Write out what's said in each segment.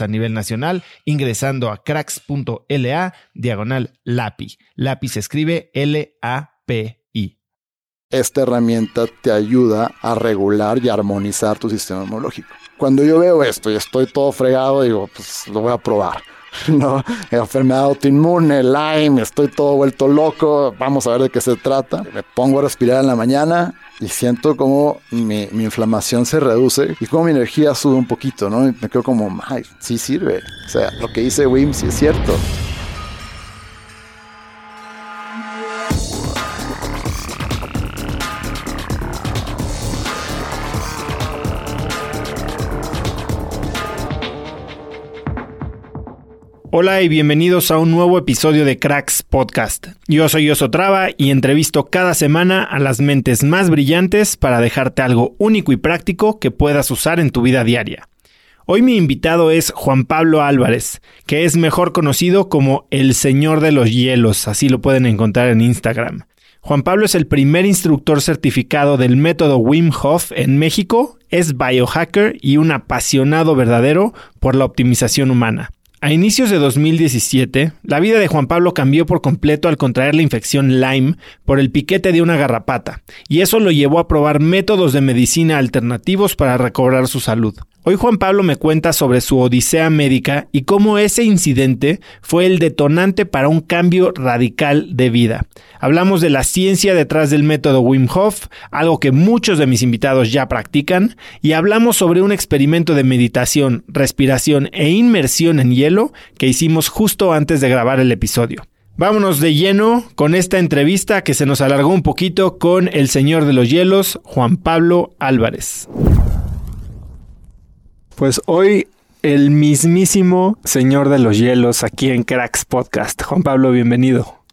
a nivel nacional ingresando a cracks.la diagonal LAPI. LAPI se escribe L-A-P-I. Esta herramienta te ayuda a regular y armonizar tu sistema inmunológico. Cuando yo veo esto y estoy todo fregado, digo, pues lo voy a probar. ¿no? Enfermedad autoinmune, Lyme, estoy todo vuelto loco, vamos a ver de qué se trata. Me pongo a respirar en la mañana y siento como mi, mi inflamación se reduce y como mi energía sube un poquito, ¿no? Y me quedo como, ay, sí sirve. O sea, lo que dice Wim sí es cierto. Hola y bienvenidos a un nuevo episodio de Cracks Podcast. Yo soy Oso Traba y entrevisto cada semana a las mentes más brillantes para dejarte algo único y práctico que puedas usar en tu vida diaria. Hoy mi invitado es Juan Pablo Álvarez, que es mejor conocido como el Señor de los Hielos, así lo pueden encontrar en Instagram. Juan Pablo es el primer instructor certificado del método Wim Hof en México, es biohacker y un apasionado verdadero por la optimización humana. A inicios de 2017, la vida de Juan Pablo cambió por completo al contraer la infección Lyme por el piquete de una garrapata, y eso lo llevó a probar métodos de medicina alternativos para recobrar su salud. Hoy Juan Pablo me cuenta sobre su odisea médica y cómo ese incidente fue el detonante para un cambio radical de vida. Hablamos de la ciencia detrás del método Wim Hof, algo que muchos de mis invitados ya practican, y hablamos sobre un experimento de meditación, respiración e inmersión en hielo que hicimos justo antes de grabar el episodio. Vámonos de lleno con esta entrevista que se nos alargó un poquito con el señor de los hielos, Juan Pablo Álvarez. Pues hoy el mismísimo señor de los hielos aquí en Cracks Podcast. Juan Pablo, bienvenido.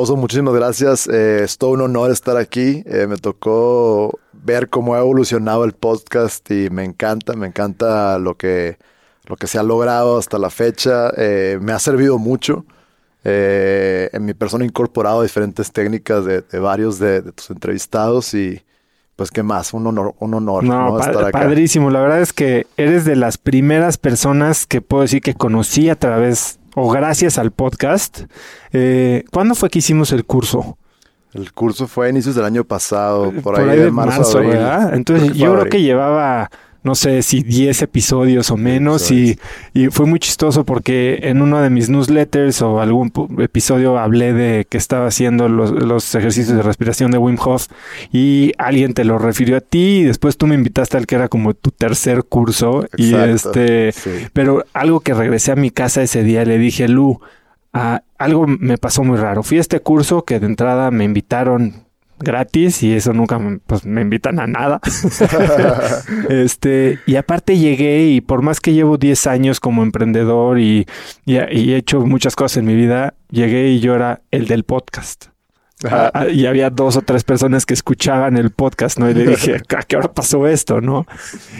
Oso, muchísimas gracias. Eh, es todo un honor estar aquí. Eh, me tocó ver cómo ha evolucionado el podcast y me encanta, me encanta lo que, lo que se ha logrado hasta la fecha. Eh, me ha servido mucho. en mi persona he incorporado diferentes técnicas de, varios de, de tus entrevistados y pues qué más, un honor, un honor no, estar acá. Padrísimo, la verdad es que eres de las primeras personas que puedo decir que conocí a través o gracias al podcast. Eh, ¿Cuándo fue que hicimos el curso? El curso fue a inicios del año pasado, por, ahí, de marzo, ¿verdad? Entonces yo creo que llevaba no sé si 10 episodios o menos y, y, fue muy chistoso porque en uno de mis newsletters o algún episodio hablé de que estaba haciendo los, los, ejercicios de respiración de Wim Hof y alguien te lo refirió a ti y después tú me invitaste al que era como tu tercer curso y este pero algo que regresé a mi casa ese día le dije Lu ah, algo me pasó muy raro. Fui a este curso que de entrada me invitaron gratis y eso nunca pues, me invitan a nada. este, y aparte llegué y por más que llevo 10 años como emprendedor y, y, he hecho muchas cosas en mi vida, llegué y yo era el del podcast. Ah, ah, y había dos o tres personas que escuchaban el podcast, ¿no? Y le dije, ¿a qué hora pasó esto, no?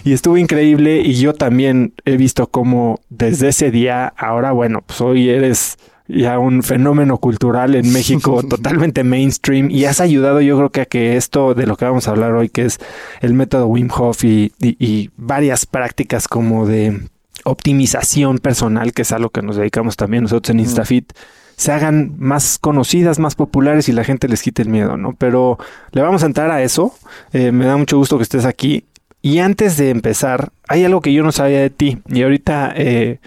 Y estuvo increíble y yo también he visto cómo desde ese día, ahora, bueno, pues hoy eres ya un fenómeno cultural en México totalmente mainstream y has ayudado yo creo que a que esto de lo que vamos a hablar hoy, que es el método Wim Hof y, y, varias prácticas como de optimización personal, que es algo que nos dedicamos también nosotros en InstaFit, se hagan más conocidas, más populares y la gente les quite el miedo, ¿no? Pero le vamos a entrar a eso. Eh, me da mucho gusto que estés aquí. Y antes de empezar, hay algo que yo no sabía de ti y ahorita... Eh,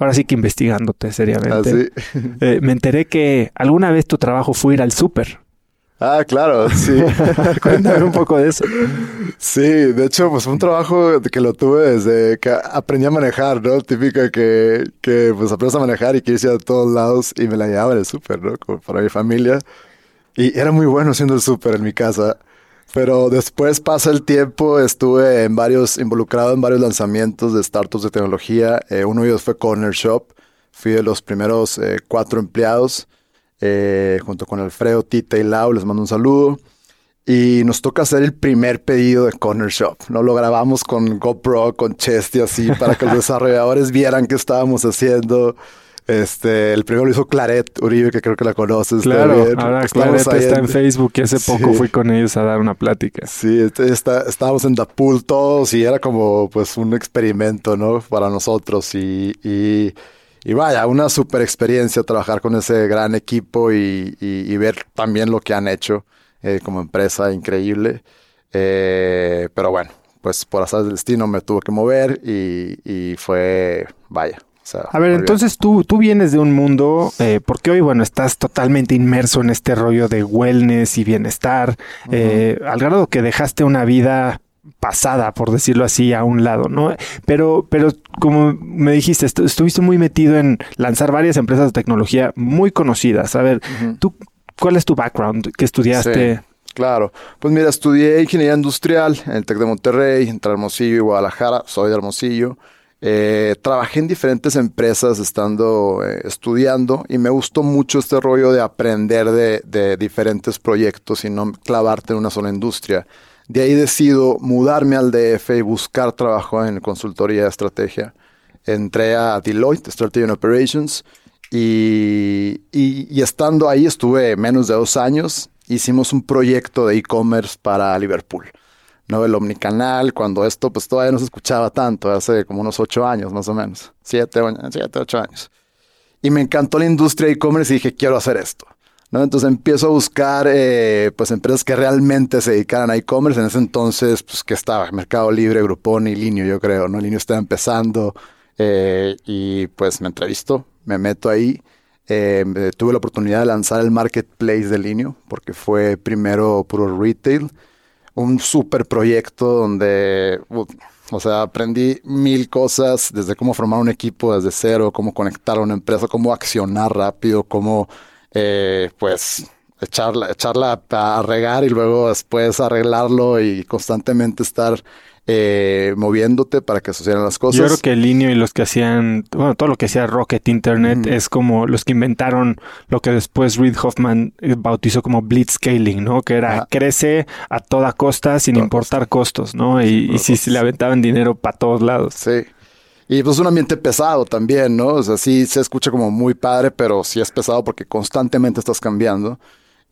ahora sí que investigándote seriamente, ah, eh, me enteré que alguna vez tu trabajo fue ir al súper. Ah, claro, sí. Cuéntame un poco de eso. Sí, de hecho, pues fue un trabajo que lo tuve desde que aprendí a manejar, ¿no? Típico que, que pues aprendes a manejar y quieres ir a todos lados y me la llevaba el súper, ¿no? Como para mi familia. Y era muy bueno haciendo el súper en mi casa. Pero después pasa el tiempo, estuve en varios, involucrado en varios lanzamientos de startups de tecnología. Eh, uno de ellos fue Corner Shop. Fui de los primeros eh, cuatro empleados, eh, junto con Alfredo, Tita y Lau. Les mando un saludo. Y nos toca hacer el primer pedido de Corner Shop. ¿no? Lo grabamos con GoPro, con Chest y así, para que los desarrolladores vieran qué estábamos haciendo. Este, el primero lo hizo Claret Uribe, que creo que la conoces. Claro, ahora Claret está en... Facebook y hace poco fui con ellos a dar una plática. Sí, este, está, estábamos en Pool todos y era como pues un experimento, ¿no? Para nosotros y, y, vaya, una super experiencia trabajar con ese gran equipo y, y ver también lo que han hecho eh, como empresa, increíble. Eh, pero bueno, pues por azar del destino me tuvo que mover y, y fue, vaya, a ver, entonces tú, tú vienes de un mundo, eh, porque hoy, bueno, estás totalmente inmerso en este rollo de wellness y bienestar, eh, al grado que dejaste una vida pasada, por decirlo así, a un lado, ¿no? Pero, pero como me dijiste, estuviste muy metido en lanzar varias empresas de tecnología muy conocidas. A ver, tú, ¿cuál es tu background? ¿Qué estudiaste? Claro, pues mira, estudié ingeniería industrial en el TEC de Monterrey, entre Hermosillo y Guadalajara, soy de Hermosillo. Eh, trabajé en diferentes empresas estando eh, estudiando y me gustó mucho este rollo de aprender de, diferentes proyectos y no clavarte en una sola industria. De ahí decido mudarme al DF y buscar trabajo en consultoría de estrategia. Entré a Deloitte, Strategy and Operations, y, y estando ahí estuve menos de dos años. Hicimos un proyecto de e-commerce para Liverpool. ¿No? El omnicanal, cuando esto pues todavía no se escuchaba tanto, hace como unos ocho años más o menos, siete, siete ocho años. Y me encantó la industria de e-commerce y dije, quiero hacer esto. ¿no? Entonces empiezo a buscar eh, pues empresas que realmente se dedicaran a e-commerce. En ese entonces, pues que estaba Mercado Libre, Groupon y Linio, yo creo, ¿no? Linio estaba empezando eh, y pues me entrevisto, me meto ahí. Eh, tuve la oportunidad de lanzar el marketplace de Linio porque fue primero puro retail un super proyecto donde, o sea, aprendí mil cosas, desde cómo formar un equipo desde cero, cómo conectar a una empresa, cómo accionar rápido, cómo, eh, pues, echarla, echarla a regar y luego después arreglarlo y constantemente estar eh, moviéndote para que sucedan las cosas. Yo creo que el Linio y los que hacían, bueno, todo lo que hacía Rocket Internet es como los que inventaron lo que después Reid Hoffman eh, bautizó como blitzscaling, ¿no? Que era crece a toda costa sin importar costos, ¿no? Y, si se le aventaban dinero para todos lados. Sí. Y pues un ambiente pesado también, ¿no? O sea, sí se escucha como muy padre, pero sí es pesado porque constantemente estás cambiando.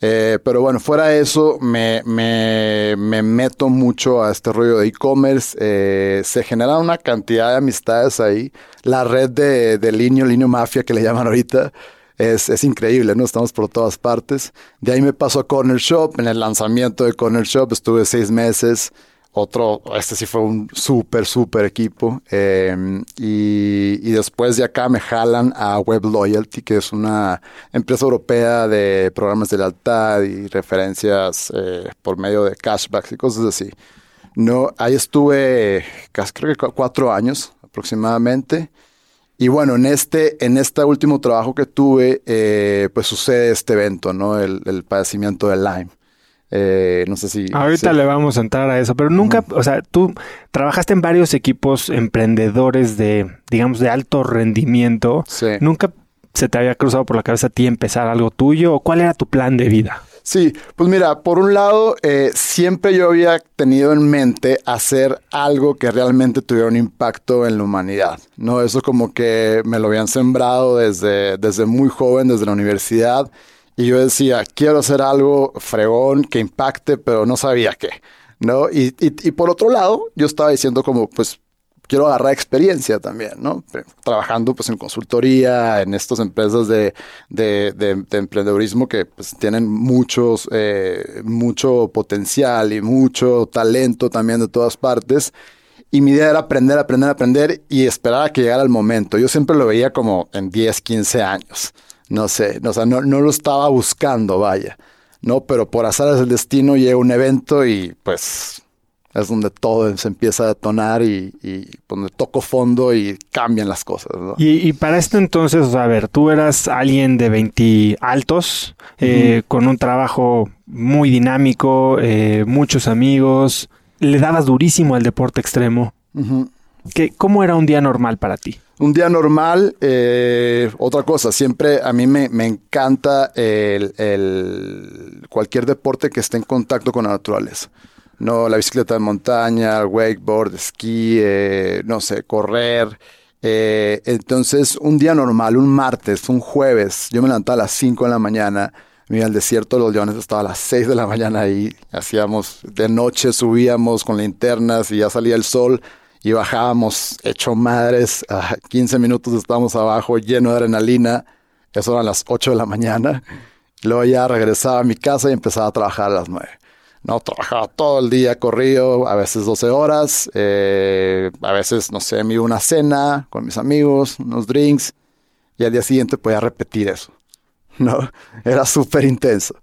Eh, pero bueno, fuera de eso, me, me, me, meto mucho a este rollo de e-commerce. Eh, se genera una cantidad de amistades ahí. La red de, de Linio, Linio Mafia, que le llaman ahorita, es, es, increíble, ¿no? Estamos por todas partes. De ahí me paso a Corner Shop. En el lanzamiento de Corner Shop estuve seis meses. Otro, este sí fue un súper, súper equipo. Em, y, y, después de acá me jalan a Web Loyalty, que es una empresa europea de programas de lealtad y referencias eh, por medio de cashbacks y cosas así. No, ahí estuve casi creo que cuatro años aproximadamente. Y bueno, en este, en este último trabajo que tuve, eh, pues sucede este evento, ¿no? El, el padecimiento de Lyme. Eh, no sé si... Ahorita le vamos a entrar a eso, pero nunca, o sea, tú trabajaste en varios equipos emprendedores de, digamos, de alto rendimiento. Sí. ¿Nunca se te había cruzado por la cabeza a ti empezar algo tuyo? ¿O cuál era tu plan de vida? Sí, pues mira, por un lado, eh, siempre yo había tenido en mente hacer algo que realmente tuviera un impacto en la humanidad, ¿no? Eso como que me lo habían sembrado desde, desde muy joven, desde la universidad. Y yo decía, quiero hacer algo fregón que impacte, pero no sabía qué, ¿no? Y, y, por otro lado, yo estaba diciendo como, pues, quiero agarrar experiencia también, ¿no? Trabajando, pues, en consultoría, en estas empresas de, de, de, que, pues, tienen muchos, eh, mucho potencial y mucho talento también de todas partes. Y mi idea era aprender, aprender, aprender y esperar a que llegara el momento. Yo siempre lo veía como en 10, 15 años no sé, o sea, no, no, lo estaba buscando, vaya, ¿no? Pero por azar es el destino, llega un evento y pues es donde todo se empieza a detonar y, y donde toco fondo y cambian las cosas, ¿no? Y, y para esto entonces, o sea, a ver, tú eras alguien de 20 altos, eh, con un trabajo muy dinámico, eh, muchos amigos, le dabas durísimo al deporte extremo. Uh -huh. ¿Qué, ¿Cómo era un día normal para ti? Un día normal, eh, otra cosa, siempre a mí me, me encanta el, el, cualquier deporte que esté en contacto con la naturaleza. No, la bicicleta de montaña, wakeboard, esquí, eh, no sé, correr. Eh, entonces, un día normal, un martes, un jueves, yo me levantaba a las 5 de la mañana, me iba al desierto de los leones, estaba a las 6 de la mañana ahí, hacíamos, de noche subíamos con linternas y ya salía el sol y bajábamos hecho madres, a 15 minutos estábamos abajo lleno de adrenalina, eso eran las 8 de la mañana, luego ya regresaba a mi casa y empezaba a trabajar a las 9. No, trabajaba todo el día corrido, a veces 12 horas, eh, a veces, no sé, me iba una cena con mis amigos, unos drinks, y al día siguiente podía repetir eso. No, era súper intenso.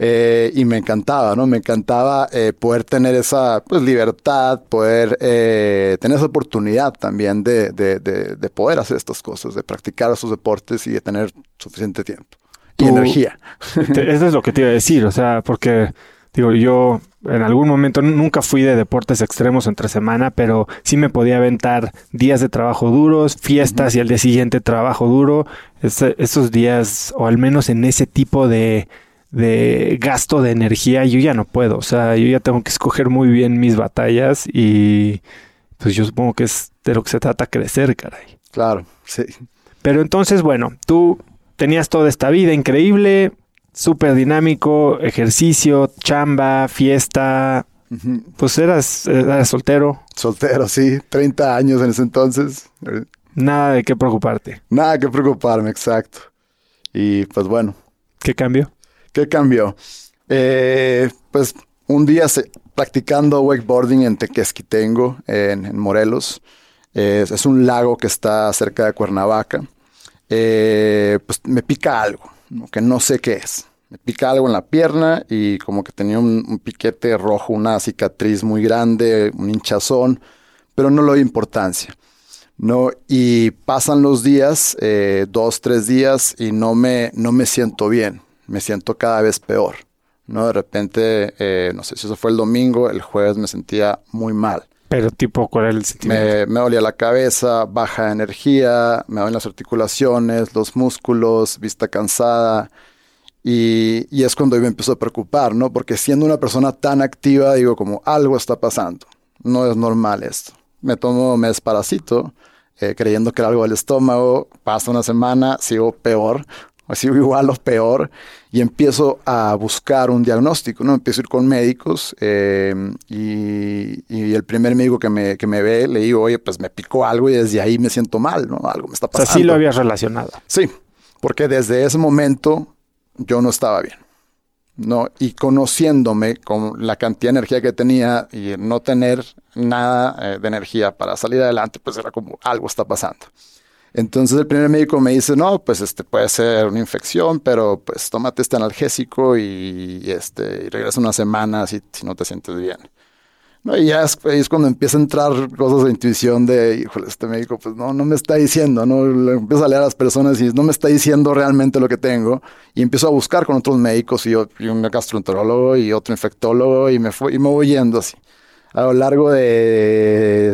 Eh, y me encantaba, ¿no? Me encantaba eh, poder tener esa pues, libertad, poder eh, tener esa oportunidad también de, de, de, de, poder hacer estas cosas, de practicar esos deportes y de tener suficiente tiempo y energía. Eso es lo que te iba a decir, o sea, porque digo, yo en algún momento nunca fui de deportes extremos entre semana, pero sí me podía aventar días de trabajo duros, fiestas uh -huh. y al día siguiente trabajo duro. Es, esos días, o al menos en ese tipo de de gasto de energía, yo ya no puedo. O sea, yo ya tengo que escoger muy bien mis batallas y pues yo supongo que es de lo que se trata crecer, caray. Claro, sí. Pero entonces, bueno, tú tenías toda esta vida increíble, súper dinámico, ejercicio, chamba, fiesta. Uh -huh. Pues eras, eras soltero. Soltero, sí. 30 años en ese entonces. Nada de qué preocuparte. Nada que preocuparme, exacto. Y pues bueno. ¿Qué cambió? ¿Qué cambió? Eh, pues un día practicando wakeboarding en Tequesquitengo, en, Morelos. Es un lago que está cerca de Cuernavaca. Eh, pues me pica algo, que no sé qué es. Me pica algo en la pierna y como que tenía un, un piquete rojo, una cicatriz muy grande, un hinchazón, pero no le doy importancia. ¿no? Y pasan los días, eh, dos, tres días, y no me, no me siento bien me siento cada vez peor. ¿no? De repente, eh, no sé si eso fue el domingo, el jueves me sentía muy mal. Pero tipo, ¿cuál era el sentimiento? Me, me dolía la cabeza, baja energía, me duelen las articulaciones, los músculos, vista cansada. Y, y, es cuando yo me empiezo a preocupar, ¿no? Porque siendo una persona tan activa, digo como algo está pasando. No es normal esto. Me tomo, me desparasito, eh, creyendo que era algo del estómago. Pasa una semana, sigo peor así igual o peor, y empiezo a buscar un diagnóstico, ¿no? Empiezo a ir con médicos eh, y, y, el primer médico que me, que me ve le digo, oye, pues me picó algo y desde ahí me siento mal, ¿no? Algo me está pasando. O sea, sí lo habías relacionado. Sí, porque desde ese momento yo no estaba bien. ¿no? Y conociéndome con la cantidad de energía que tenía y no tener nada eh, de energía para salir adelante, pues era como algo está pasando. Entonces el primer médico me dice, no, pues este puede ser una infección, pero pues tómate este analgésico y, este, y regresa una semana si, si no te sientes bien. No, y ya es, es, cuando empieza a entrar cosas de intuición de, híjole, este médico, pues no, no me está diciendo, ¿no? Le empiezo a leer a las personas y no me está diciendo realmente lo que tengo. Y empiezo a buscar con otros médicos y, y un gastroenterólogo y otro infectólogo y me, fui, y me voy yendo así. A lo largo de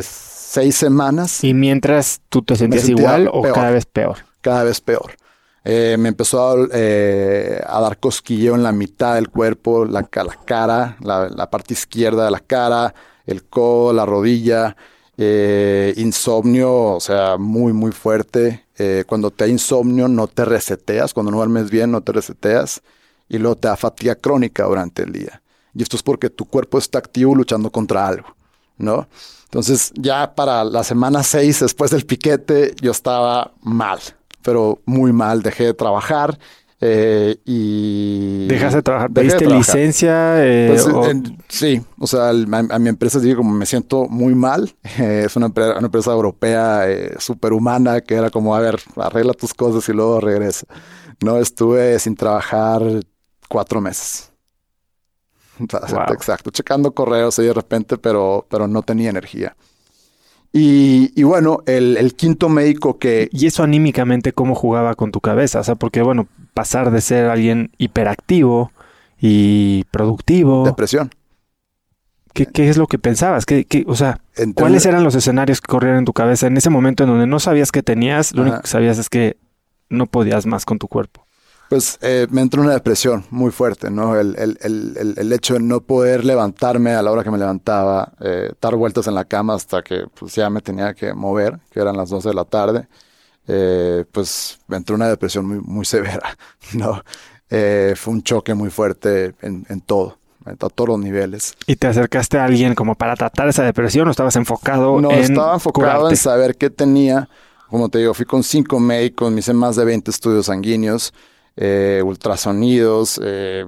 seis semanas. ¿Y mientras tú te sentías igual o cada vez peor? Cada vez peor. Eh, me empezó a, eh, a, dar cosquilleo en la mitad del cuerpo, la, la cara, la, la, parte izquierda de la cara, el codo, la rodilla, eh, insomnio, o sea, muy, muy fuerte. Cuando te da insomnio no te reseteas, cuando no duermes bien no te reseteas y luego te da fatiga crónica durante el día. Y esto es porque tu cuerpo está activo luchando contra algo, ¿no? Entonces ya para la semana 6 después del piquete yo estaba mal pero muy mal. Dejé de trabajar eh, y... ¿Dejaste de trabajar? ¿Pediste licencia? Eh, pues, sí, o sea, a, mi empresa digo como me siento muy mal. Eh, es una, una, empresa europea superhumana que era como, a ver, arregla tus cosas y luego regresa. No, estuve sin trabajar cuatro meses. Exacto, checando correos y de repente, pero, pero no tenía energía. Y, bueno, el, quinto médico que... ¿Y eso anímicamente cómo jugaba con tu cabeza? O sea, porque bueno, pasar de ser alguien hiperactivo y productivo... Depresión. ¿Qué, qué es lo que pensabas? ¿Qué, qué, o sea, ¿cuáles eran los escenarios que corrían en tu cabeza en ese momento en donde no sabías qué tenías? Lo único que sabías es que no podías más con tu cuerpo pues eh, me entró una depresión muy fuerte, ¿no? El, el, el, el, hecho de no poder levantarme a la hora que me levantaba, eh, dar vueltas en la cama hasta que pues, ya me tenía que mover, que eran las 12 de la tarde, eh, pues me entró una depresión muy, muy severa, ¿no? Eh, fue un choque muy fuerte en, en todo a todos los niveles. ¿Y te acercaste a alguien como para tratar esa depresión o estabas enfocado no, en estaba enfocado en saber qué tenía. Como te digo, fui con cinco médicos, me hice más de 20 estudios sanguíneos eh, ultrasonidos, eh,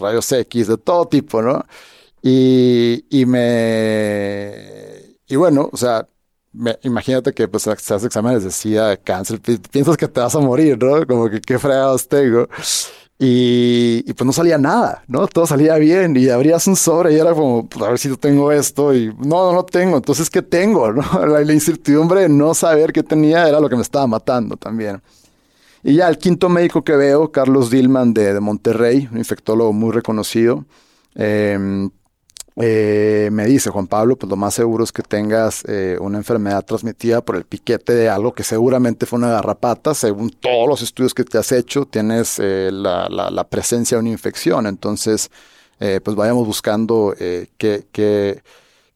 rayos X, de todo tipo, ¿no? Y, y me... Y bueno, o sea, imagínate que pues se hace exámenes de SIDA, cáncer, piensas que te vas a morir, ¿no? Como que qué fregados tengo. Y, y, pues no salía nada, ¿no? Todo salía bien y abrías un sobre y era como, pues a ver si yo tengo esto y no, no, no tengo, entonces ¿qué tengo? ¿no? La incertidumbre de no saber qué tenía era lo que me estaba matando también. Y ya el quinto médico que veo, Carlos Dillman de, Monterrey, un infectólogo muy reconocido, em, eh, me dice, Juan Pablo, pues lo más seguro es que tengas eh, una enfermedad transmitida por el piquete de algo que seguramente fue una garrapata. Según todos los estudios que te has hecho, tienes eh, la, presencia de una infección. Entonces, pues vayamos buscando qué,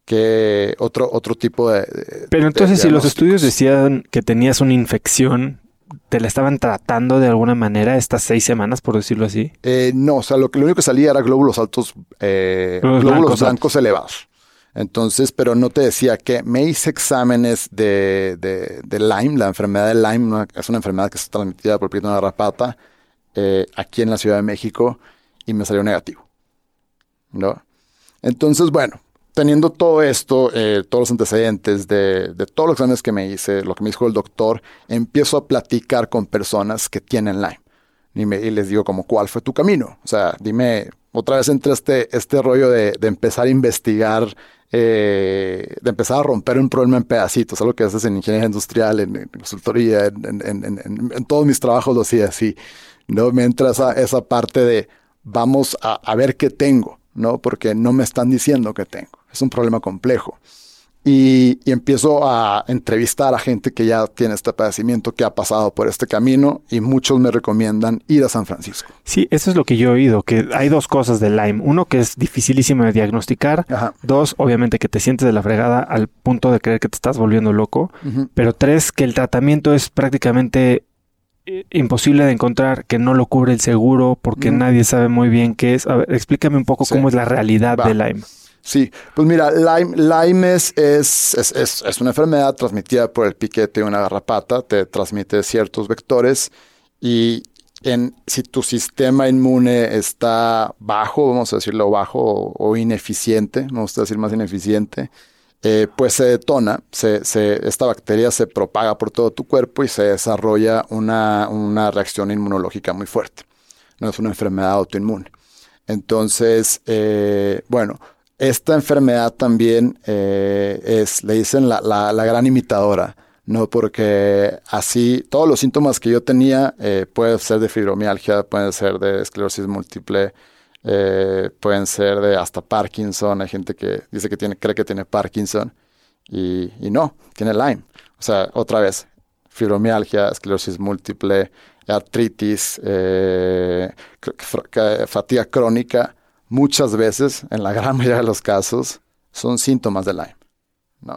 qué, otro, otro tipo de... Pero entonces, si los estudios decían que tenías una infección, ¿Te la estaban tratando de alguna manera estas seis semanas, por decirlo así? Eh, no, o sea, lo, que, lo único que salía era glóbulos altos, eh, glóbulos, blancos, elevados. Entonces, pero no te decía que me hice exámenes de, de, Lyme, la enfermedad de Lyme, es una enfermedad que está transmitida por de una rapata eh, aquí en la Ciudad de México y me salió negativo. ¿No? Entonces, bueno, teniendo todo esto, eh, todos los antecedentes de, todos los exámenes que me hice, lo que me dijo el doctor, empiezo a platicar con personas que tienen Lyme. Y, me, les digo como, ¿cuál fue tu camino? O sea, dime, otra vez entre este, este rollo de, empezar a investigar, eh, de empezar a romper un problema en pedacitos, algo que haces en ingeniería industrial, en, consultoría, en, todos mis trabajos lo hacía así. ¿no? Me entra esa, esa parte de, vamos a, a ver qué tengo, ¿no? Porque no me están diciendo qué tengo es un problema complejo. Y, empiezo a entrevistar a gente que ya tiene este padecimiento, que ha pasado por este camino y muchos me recomiendan ir a San Francisco. Sí, eso es lo que yo he oído, que hay dos cosas de Lyme. Uno, que es dificilísimo de diagnosticar. Dos, obviamente que te sientes de la fregada al punto de creer que te estás volviendo loco. Pero tres, que el tratamiento es prácticamente eh, imposible de encontrar, que no lo cubre el seguro porque nadie sabe muy bien qué es. A ver, explícame un poco cómo es la realidad de Lyme. Sí, pues mira, Lyme, Lyme es, es, es, es, una enfermedad transmitida por el piquete de una garrapata, te transmite ciertos vectores y en, si tu sistema inmune está bajo, vamos a decirlo bajo o, ineficiente, no gusta decir más ineficiente, eh, pues se detona, se, se, esta bacteria se propaga por todo tu cuerpo y se desarrolla una, una reacción inmunológica muy fuerte. No es una enfermedad autoinmune. Entonces, eh, bueno, esta enfermedad también eh, es, le dicen la, la, gran imitadora, ¿no? Porque así todos los síntomas que yo tenía eh, pueden ser de fibromialgia, pueden ser de esclerosis múltiple, eh, pueden ser de hasta Parkinson. Hay gente que dice que tiene, cree que tiene Parkinson y, y no, tiene Lyme. O sea, otra vez, fibromialgia, esclerosis múltiple, artritis, fatiga crónica muchas veces, en la gran mayoría de los casos, son síntomas de Lyme.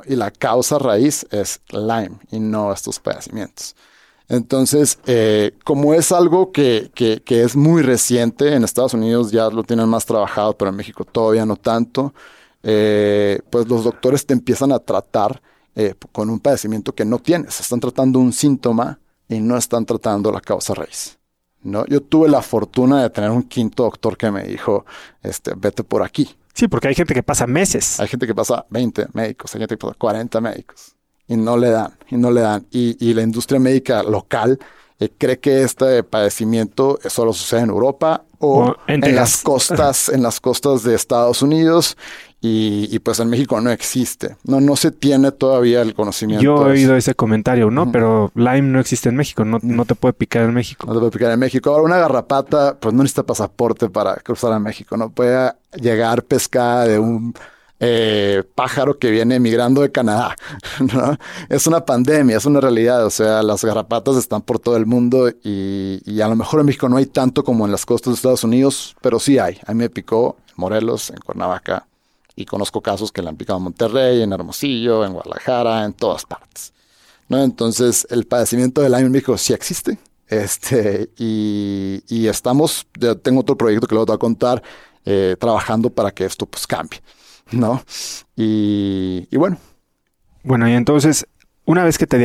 Y la causa raíz es Lyme y no estos padecimientos. Entonces, eh, como es algo que, es muy reciente, en Estados Unidos ya lo tienen más trabajado, pero en México todavía no tanto, eh, pues los doctores te empiezan a tratar eh, con un padecimiento que no tienes. Están tratando un síntoma y no están tratando la causa raíz. ¿No? Yo tuve la fortuna de tener un quinto doctor que me dijo, este, vete por aquí. Sí, porque hay gente que pasa meses. Hay gente que pasa 20 médicos, hay gente que pasa 40 médicos y no le dan, y no le dan. Y, la industria médica local eh, cree que este padecimiento solo sucede en Europa o, en, las costas, en las costas de Estados Unidos y, pues en México no existe. No, no se tiene todavía el conocimiento. Yo he oído ese comentario, ¿no? Pero Lyme no existe en México, no, no te puede picar en México. No te puede picar en México. Ahora, una garrapata, pues no necesita pasaporte para cruzar a México, no puede llegar pescada de un eh, pájaro que viene migrando de Canadá. ¿no? Es una pandemia, es una realidad. O sea, las garrapatas están por todo el mundo y, y, a lo mejor en México no hay tanto como en las costas de Estados Unidos, pero sí hay. A mí me picó en Morelos, en Cuernavaca, y conozco casos que le han picado en Monterrey, en Hermosillo, en Guadalajara, en todas partes. ¿no? Entonces, el padecimiento del Lyme en México sí existe. Este, y, y estamos, tengo otro proyecto que les voy a contar, eh, trabajando para que esto pues cambie, ¿no? Y, y bueno. Bueno, y entonces, una vez que te,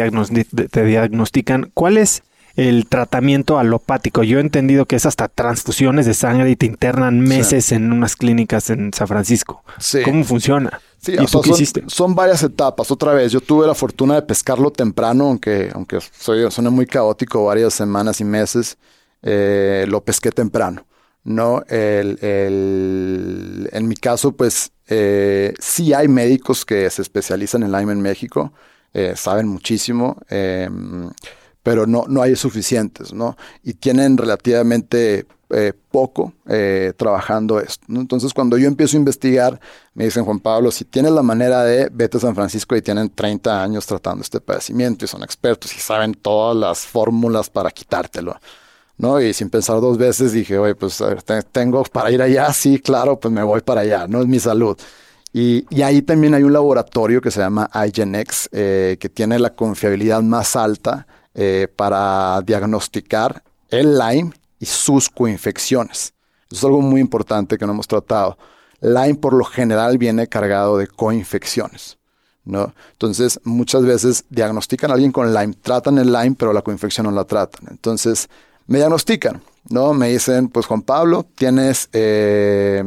te diagnostican, ¿cuál es el tratamiento alopático. Yo he entendido que es hasta transfusiones de sangre y te internan meses en unas clínicas en San Francisco. ¿Cómo funciona? Sí, ¿Y tú son, son, varias etapas. Otra vez, yo tuve la fortuna de pescarlo temprano, aunque, aunque soy, suena muy caótico, varias semanas y meses, eh, lo pesqué temprano. ¿no? El, el, en mi caso, pues eh, sí hay médicos que se especializan en Lyme en México, eh, saben muchísimo. Pero no, no hay suficientes, ¿no? Y tienen relativamente eh, poco eh, trabajando esto. ¿no? Entonces, cuando yo empiezo a investigar, me dicen, Juan Pablo, si tienes la manera de, vete a San Francisco y tienen 30 años tratando este padecimiento y son expertos y saben todas las fórmulas para quitártelo. ¿no? Y sin pensar dos veces dije, oye, pues tengo para ir allá, sí, claro, pues me voy para allá, no es mi salud. Y, y ahí también hay un laboratorio que se llama iGenX, eh, que tiene la confiabilidad más alta eh, para diagnosticar el Lyme y sus coinfecciones. Es algo muy importante que no hemos tratado. Lyme por lo general viene cargado de coinfecciones. ¿no? Entonces, muchas veces diagnostican a alguien con Lyme, tratan el Lyme, pero la coinfección no la tratan. Entonces, me diagnostican, ¿no? Me dicen, pues Juan Pablo, tienes, eh,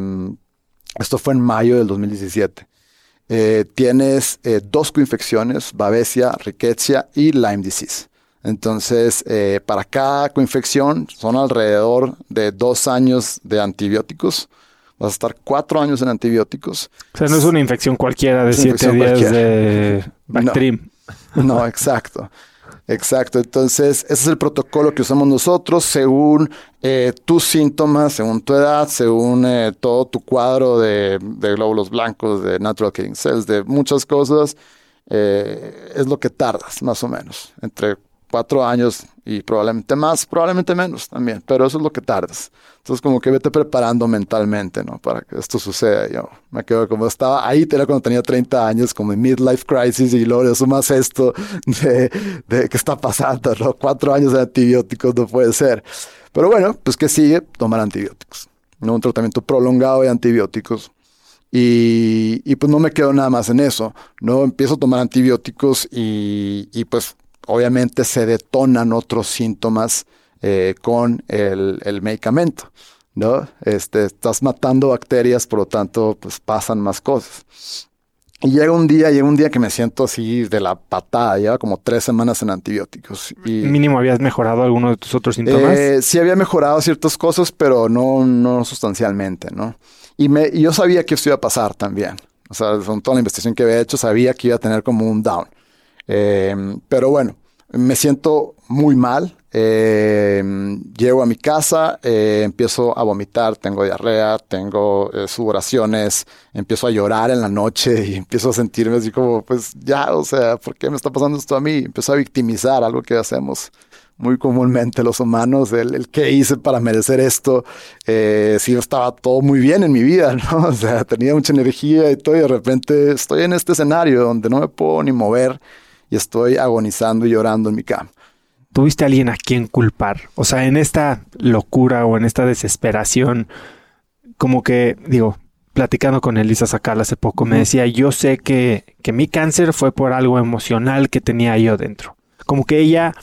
esto fue en mayo del 2017, eh, tienes dos coinfecciones, Babesia, Rickettsia y Lyme disease. Entonces, eh, para cada coinfección son alrededor de dos años de antibióticos. Vas a estar cuatro años en antibióticos. O sea, no es una infección cualquiera de siete días de Bactrim. No, exacto. Exacto. Entonces, ese es el protocolo que usamos nosotros según eh, tus síntomas, según tu edad, según eh, todo tu cuadro de, de, glóbulos blancos, de natural killing cells, de muchas cosas. es lo que tardas, más o menos, entre cuatro años y probablemente más, probablemente menos también, pero eso es lo que tardas. Entonces como que vete preparando mentalmente, ¿no? Para que esto suceda. Yo me quedo como estaba ahí, era cuando tenía 30 años, como en midlife crisis y luego sumas esto de, de qué está pasando, ¿no? Cuatro años de antibióticos no puede ser. Pero bueno, pues que sigue? Tomar antibióticos, ¿no? Un tratamiento prolongado de antibióticos. Y, y, pues no me quedo nada más en eso, ¿no? Empiezo a tomar antibióticos y, y pues obviamente se detonan otros síntomas eh, con el, el, medicamento, ¿no? Este, estás matando bacterias, por lo tanto, pues pasan más cosas. Y llega un día, llega un día que me siento así de la patada, lleva como tres semanas en antibióticos. Y, ¿Mínimo habías mejorado alguno de tus otros síntomas? Eh, sí había mejorado ciertas cosas, pero no, no sustancialmente, ¿no? Y, me, y yo sabía que esto iba a pasar también. O sea, con toda la investigación que había hecho, sabía que iba a tener como un down. Eh, pero bueno, me siento muy mal. Eh, llego a mi casa, eh, empiezo a vomitar, tengo diarrea, tengo eh, sudoraciones, empiezo a llorar en la noche y empiezo a sentirme así como, pues ya, o sea, ¿por qué me está pasando esto a mí? Empiezo a victimizar, algo que hacemos muy comúnmente los humanos, el, el qué hice para merecer esto, eh, si estaba todo muy bien en mi vida, ¿no? O sea, tenía mucha energía y todo y de repente estoy en este escenario donde no me puedo ni mover y estoy agonizando y llorando en mi cama. ¿Tuviste a alguien a quien culpar? O sea, en esta locura o en esta desesperación, como que, digo, platicando con Elisa Sacal hace poco, me decía, yo sé que, que mi cáncer fue por algo emocional que tenía yo dentro. Como que ella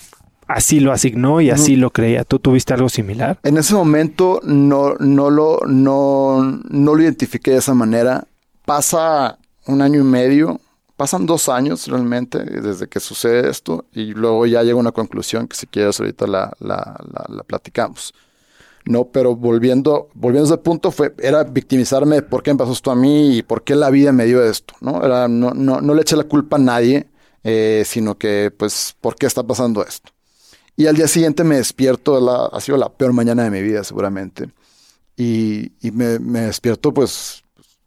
así lo asignó y así lo creía. ¿Tú tuviste algo similar? En ese momento no, no, lo, no, no lo identifiqué de esa manera. Pasa un año y medio pasan dos años realmente desde que sucede esto y luego ya llega una conclusión que si quieres ahorita la, la, la, platicamos. No, pero volviendo, volviendo a ese punto fue, era victimizarme de por qué me pasó esto a mí y por qué la vida me dio esto, ¿no? Era, no, no, no le eché la culpa a nadie, eh, sino que, pues, ¿por qué está pasando esto? Y al día siguiente me despierto, la, ha sido la peor mañana de mi vida seguramente. Y, y me, me despierto, pues,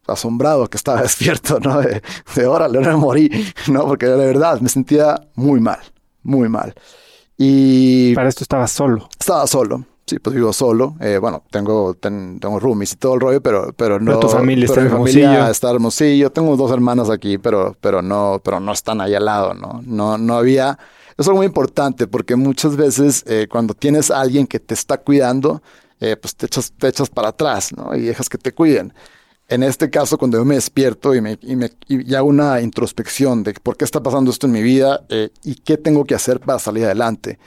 asombrado que estaba despierto, ¿no? De, de órale, no me morí, ¿no? Porque de verdad me sentía muy mal, muy mal. Y... Para esto estaba solo. Estaba solo. Sí, pues vivo solo. Eh, bueno, tengo, tengo roomies y todo el rollo, pero, pero no. Pero tu familia está mi familia está Hermosillo. Tengo dos hermanas aquí, pero, pero no, pero no están ahí al lado, ¿no? No, no había. Eso es muy importante porque muchas veces eh, cuando tienes a alguien que te está cuidando, eh, pues te echas, te echas para atrás, ¿no? Y dejas que te cuiden. En este caso, cuando yo me despierto y, me, y, me, hago una introspección de por qué está pasando esto en mi vida eh, y qué tengo que hacer para salir adelante.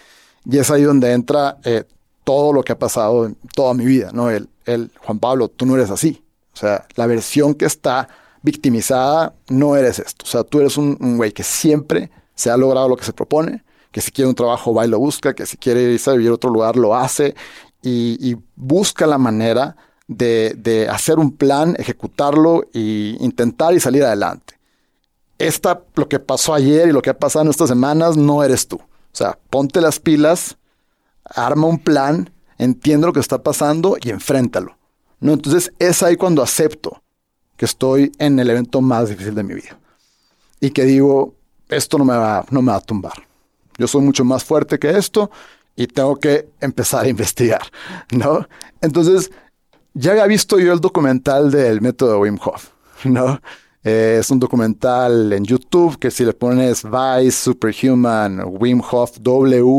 Y es ahí donde entra eh, todo lo que ha pasado en toda mi vida, ¿no? El, el, Juan Pablo, tú no eres así. O sea, la versión que está victimizada no eres esto. O sea, tú eres un, un güey que siempre se ha logrado lo que se propone, que si quiere un trabajo va y lo busca, que si quiere irse a vivir a otro lugar lo hace y, y busca la manera de, hacer un plan, ejecutarlo e intentar y salir adelante. Esta, lo que pasó ayer y lo que ha pasado en estas semanas, no eres tú. O sea, ponte las pilas, arma un plan, entiende lo que está pasando y enfréntalo. ¿no? Entonces es ahí cuando acepto que estoy en el evento más difícil de mi vida. Y que digo, esto no me va, no me va a tumbar. Yo soy mucho más fuerte que esto y tengo que empezar a investigar, ¿no? Entonces, ya había visto yo el documental del método Wim Hof, ¿no? Eh, es un documental en YouTube que si le pones Vice Superhuman Wim Hof, W-I-M-H-O-F,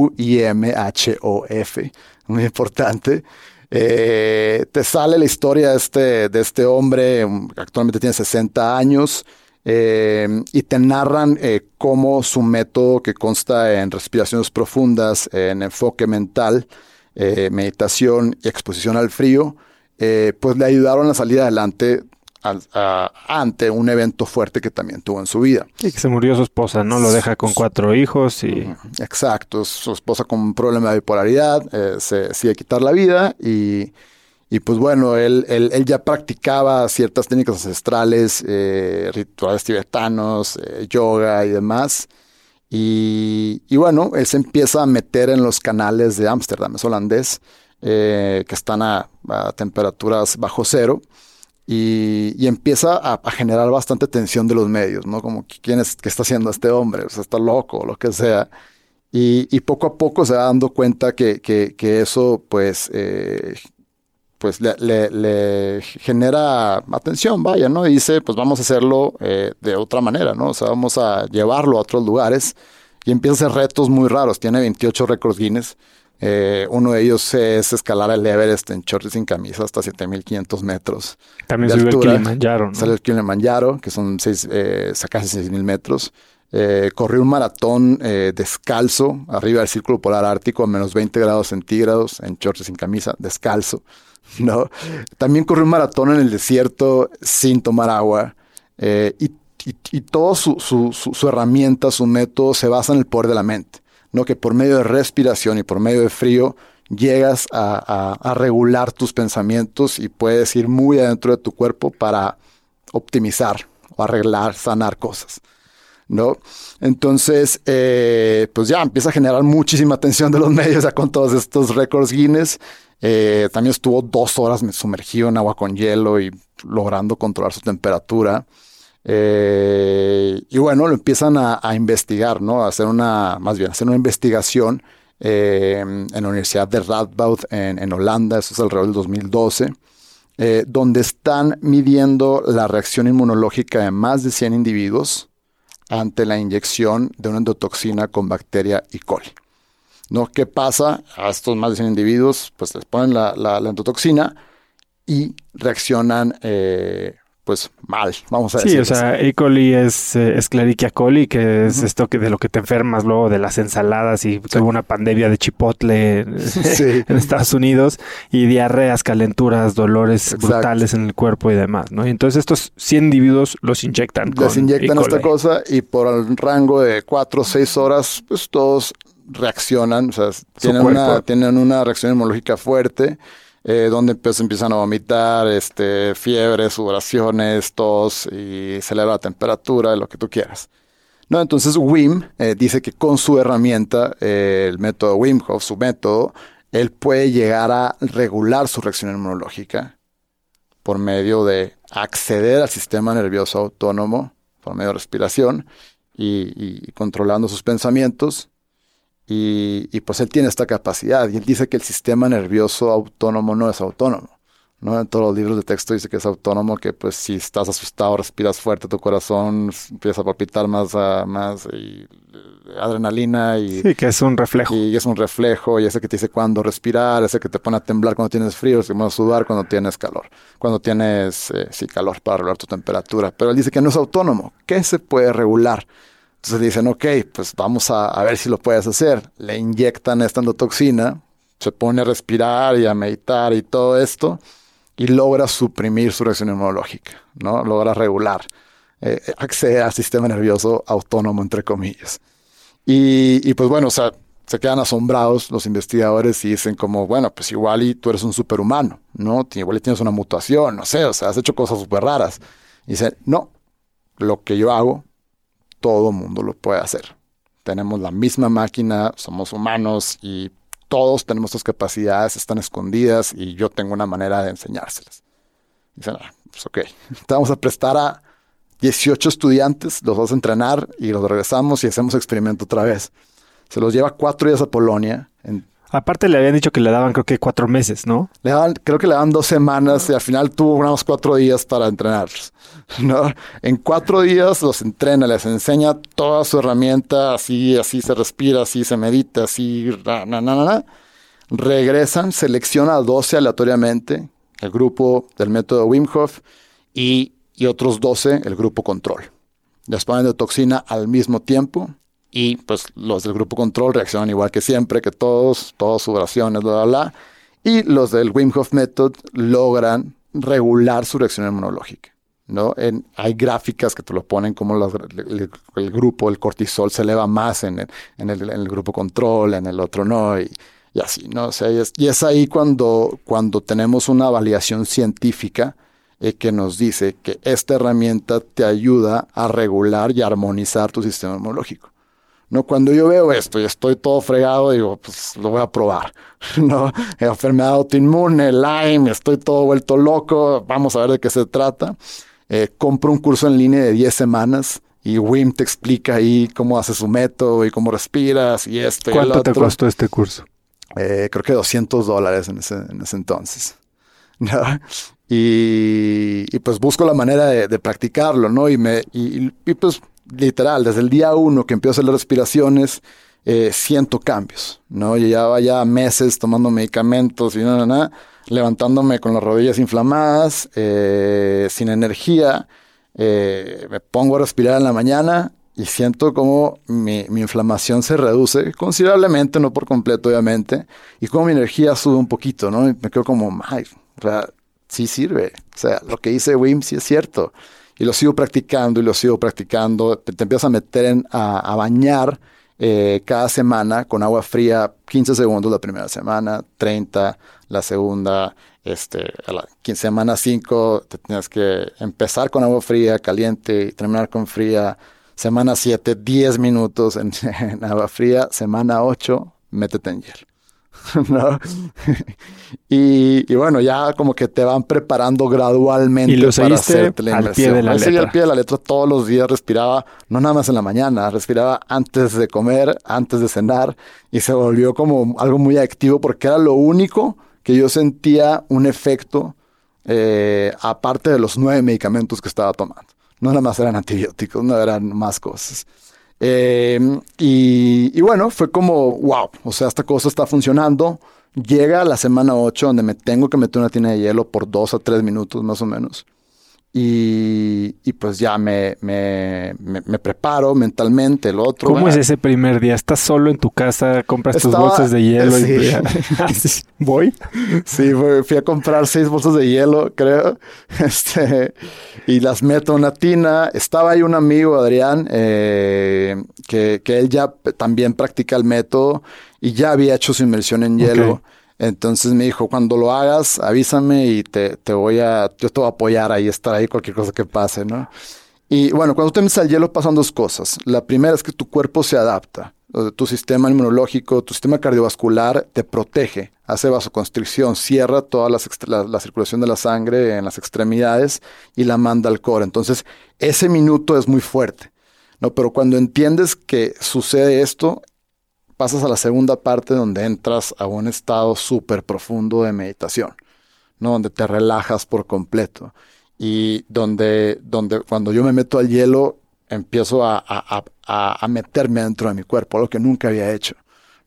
muy importante, eh, te sale la historia de este, de este hombre, actualmente tiene 60 años, eh, y te narran cómo su método, que consta en respiraciones profundas, en enfoque mental, meditación y exposición al frío, eh, pues le ayudaron a salir adelante ante un evento fuerte que también tuvo en su vida. Y que se murió su esposa, ¿no? Lo deja con cuatro hijos y... Exacto, su esposa con un problema de bipolaridad, eh, se decide quitar la vida y, y pues bueno, él, él, él, ya practicaba ciertas técnicas ancestrales, eh, rituales tibetanos, yoga y demás. Y, y bueno, él se empieza a meter en los canales de Ámsterdam, es holandés. Eh, que están a, temperaturas bajo cero. Y, empieza a, generar bastante tensión de los medios, ¿no? Como, ¿quién es, qué está haciendo este hombre? O sea, está loco, o lo que sea. Y, poco a poco se va dando cuenta que, que, eso, pues, eh, pues le, genera atención, vaya, ¿no? Y dice, pues vamos a hacerlo eh, de otra manera, ¿no? O sea, vamos a llevarlo a otros lugares. Y empieza a hacer retos muy raros. Tiene 28 récords Guinness. Eh, uno de ellos es escalar el Everest en shorts sin camisa hasta 7500 metros. También subió el Kilimanjaro. Sale el Kilimanjaro, que son seis, eh, casi 6000 metros. Eh, corrí un maratón eh, descalzo arriba del círculo polar ártico a menos 20 grados centígrados, en shorts sin camisa, descalzo. ¿no? También corrí un maratón en el desierto sin tomar agua. Eh, y, y, todo su, su, su, herramienta, su método se basa en el poder de la mente. Que por medio de respiración y por medio de frío llegas a regular tus pensamientos y puedes ir muy adentro de tu cuerpo para optimizar o arreglar, sanar cosas. ¿no? Entonces, eh, pues ya empieza a generar muchísima atención de los medios ya con todos estos récords Guinness. Eh, también estuvo dos horas sumergido en agua con hielo y logrando controlar su temperatura. Eh, y bueno, lo empiezan a, investigar, ¿no? A hacer una, más bien, hacer una investigación en la Universidad de Radboud en, Holanda, eso es alrededor del 2012, donde están midiendo la reacción inmunológica de más de 100 individuos ante la inyección de una endotoxina con bacteria E. coli. ¿No? ¿Qué pasa a estos más de 100 individuos? Pues les ponen la, endotoxina y reaccionan eh, pues mal, vamos a decir. Sí, o sea, E. coli es eh, Escherichia coli, que es esto que de lo que te enfermas luego de las ensaladas y tuvo una pandemia de chipotle en, Estados Unidos y diarreas, calenturas, dolores brutales en el cuerpo y demás, ¿no? Y entonces estos 100 individuos los inyectan. Les inyectan e. esta cosa y por el rango de 4 o 6 horas, pues todos reaccionan, o sea, tienen una, tienen una reacción inmunológica fuerte eh, donde pues, empiezan a vomitar, este, fiebre, sudoraciones, tos y se eleva la temperatura, lo que tú quieras. No, entonces Wim eh, dice que con su herramienta, eh, el método Wim Hof, su método, él puede llegar a regular su reacción inmunológica por medio de acceder al sistema nervioso autónomo, por medio de respiración y controlando sus pensamientos y, pues él tiene esta capacidad y él dice que el sistema nervioso autónomo no es autónomo. ¿no? En todos los libros de texto dice que es autónomo, que pues si estás asustado, respiras fuerte, tu corazón empieza a palpitar más, ah, más y, eh, adrenalina y... Sí, que es un reflejo. Y es un reflejo, y ese que te dice cuándo respirar, ese que te pone a temblar cuando tienes frío, ese que a sudar cuando tienes calor, cuando tienes, eh, sí, calor para regular tu temperatura. Pero él dice que no es autónomo. ¿Qué se puede regular? Entonces dicen, ok, pues vamos a, ver si lo puedes hacer. Le inyectan esta endotoxina, se pone a respirar y a meditar y todo esto, y logra suprimir su reacción inmunológica, ¿no? Logra regular, eh, acceder al sistema nervioso autónomo, entre comillas. Y, pues bueno, o sea, se quedan asombrados los investigadores y dicen como, bueno, pues igual y tú eres un superhumano, ¿no? Igual y tienes una mutación, no sé, o sea, has hecho cosas súper raras. Y dicen, no, lo que yo hago todo mundo lo puede hacer. Tenemos la misma máquina, somos humanos y todos tenemos estas capacidades, están escondidas y yo tengo una manera de enseñárselas. Dicen, ah, pues ok, te vamos a prestar a 18 estudiantes, los vas a entrenar y los regresamos y hacemos experimento otra vez. Se los lleva cuatro días a Polonia, Aparte le habían dicho que le daban creo que cuatro meses, ¿no? Le daban, creo que le daban dos semanas y al final tuvo unos cuatro días para entrenarlos. ¿no? En cuatro días los entrena, les enseña toda su herramienta, así, así se respira, así se medita, así, na, na, na, Regresan, selecciona a 12 aleatoriamente, el grupo del método Wim Hof, y, y otros 12 el grupo control. Les ponen de toxina al mismo tiempo y pues los del grupo control reaccionan igual que siempre, que todos, todas sus oraciones, bla, bla, bla. Y los del Wim Hof Method logran regular su reacción inmunológica. ¿no? Hay gráficas que te lo ponen como el, grupo, el cortisol se eleva más en el, grupo control, en el otro no, y, así, ¿no? O sea, y, es, y es, ahí cuando, cuando tenemos una validación científica eh, que nos dice que esta herramienta te ayuda a regular y armonizar tu sistema inmunológico. No, cuando yo veo esto y estoy todo fregado, digo, pues lo voy a probar. No, enfermedad autoinmune, Lyme, estoy todo vuelto loco, vamos a ver de qué se trata. Eh, compro un curso en línea de 10 semanas y Wim te explica ahí cómo hace su método y cómo respiras y esto ¿Cuánto y el otro. te costó este curso? Eh, creo que 200 dólares en ese, en ese entonces. Y, y, pues busco la manera de, de practicarlo, ¿no? Y, me, y, y pues literal, desde el día uno que empiezo a hacer las respiraciones, eh, siento cambios, ¿no? Llevaba ya meses tomando medicamentos y nada, nada, levantándome con las rodillas inflamadas, eh, sin energía, eh, me pongo a respirar en la mañana y siento como mi, inflamación se reduce considerablemente, no por completo obviamente, y como mi energía sube un poquito, ¿no? Y me quedo como, ay, o sí sirve, o sea, lo que dice Wim sí es cierto, y lo sigo practicando y lo sigo practicando, te, empiezas a meter en, a, a bañar eh, cada semana con agua fría, 15 segundos la primera semana, 30 la segunda, este, a la semana 5 te tienes que empezar con agua fría, caliente y terminar con fría. Semana 7, 10 minutos en, en agua fría. Semana 8, métete en hielo. ¿no? Y, bueno, ya como que te van preparando gradualmente y lo para hacerte la al pie de la letra. al pie de la letra todos los días, respiraba, no nada más en la mañana, respiraba antes de comer, antes de cenar, y se volvió como algo muy activo porque era lo único que yo sentía un efecto eh, aparte de los nueve medicamentos que estaba tomando. No nada más eran antibióticos, no eran más cosas. Eh, y, bueno, fue como, wow, o sea, esta cosa está funcionando. Llega la semana 8 donde me tengo que meter una tina de hielo por dos a tres minutos más o menos. Y, pues ya me, me, me, preparo mentalmente, el otro. ¿Cómo es ese primer día? ¿Estás solo en tu casa? ¿Compras tus bolsas de hielo? Y... ¿Voy? Sí, fui a comprar seis bolsas de hielo, creo. Este, y las meto en una tina. Estaba ahí un amigo, Adrián, eh, que, que, él ya también practica el método y ya había hecho su inmersión en hielo. Entonces me dijo, cuando lo hagas, avísame y te, te voy a, yo te voy a apoyar ahí, estar ahí cualquier cosa que pase, ¿no? Y bueno, cuando te metes al hielo pasan dos cosas. La primera es que tu cuerpo se adapta. Tu sistema inmunológico, tu sistema cardiovascular te protege, hace vasoconstricción, cierra toda la, la, circulación de la sangre en las extremidades y la manda al core. Entonces, ese minuto es muy fuerte. ¿no? Pero cuando entiendes que sucede esto, pasas a la segunda parte donde entras a un estado súper profundo de meditación, ¿no? Donde te relajas por completo. Y donde, donde cuando yo me meto al hielo, empiezo a, a, a, a meterme dentro de mi cuerpo, algo que nunca había hecho,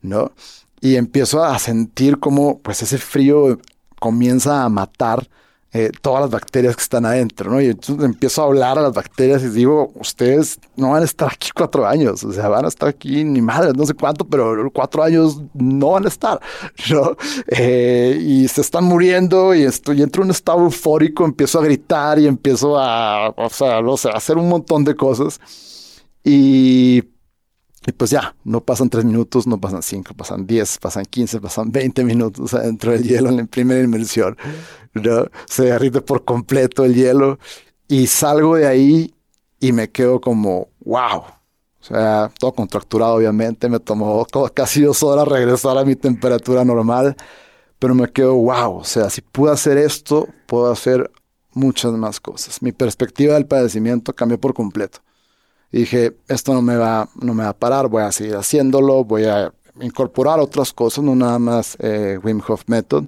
¿no? Y empiezo a sentir como, pues, ese frío comienza a matar eh, todas las bacterias que están adentro, ¿no? Y entonces empiezo a hablar a las bacterias y digo, ustedes no van a estar aquí cuatro años, o sea, van a estar aquí ni madre, no sé cuánto, pero cuatro años no van a estar, ¿no? Eh, y se están muriendo y estoy entro en un estado eufórico, empiezo a gritar y empiezo a, o sea, no sé, a hacer un montón de cosas. Y y pues ya, no pasan tres minutos, no pasan cinco, pasan diez, pasan quince, pasan veinte minutos adentro del hielo en la primera inmersión. Se derrite por completo el hielo y salgo de ahí y me quedo como, wow. O sea, todo contracturado obviamente, me tomó casi dos horas regresar a mi temperatura normal, pero me quedo, wow. O sea, si puedo hacer esto, puedo hacer muchas más cosas. Mi perspectiva del padecimiento cambió por completo. Dije, esto no me va, no me va a parar, voy a seguir haciéndolo, voy a incorporar otras cosas, no nada más eh, Wim Hof Method,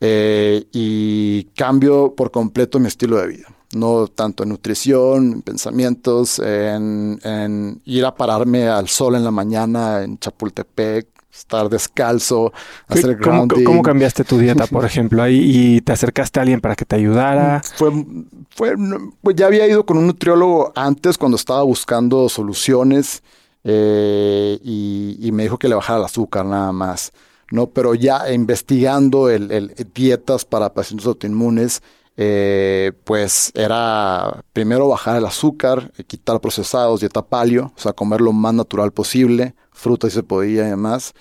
eh, y cambio por completo mi estilo de vida. No tanto en nutrición, en pensamientos, en, en ir a pararme al sol en la mañana en Chapultepec, estar descalzo, hacer ¿Cómo, ¿Cómo cambiaste tu dieta, por ejemplo? Ahí y te acercaste a alguien para que te ayudara. Fue, fue, pues ya había ido con un nutriólogo antes cuando estaba buscando soluciones eh, y, me dijo que le bajara el azúcar nada más. ¿no? Pero ya investigando el, el dietas para pacientes autoinmunes, eh, pues era primero bajar el azúcar, quitar procesados, dieta palio, o sea, comer lo más natural posible, frutas si se podía y demás.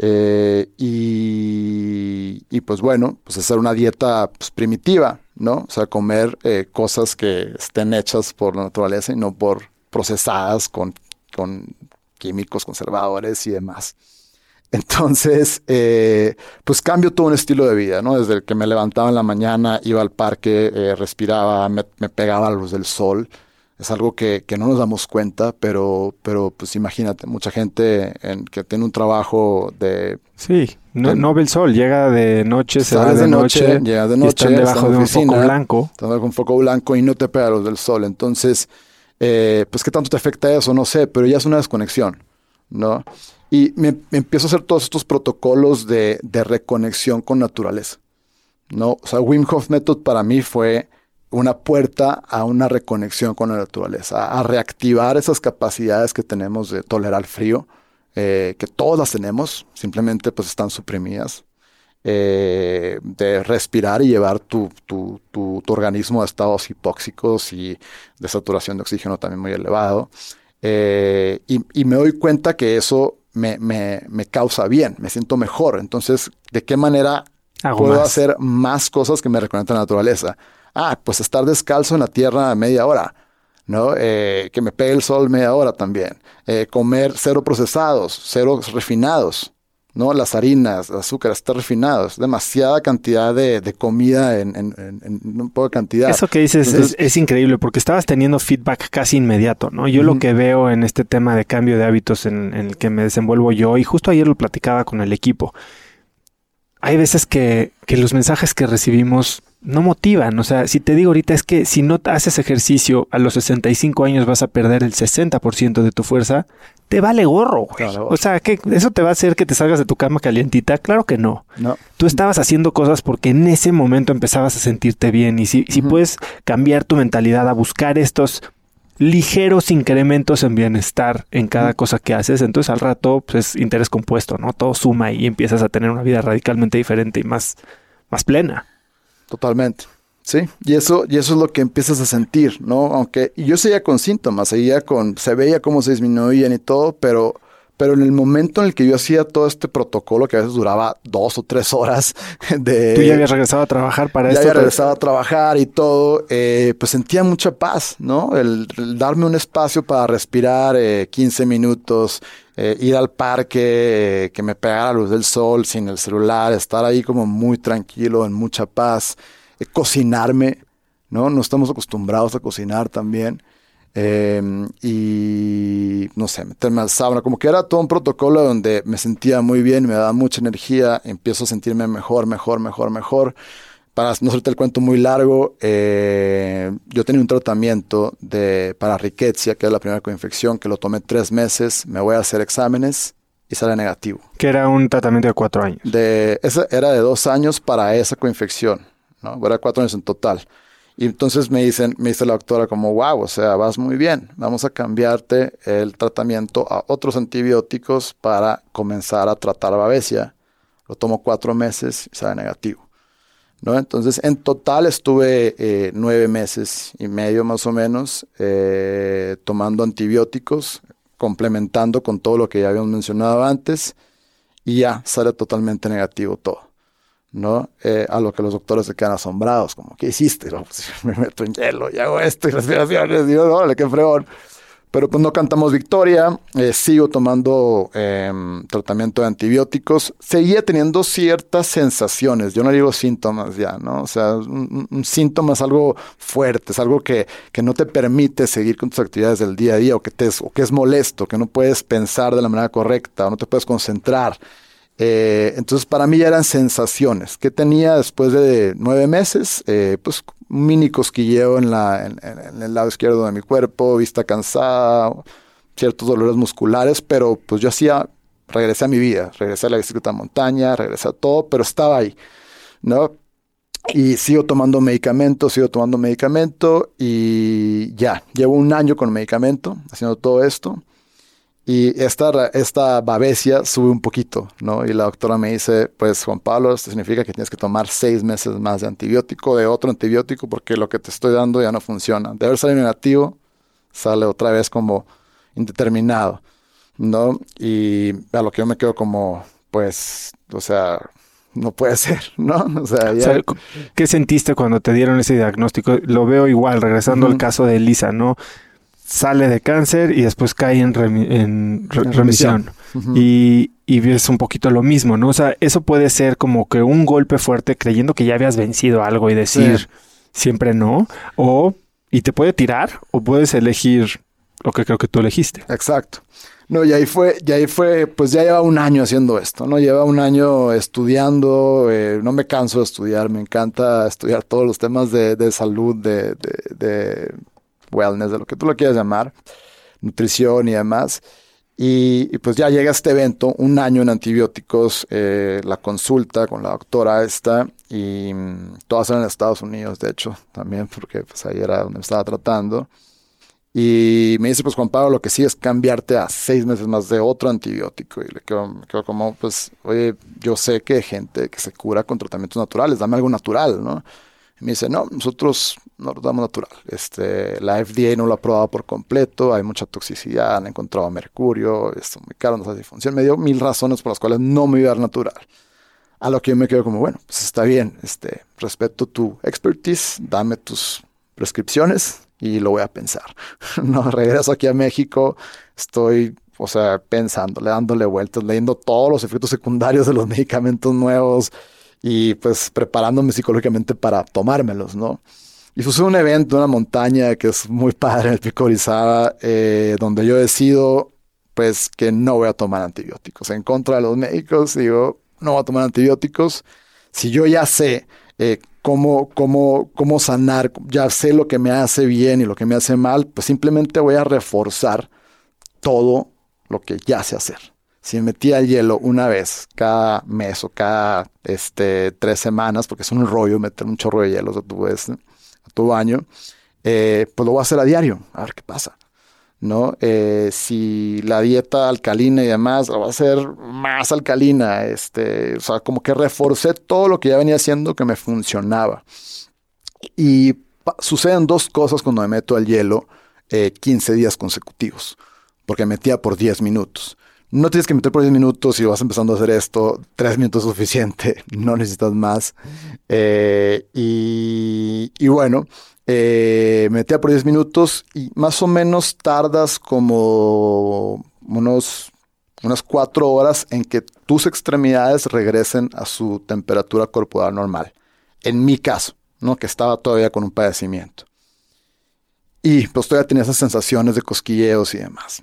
Eh, y, pues bueno, pues hacer una dieta pues, primitiva, ¿no? O sea, comer eh, cosas que estén hechas por la naturaleza y no por procesadas con, con químicos conservadores y demás. Entonces, eh, pues cambio todo un estilo de vida, ¿no? Desde el que me levantaba en la mañana, iba al parque, eh, respiraba, me, pegaba a la luz del sol. Es algo que, que, no nos damos cuenta, pero, pero pues imagínate, mucha gente en, que tiene un trabajo de... Sí, no, no ve el sol, llega de noche, se va de, noche, llega de noche, está debajo de un foco blanco. Está debajo de un foco blanco y no te pega a la luz del sol. Entonces, eh, pues qué tanto te afecta eso, no sé, pero ya es una desconexión, ¿no? Y me, empiezo a hacer todos estos protocolos de, de, reconexión con naturaleza. ¿no? O sea, Wim Hof Method para mí fue una puerta a una reconexión con la naturaleza, a reactivar esas capacidades que tenemos de tolerar frío, eh, que todas las tenemos, simplemente pues están suprimidas, eh, de respirar y llevar tu, tu, tu, organismo a estados hipóxicos y de saturación de oxígeno también muy elevado. Eh, y, y, me doy cuenta que eso me, me, me, causa bien, me siento mejor. Entonces, ¿de qué manera puedo hacer más cosas que me reconecten a la naturaleza? Ah, pues estar descalzo en la tierra media hora. ¿no? Eh, que me pegue el sol media hora también. Eh, comer cero procesados, cero refinados, ¿no? Las harinas, el azúcar, está refinado. demasiada cantidad de, comida en, en, en, poca cantidad. Eso que dices es, increíble porque estabas teniendo feedback casi inmediato, ¿no? Yo lo que veo en este tema de cambio de hábitos en, en el que me desenvuelvo yo, y justo ayer lo platicaba con el equipo, hay veces que, que los mensajes que recibimos no motivan. O sea, si te digo ahorita es que si no haces ejercicio a los 65 años vas a perder el 60% de tu fuerza, te vale gorro, güey. O sea, que eso te va a hacer que te salgas de tu cama calientita. Claro que no. No. Tú estabas haciendo cosas porque en ese momento empezabas a sentirte bien. Y si, si puedes cambiar tu mentalidad a buscar estos ligeros incrementos en bienestar en cada cosa que haces, entonces al rato pues, es interés compuesto, ¿no? Todo suma y empiezas a tener una vida radicalmente diferente y más, más plena. Totalmente. Sí, y eso, y eso es lo que empiezas a sentir, ¿no? Aunque yo seguía con síntomas, seguía con, se veía cómo se disminuían y todo, pero, pero en el momento en el que yo hacía todo este protocolo que a veces duraba dos o tres horas de... Tú ya habías regresado a trabajar para esto. Ya había regresado a trabajar y todo, eh, pues sentía mucha paz, ¿no? El, darme un espacio para respirar eh, 15 minutos, eh, ir al parque, eh, que me pegara la luz del sol sin el celular, estar ahí como muy tranquilo, en mucha paz, eh, cocinarme, ¿no? No estamos acostumbrados a cocinar también. Em, y no sé, meterme al sauna, como que era todo un protocolo donde me sentía muy bien, me daba mucha energía, empiezo a sentirme mejor, mejor, mejor, mejor para no hacerte el cuento muy largo, eh, yo tenía un tratamiento de, para riqueza, que es la primera coinfección, que lo tomé tres meses, me voy a hacer exámenes y sale negativo. Que era un tratamiento de cuatro años. De, esa, era de dos años para esa coinfección, ¿no? Era cuatro años en total. Y entonces me dicen, me dice la doctora como, wow, o sea, vas muy bien, vamos a cambiarte el tratamiento a otros antibióticos para comenzar a tratar babesia. Lo tomo cuatro meses y sale negativo. ¿no? Entonces, en total estuve eh, nueve meses y medio más o menos eh, tomando antibióticos, complementando con todo lo que ya habíamos mencionado antes, y ya sale totalmente negativo todo. ¿No? Eh, a lo que los doctores se quedan asombrados, como, ¿qué hiciste? Pues, me meto en hielo y hago esto y respiraciones, órale, qué fregón. Pero pues no cantamos victoria, eh, sigo tomando em, tratamiento de antibióticos, seguía teniendo ciertas sensaciones, yo no digo síntomas ya, ¿no? O sea, un, síntoma es algo fuerte, es algo que, que, no te permite seguir con tus actividades del día a día o que, te, o que es molesto, que no puedes pensar de la manera correcta o no te puedes concentrar. Eh, entonces para mí ya eran sensaciones que tenía después de nueve meses, eh, pues un mini cosquilleo en, la, en, el lado izquierdo de mi cuerpo, vista cansada, ciertos dolores musculares, pero pues yo hacía, regresé a mi vida, regresé a la bicicleta montaña, regresé a todo, pero estaba ahí, ¿no? Y sigo tomando medicamento, sigo tomando medicamento y ya, llevo un año con medicamento, haciendo todo esto. Y esta, esta babesia sube un poquito, ¿no? Y la doctora me dice, pues Juan Pablo, esto significa que tienes que tomar seis meses más de antibiótico, de otro antibiótico, porque lo que te estoy dando ya no funciona. De haber salido negativo, sale otra vez como indeterminado, ¿no? Y a lo que yo me quedo como, pues, o sea, no puede ser, ¿no? O sea, ya... ¿qué sentiste cuando te dieron ese diagnóstico? Lo veo igual, regresando al caso de Elisa, ¿no? Sale de cáncer y después cae en, remisión. y, y ves un poquito lo mismo, ¿no? O sea, eso puede ser como que un golpe fuerte creyendo que ya habías vencido algo y decir siempre no. O, y te puede tirar, o puedes elegir lo que creo que tú elegiste. Exacto. No, y ahí fue, y ahí fue, pues ya lleva un año haciendo esto, ¿no? Lleva un año estudiando, eh, no me canso de estudiar, me encanta estudiar todos los temas de, de salud, de, de, de wellness, de lo que tú lo quieras llamar, nutrición y demás. Y, pues ya llega este evento, un año en antibióticos, eh, la consulta con la doctora esta, y mm, todas eran en Estados Unidos, de hecho, también, porque pues ahí era donde me estaba tratando. Y me dice, pues Juan Pablo, lo que sí es cambiarte a seis meses más de otro antibiótico. Y le quedo, me quedo como, pues, oye, yo sé que hay gente que se cura con tratamientos naturales, dame algo natural, ¿no? Me dice, no, nosotros no lo damos natural. Este, la FDA no lo ha probado por completo, hay mucha toxicidad, han encontrado mercurio, es muy caro, no sabe si funciona. Me dio mil razones por las cuales no me iba a dar natural. A lo que yo me quedo como, bueno, pues está bien, este, respeto tu expertise, dame tus prescripciones y lo voy a pensar. no, regreso aquí a México, estoy, o sea, pensándole, dándole vueltas, leyendo todos los efectos secundarios de los medicamentos nuevos, y pues preparándome psicológicamente para tomármelos, ¿no? Y sucede un evento en una montaña que es muy padre el Pico Orizaba, eh, donde yo decido pues que no voy a tomar antibióticos. En contra de los médicos, digo, no voy a tomar antibióticos. Si yo ya sé eh, cómo, cómo, cómo sanar, ya sé lo que me hace bien y lo que me hace mal, pues simplemente voy a reforzar todo lo que ya sé hacer si me metía el hielo una vez cada mes o cada este, tres semanas, porque es un rollo meter un chorro de hielo a tu, tu baño, eh, pues lo voy a hacer a diario, a ver qué pasa. ¿no? Eh, si la dieta alcalina y demás, va a hacer más alcalina, este, o sea, como que reforcé todo lo que ya venía haciendo que me funcionaba. Y suceden dos cosas cuando me meto al hielo 15 eh, días consecutivos, porque metía por 10 minutos. No tienes que meter por 10 minutos y vas empezando a hacer esto. 3 minutos es suficiente, no necesitas más. Eh, y, bueno, eh, metía por 10 minutos y más o menos tardas como unos, unas 4 horas en que tus extremidades regresen a su temperatura corporal normal. En mi caso, ¿no? que estaba todavía con un padecimiento. Y pues todavía tenía esas sensaciones de cosquilleos y demás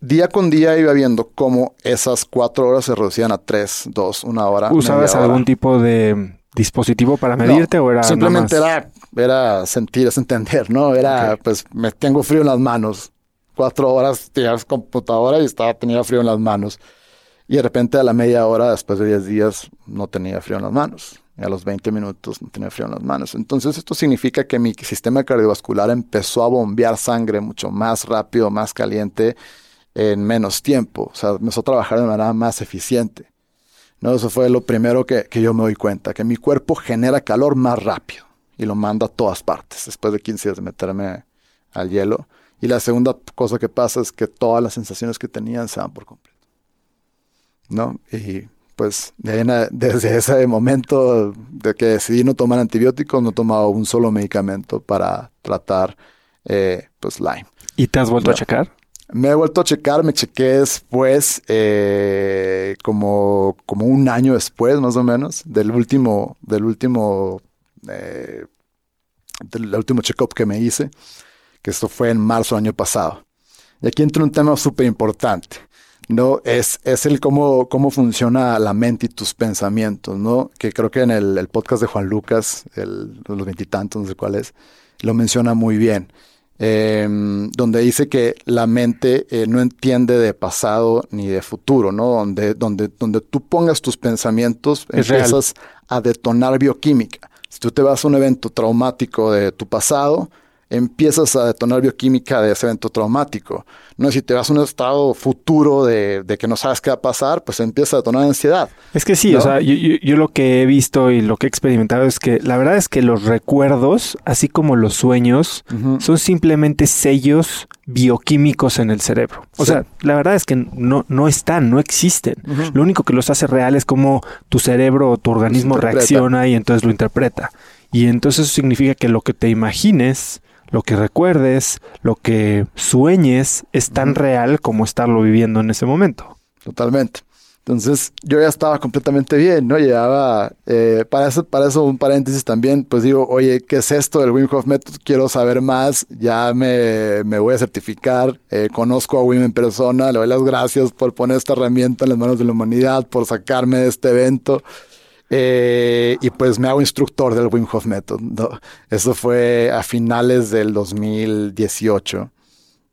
día con día iba viendo cómo esas cuatro horas se reducían a tres, dos, una hora. ¿Usabas algún tipo de dispositivo para medirte o era simplemente era era sentir, es entender, ¿no? Era pues me tengo frío en las manos. Cuatro horas tenías computadora y estaba tenía frío en las manos. Y de repente a la media hora, después de diez días, no tenía frío en las manos. Y a los 20 minutos no tenía frío en las manos. Entonces esto significa que mi sistema cardiovascular empezó a bombear sangre mucho más rápido, más caliente en menos tiempo, o sea, empezó a trabajar de manera más eficiente. ¿no? Eso fue lo primero que, que, yo me doy cuenta, que mi cuerpo genera calor más rápido y lo manda a todas partes después de 15 días de meterme al hielo. Y la segunda cosa que pasa es que todas las sensaciones que tenían se van por completo. ¿No? Y pues desde ese momento de que decidí no tomar antibióticos, no he tomado un solo medicamento para tratar eh, pues Lyme. ¿Y te has vuelto a checar? Me he vuelto a checar, me chequé después, eh, como, como un año después, más o menos, del último, del último, eh, del último check-up que me hice, que esto fue en marzo del año pasado. Y aquí entra un tema súper importante, ¿no? Es, es el cómo, cómo funciona la mente y tus pensamientos, ¿no? Que creo que en el, podcast de Juan Lucas, el, los veintitantos, no sé cuál es, lo menciona muy bien. Em, donde dice que la mente eh, no entiende de pasado ni de futuro, ¿no? Donde, donde, donde tú pongas tus pensamientos, empiezas a detonar bioquímica. Si tú te vas a un evento traumático de tu pasado, empiezas a detonar bioquímica de ese evento traumático. No, si te vas a un estado futuro de, que no sabes qué va a pasar, pues empieza a detonar ansiedad. Es que sí, o sea, yo, lo que he visto y lo que he experimentado es que la verdad es que los recuerdos, así como los sueños, son simplemente sellos bioquímicos en el cerebro. O sea, la verdad es que no, no están, no existen. Lo único que los hace reales es como tu cerebro o tu organismo reacciona y entonces lo interpreta. Y entonces eso significa que lo que te imagines lo que recuerdes, lo que sueñes es tan real como estarlo viviendo en ese momento. Totalmente. Entonces yo ya estaba completamente bien, ¿no? Llevaba, eh, para, eso, para eso un paréntesis también, pues digo, oye, ¿qué es esto del Wim Hof Method? Quiero saber más, ya me, me voy a certificar, eh, conozco a Wim en persona, le doy las gracias por poner esta herramienta en las manos de la humanidad, por sacarme de este evento. Eh, y pues me hago instructor del Wim Hof Method. Eso fue a finales del 2018.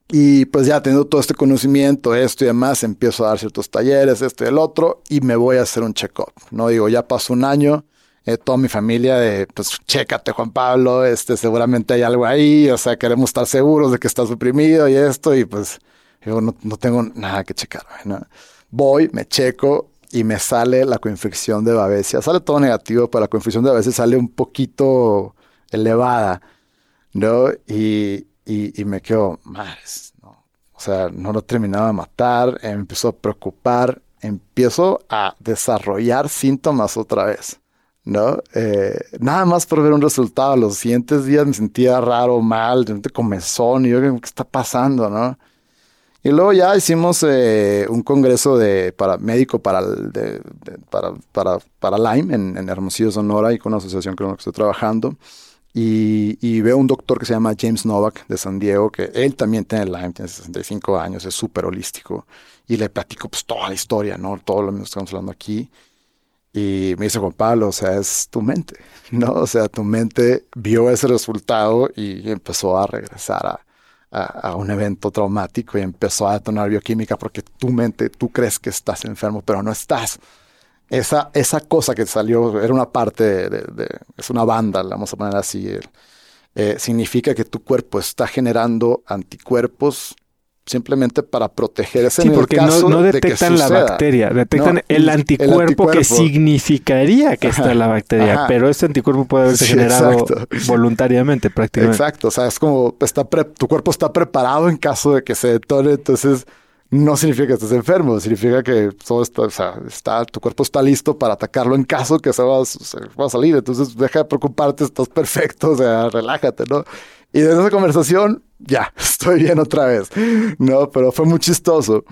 Y pues ya teniendo todo este conocimiento, esto y demás, empiezo a dar ciertos talleres, esto y el otro, y me voy a hacer un check-up. No digo, ya pasó un año, eh, toda mi familia de, pues, chécate, Juan Pablo, este, seguramente hay algo ahí, o sea, queremos estar seguros de que estás suprimido y esto, y pues, yo no, no tengo nada que checar, ¿no? Voy, me checo y me sale la coinfección de Babesia. Sale todo negativo, pero la coinfección de Babesia sale un poquito elevada, ¿no? Y, y, me quedo, madres, ¿no? O sea, no lo terminaba de matar, me empezó a preocupar, empiezo a desarrollar síntomas otra vez. ¿no? Eh, nada más por ver un resultado. Los siguientes días me sentía raro, mal, de comezón, y yo, ¿qué está pasando, no? Y luego ya hicimos eh, un congreso de, para, médico para, de, para, para, para, Lyme en, en, Hermosillo, Sonora, y con una asociación con la que estoy trabajando. Y, y, veo un doctor que se llama James Novak de San Diego, que él también tiene Lyme, tiene 65 años, es súper holístico. Y le platico pues toda la historia, ¿no? Todo lo que estamos hablando aquí. Y me dice Juan Pablo, o sea, es tu mente, ¿no? O sea, tu mente vio ese resultado y empezó a regresar a, a, un evento traumático y empezó a detonar bioquímica porque tu mente, tú crees que estás enfermo, pero no estás. Esa, esa cosa que salió era una parte de, es una banda, la vamos a poner así, eh, significa que tu cuerpo está generando anticuerpos simplemente para proteger ese sí, porque no, detectan la bacteria, detectan el, anticuerpo que significaría que está la bacteria, pero ese anticuerpo puede haberse generado voluntariamente prácticamente. Exacto, o sea, es como está tu cuerpo está preparado en caso de que se detone, entonces no significa que estés enfermo, significa que todo está, está, tu cuerpo está listo para atacarlo en caso que se va, a salir, entonces deja de preocuparte, estás perfecto, o relájate, ¿no? Y de esa conversación, ya, estoy bien otra vez. No, pero fue muy chistoso.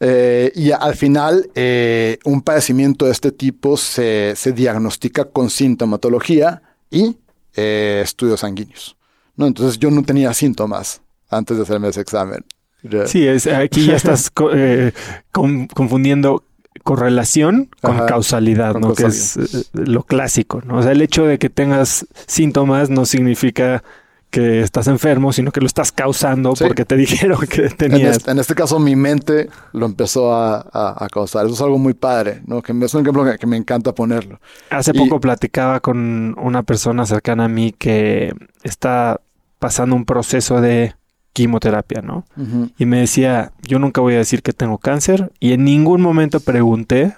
Eh, y al final, eh, un padecimiento de este tipo se, se diagnostica con sintomatología y eh, estudios sanguíneos. ¿no? Entonces yo no tenía síntomas antes de hacerme ese examen. Sí, es, aquí ya estás confundiendo correlación con causalidad, ¿no? Que es lo clásico, ¿no? O sea, el hecho de que tengas síntomas no significa que estás enfermo, sino que lo estás causando porque te dijeron que tenías. En este, caso, mi mente lo empezó a, causar. Eso es algo muy padre, ¿no? Que es un ejemplo que, me encanta ponerlo. Hace poco platicaba con una persona cercana a mí que está pasando un proceso de quimioterapia, ¿no? Y me decía, yo nunca voy a decir que tengo cáncer y en ningún momento pregunté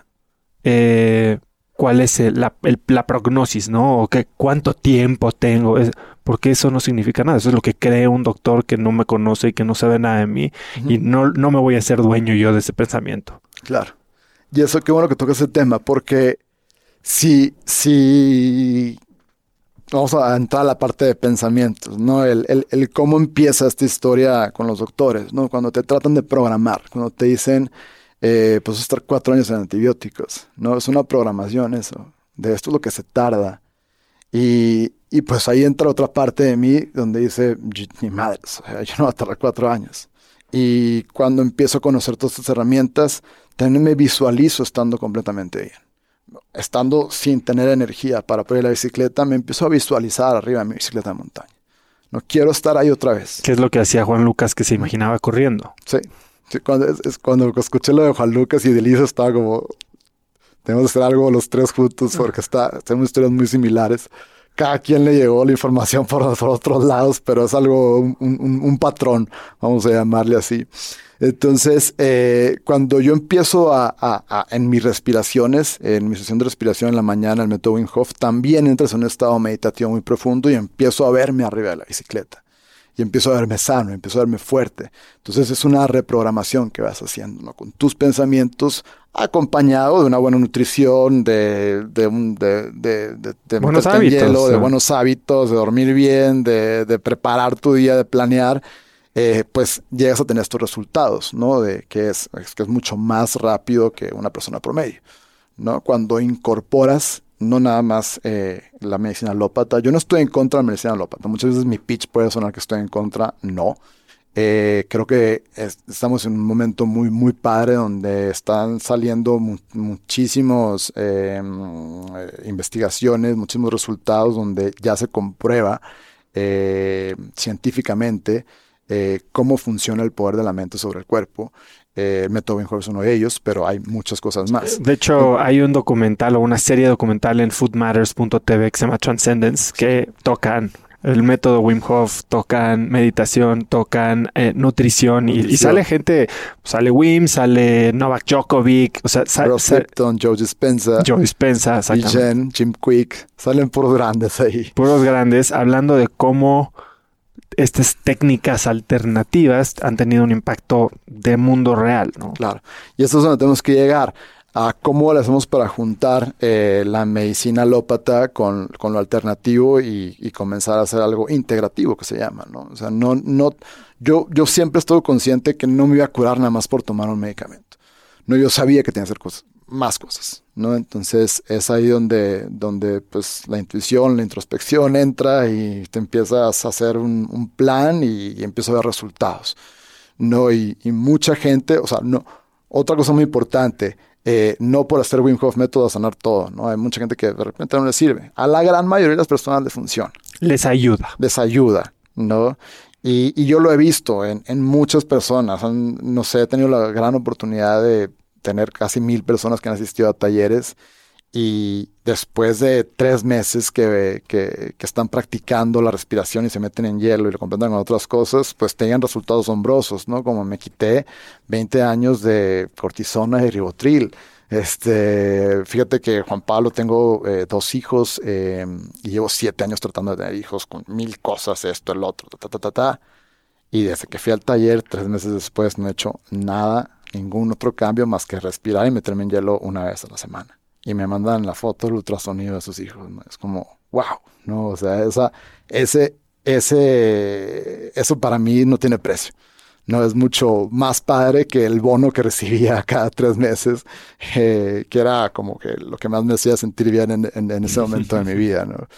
eh, cuál es la, prognosis, ¿no? O qué, cuánto tiempo tengo, porque eso no significa nada. Eso es lo que cree un doctor que no me conoce y que no sabe nada de mí y no, no me voy a ser dueño yo de ese pensamiento. Claro. Y eso qué bueno que toca ese tema, porque si, si vamos a entrar a la parte de pensamientos, ¿no? El, el, el, cómo empieza esta historia con los doctores, ¿no? Cuando te tratan de programar, cuando te dicen, eh, pues estar cuatro años en antibióticos, ¿no? Es una programación eso, de esto es lo que se tarda. Y, y pues ahí entra otra parte de mí donde dice, mi madre, yo no voy a tardar cuatro años. Y cuando empiezo a conocer todas estas herramientas, también me visualizo estando completamente bien. Estando sin tener energía para poner la bicicleta, me empiezo a visualizar arriba de mi bicicleta de montaña. No quiero estar ahí otra vez. ¿Qué es lo que hacía Juan Lucas que se imaginaba corriendo? Sí cuando, es, cuando escuché lo de Juan Lucas y de estaba como, tenemos que hacer algo los tres juntos porque está, tenemos historias muy similares. Cada quien le llegó la información por, otros lados, pero es algo, un, patrón, vamos a llamarle así. Entonces, eh, cuando yo empiezo a, en mis respiraciones, en mi sesión de respiración en la mañana, el método Wim Hof, también entras en un estado meditativo muy profundo y empiezo a verme arriba de la bicicleta y empiezo a verme sano, empiezo a verme fuerte. Entonces es una reprogramación que vas haciendo, ¿no? Con tus pensamientos acompañado de una buena nutrición, de, de, de, de, de buenos hábitos, hielo, de buenos hábitos, de dormir bien, de, de preparar tu día, de planear. Eh, pues llegas a tener estos resultados, ¿no? De que es, es, que es mucho más rápido que una persona promedio, ¿no? Cuando incorporas no nada más eh, la medicina alópata. Yo no estoy en contra de la medicina alópata. Muchas veces mi pitch puede sonar que estoy en contra. No. Eh, creo que estamos en un momento muy, muy padre donde están saliendo muchísimos eh, investigaciones, muchísimos resultados donde ya se comprueba científicamente eh, cómo funciona el poder de la mente sobre el cuerpo. Eh, el método es uno de ellos, pero hay muchas cosas más. De hecho, hay un documental o una serie documental en foodmatters.tv que se llama Transcendence que tocan el método Wim Hof, tocan meditación, tocan eh, nutrición, Y, sale gente, sale Wim, sale Novak Djokovic, o sea, sale Joe Dispenza, Joe Dispenza, Jen, Jim Quick, salen puros grandes ahí. Puros grandes hablando de cómo estas técnicas alternativas han tenido un impacto de mundo real, ¿no? Claro. Y eso es donde tenemos que llegar a cómo le hacemos para juntar eh, la medicina alópata con, lo alternativo y, comenzar a hacer algo integrativo que se llama, ¿no? O sea, no, no, yo, yo siempre estuve consciente que no me iba a curar nada más por tomar un medicamento. No, yo sabía que tenía que hacer cosas, más cosas, ¿no? Entonces es ahí donde, donde pues la intuición, la introspección entra y te empiezas a hacer un, plan y, y empiezas a ver resultados, ¿no? Y, y mucha gente, o sea, no, otra cosa muy importante, eh, no por hacer Wim Hof método a sanar todo, ¿no? Hay mucha gente que de repente no le sirve. A la gran mayoría de las personas les funciona. Les ayuda. Les ayuda, ¿no? Y, yo lo he visto en, muchas personas. no sé, he tenido la gran oportunidad de tener casi mil personas que han asistido a talleres y después de tres meses que, que, están practicando la respiración y se meten en hielo y lo completan con otras cosas, pues tengan resultados asombrosos, ¿no? Como me quité 20 años de cortisona y ribotril. Este, fíjate que Juan Pablo tengo eh, dos hijos em, y llevo siete años tratando de tener hijos con mil cosas, esto, el otro, ta, ta, ta, ta. Y desde que fui al taller, tres meses después, no he hecho nada, ningún otro cambio más que respirar y meterme en hielo una vez a la semana y me mandan la foto del ultrasonido de sus hijos. Es como, wow, ¿no? O sea, esa, ese, ese, eso para mí no tiene precio. No es mucho más padre que el bono que recibía cada tres meses, eh, que era como que lo que más me hacía sentir bien en, ese momento de mi vida, ¿no?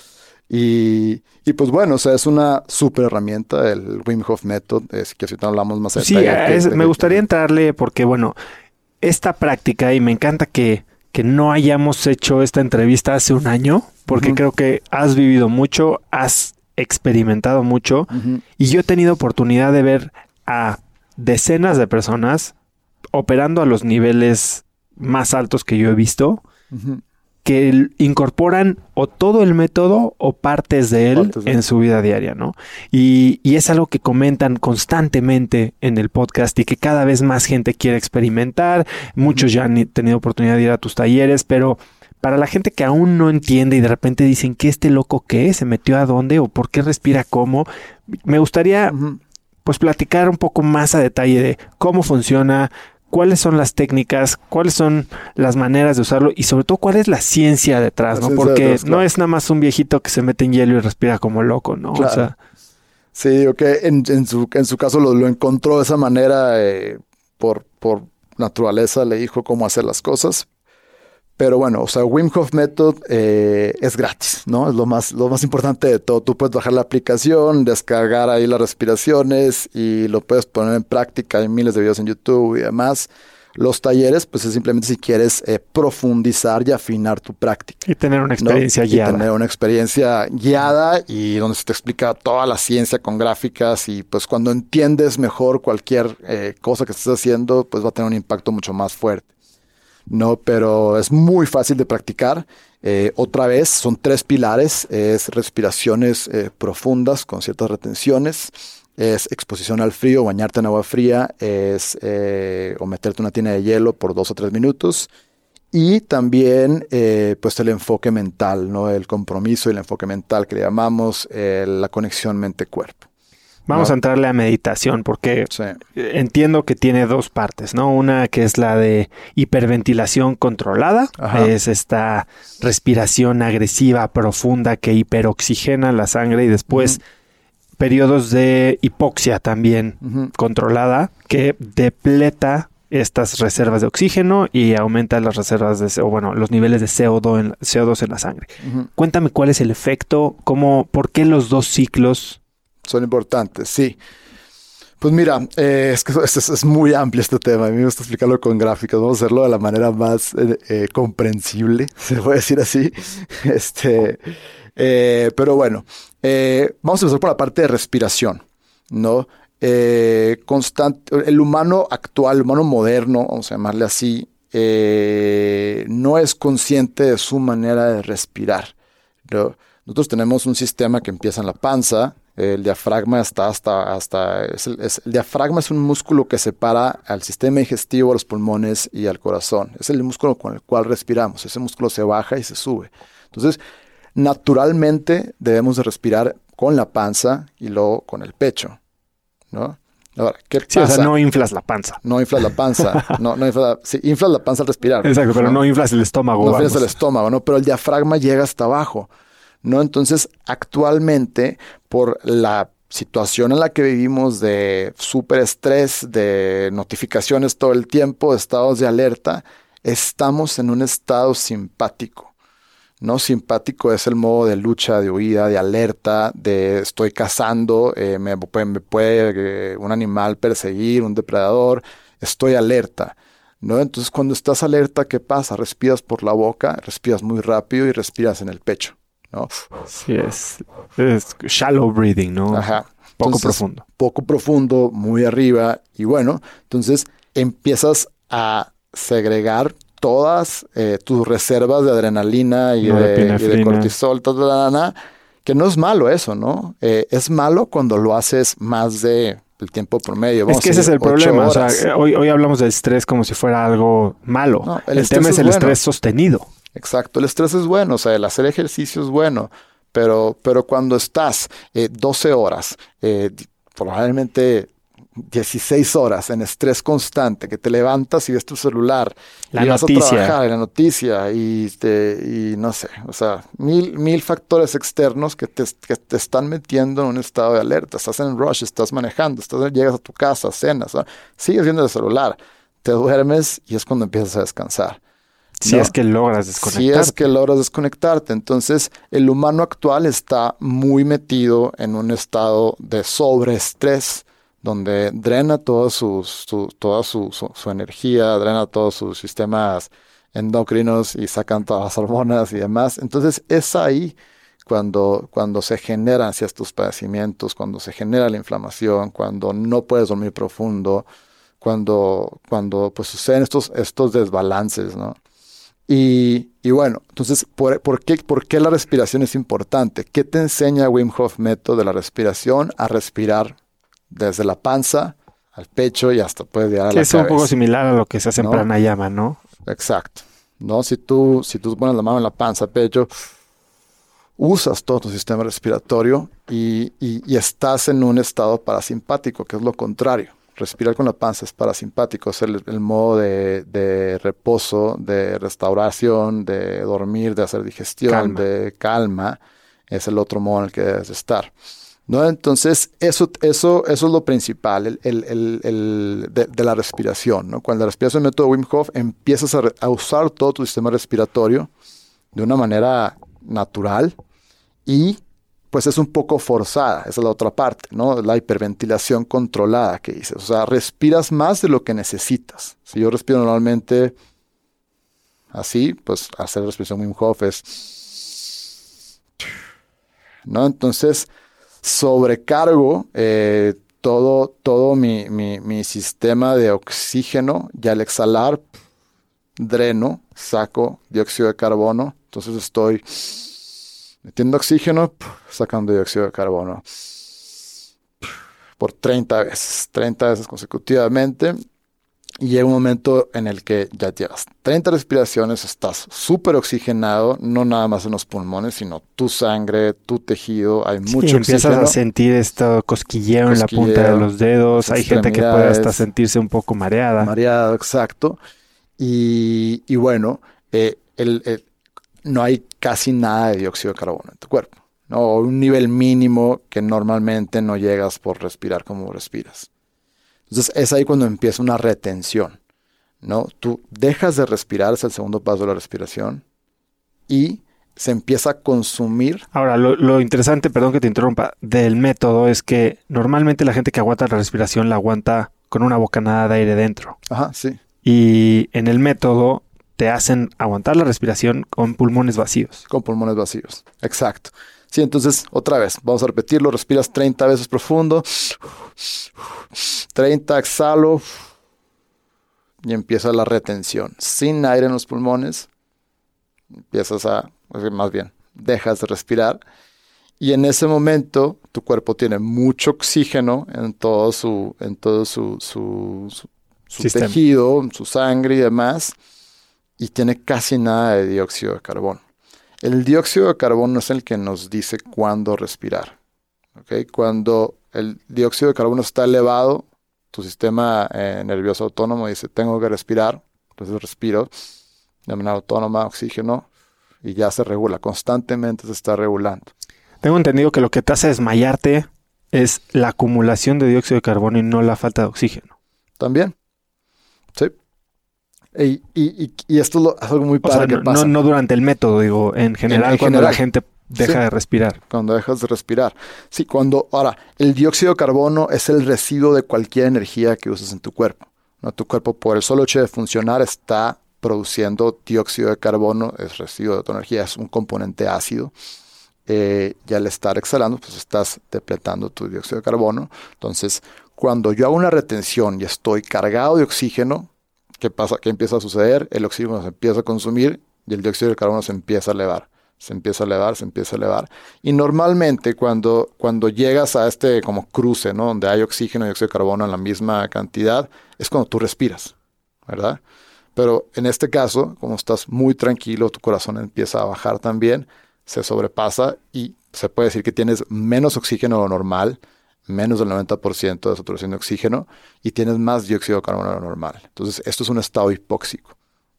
Y, y, pues bueno, o sea, es una súper herramienta el Wim Hof Method, es que si te hablamos más Sí, me gustaría entrarle porque, bueno, esta práctica, y me encanta que que no hayamos hecho esta entrevista hace un año, porque creo que has vivido mucho, has experimentado mucho y yo he tenido oportunidad de ver a decenas de personas operando a los niveles más altos que yo he visto que incorporan o todo el método o partes de él en su vida diaria, ¿no? Y, y, es algo que comentan constantemente en el podcast y que cada vez más gente quiere experimentar. Muchos ya han tenido oportunidad de ir a tus talleres, pero para la gente que aún no entiende y de repente dicen que este loco qué, se metió a dónde o por qué respira cómo, me gustaría pues platicar un poco más a detalle de cómo funciona, cuáles son las técnicas, cuáles son las maneras de usarlo y sobre todo cuál es la ciencia detrás, ¿no? Porque no es nada más un viejito que se mete en hielo y respira como loco, ¿no? O sea, sí, ok, en, en, su, en su caso lo, encontró de esa manera eh, por, por naturaleza, le dijo cómo hacer las cosas, pero bueno, o sea, Wim Hof Method eh, es gratis, ¿no? Es lo más, lo más importante de todo. Tú puedes bajar la aplicación, descargar ahí las respiraciones y lo puedes poner en práctica. Hay miles de videos en YouTube y demás. Los talleres, pues es simplemente si quieres eh, profundizar y afinar tu práctica. Y tener una experiencia guiada. Y tener una experiencia guiada y donde se te explica toda la ciencia con gráficas y pues cuando entiendes mejor cualquier eh, cosa que estés haciendo, pues va a tener un impacto mucho más fuerte. ¿No? Pero es muy fácil de practicar. Eh, otra vez, son tres pilares, es respiraciones eh, profundas con ciertas retenciones, es exposición al frío, bañarte en agua fría, es eh, o meterte una tina de hielo por dos o tres minutos y también pues el enfoque mental, ¿no? el compromiso y el enfoque mental que le llamamos la conexión mente-cuerpo. Vamos a entrarle a meditación porque entiendo que tiene dos partes, ¿no? Una que es la de hiperventilación controlada, es esta respiración agresiva profunda que hiperoxigena la sangre y después periodos de hipoxia también controlada que depleta estas reservas de oxígeno y aumenta las reservas de, o bueno, los niveles de CO2 en, CO2 en la sangre. Cuéntame cuál es el efecto, cómo, por qué los dos ciclos son importantes, sí. Pues mira, eh, es que es, muy amplio este tema. A mí me gusta explicarlo con gráficos. Vamos a hacerlo de la manera más eh, eh, comprensible, se puede decir así. Este, pero bueno, vamos a empezar por la parte de respiración, ¿no? constante, el humano actual, el humano moderno, vamos a llamarle así, no es consciente de su manera de respirar. Nosotros tenemos un sistema que empieza en la panza, el diafragma está hasta, hasta el, diafragma es un músculo que separa al sistema digestivo, a los pulmones y al corazón. Es el músculo con el cual respiramos. Ese músculo se baja y se sube. Entonces, naturalmente debemos de respirar con la panza y luego con el pecho, ¿no? Ahora, ¿qué pasa? o sea, no inflas la panza. No inflas la panza. no, no inflas, la, sí, inflas la panza al respirar. Exacto, pero no, inflas el estómago. No inflas el estómago, ¿no? Pero el diafragma llega hasta abajo, ¿no? Entonces, actualmente, por la situación en la que vivimos de súper estrés, de notificaciones todo el tiempo, de estados de alerta, estamos en un estado simpático. ¿no? Simpático es el modo de lucha, de huida, de alerta, de estoy cazando, eh, me, puede eh, un animal perseguir, un depredador, estoy alerta. ¿No? Entonces cuando estás alerta, ¿qué pasa? Respiras por la boca, respiras muy rápido y respiras en el pecho, ¿no? Sí, es, es shallow breathing, ¿no? Ajá. Poco profundo. Poco profundo, muy arriba y bueno, entonces empiezas a segregar todas eh, tus reservas de adrenalina y, de, cortisol, que no es malo eso, ¿no? Eh, es malo cuando lo haces más de el tiempo promedio. es que ese es el problema. O sea, hoy, hoy hablamos del estrés como si fuera algo malo. el, tema es, el estrés sostenido. Exacto, el estrés es bueno, o sea, el hacer ejercicio es bueno, pero, pero cuando estás 12 eh, horas, probablemente 16 horas en estrés constante, que te levantas y ves tu celular, la y noticia. vas a trabajar en la noticia y, y no sé, o sea, mil, mil factores externos que te, que te están metiendo en un estado de alerta. Estás en rush, estás manejando, estás, llegas a tu casa, cenas, sigues viendo el celular, te duermes y es cuando empiezas a descansar. Si es que logras desconectarte. Si es que logras desconectarte. Entonces, el humano actual está muy metido en un estado de sobreestrés donde drena toda, su, toda su, energía, drena todos sus sistemas endocrinos y sacan todas las hormonas y demás. Entonces es ahí cuando, cuando se generan ciertos padecimientos, cuando se genera la inflamación, cuando no puedes dormir profundo, cuando, cuando pues suceden estos, estos desbalances, ¿no? Y, y, bueno, entonces, ¿por, ¿por, qué, ¿por qué la respiración es importante? ¿Qué te enseña Wim Hof Método de la respiración? A respirar desde la panza al pecho y hasta puede llegar a que es un poco similar a lo que se hace en pranayama, ¿no? Exacto. ¿No? Si tú, si tú pones la mano en la panza, pecho, usas todo tu sistema respiratorio y, estás en un estado parasimpático, que es lo contrario. Respirar con la panza es parasimpático, es el, modo de, de, reposo, de restauración, de dormir, de hacer digestión, de calma. Es el otro modo en el que debes estar. ¿no? Entonces, eso, eso, eso es lo principal el, de, la respiración. ¿no? Cuando la respiración método Wim Hof, empiezas a, usar todo tu sistema respiratorio de una manera natural y pues es un poco forzada, esa es la otra parte, ¿no? La hiperventilación controlada que dices. O sea, respiras más de lo que necesitas. Si yo respiro normalmente así, pues hacer respiración Wim Hof es... ¿No? Entonces, sobrecargo eh, todo, todo mi, mi, sistema de oxígeno y al exhalar dreno, saco dióxido de carbono. Entonces estoy metiendo oxígeno, sacando dióxido de carbono por 30 veces, 30 veces consecutivamente. Y llega un momento en el que ya llevas 30 respiraciones, estás súper oxigenado, no nada más en los pulmones, sino tu sangre, tu tejido, hay mucho sí, empiezas a sentir esto cosquilleo, en la punta de los dedos, hay gente que puede hasta sentirse un poco mareada. Mareado, exacto. Y, y bueno, eh, el, no hay casi nada de dióxido de carbono en tu cuerpo, ¿no? Un nivel mínimo que normalmente no llegas por respirar como respiras. Entonces es ahí cuando empieza una retención, ¿no? Tú dejas de respirar, es el segundo paso de la respiración, y se empieza a consumir. Ahora, lo, interesante, perdón que te interrumpa, del método es que normalmente la gente que aguanta la respiración la aguanta con una bocanada de aire dentro. Ajá, sí. Y en el método te hacen aguantar la respiración con pulmones vacíos. Con pulmones vacíos, exacto. Sí, entonces otra vez, vamos a repetirlo, respiras 30 veces profundo, 30, exhalo y empieza la retención. Sin aire en los pulmones, empiezas a, más bien, dejas de respirar y en ese momento tu cuerpo tiene mucho oxígeno en todo su, en todo su, su, su, tejido, su sangre y demás, y tiene casi nada de dióxido de carbono. El dióxido de carbono es el que nos dice cuándo respirar. ¿okay? Cuando el dióxido de carbono está elevado, tu sistema eh, nervioso autónomo dice, tengo que respirar, entonces respiro, de manera autónoma, oxígeno, y ya se regula, constantemente se está regulando. Tengo entendido que lo que te hace desmayarte es la acumulación de dióxido de carbono y no la falta de oxígeno. También. Sí. Y, esto es algo muy padre que pasa. No, durante el método, digo, en general, cuando la gente deja de respirar. Cuando dejas de respirar. Sí, cuando. Ahora, el dióxido de carbono es el residuo de cualquier energía que uses en tu cuerpo. ¿no? Tu cuerpo, por el solo hecho de funcionar, está produciendo dióxido de carbono, es residuo de tu energía, es un componente ácido. Eh, y al estar exhalando, pues estás depletando tu dióxido de carbono. Entonces, cuando yo hago una retención y estoy cargado de oxígeno, ¿qué pasa? ¿Qué empieza a suceder? El oxígeno se empieza a consumir y el dióxido de carbono se empieza a elevar. Se empieza a elevar, se empieza a elevar. Y normalmente cuando, cuando llegas a este como cruce, ¿no? Donde hay oxígeno y dióxido de carbono en la misma cantidad, es cuando tú respiras, ¿verdad? Pero en este caso, como estás muy tranquilo, tu corazón empieza a bajar también, se sobrepasa y se puede decir que tienes menos oxígeno de lo normal, menos del 90% de saturación de oxígeno y tienes más dióxido de carbono normal. Entonces, esto es un estado hipóxico,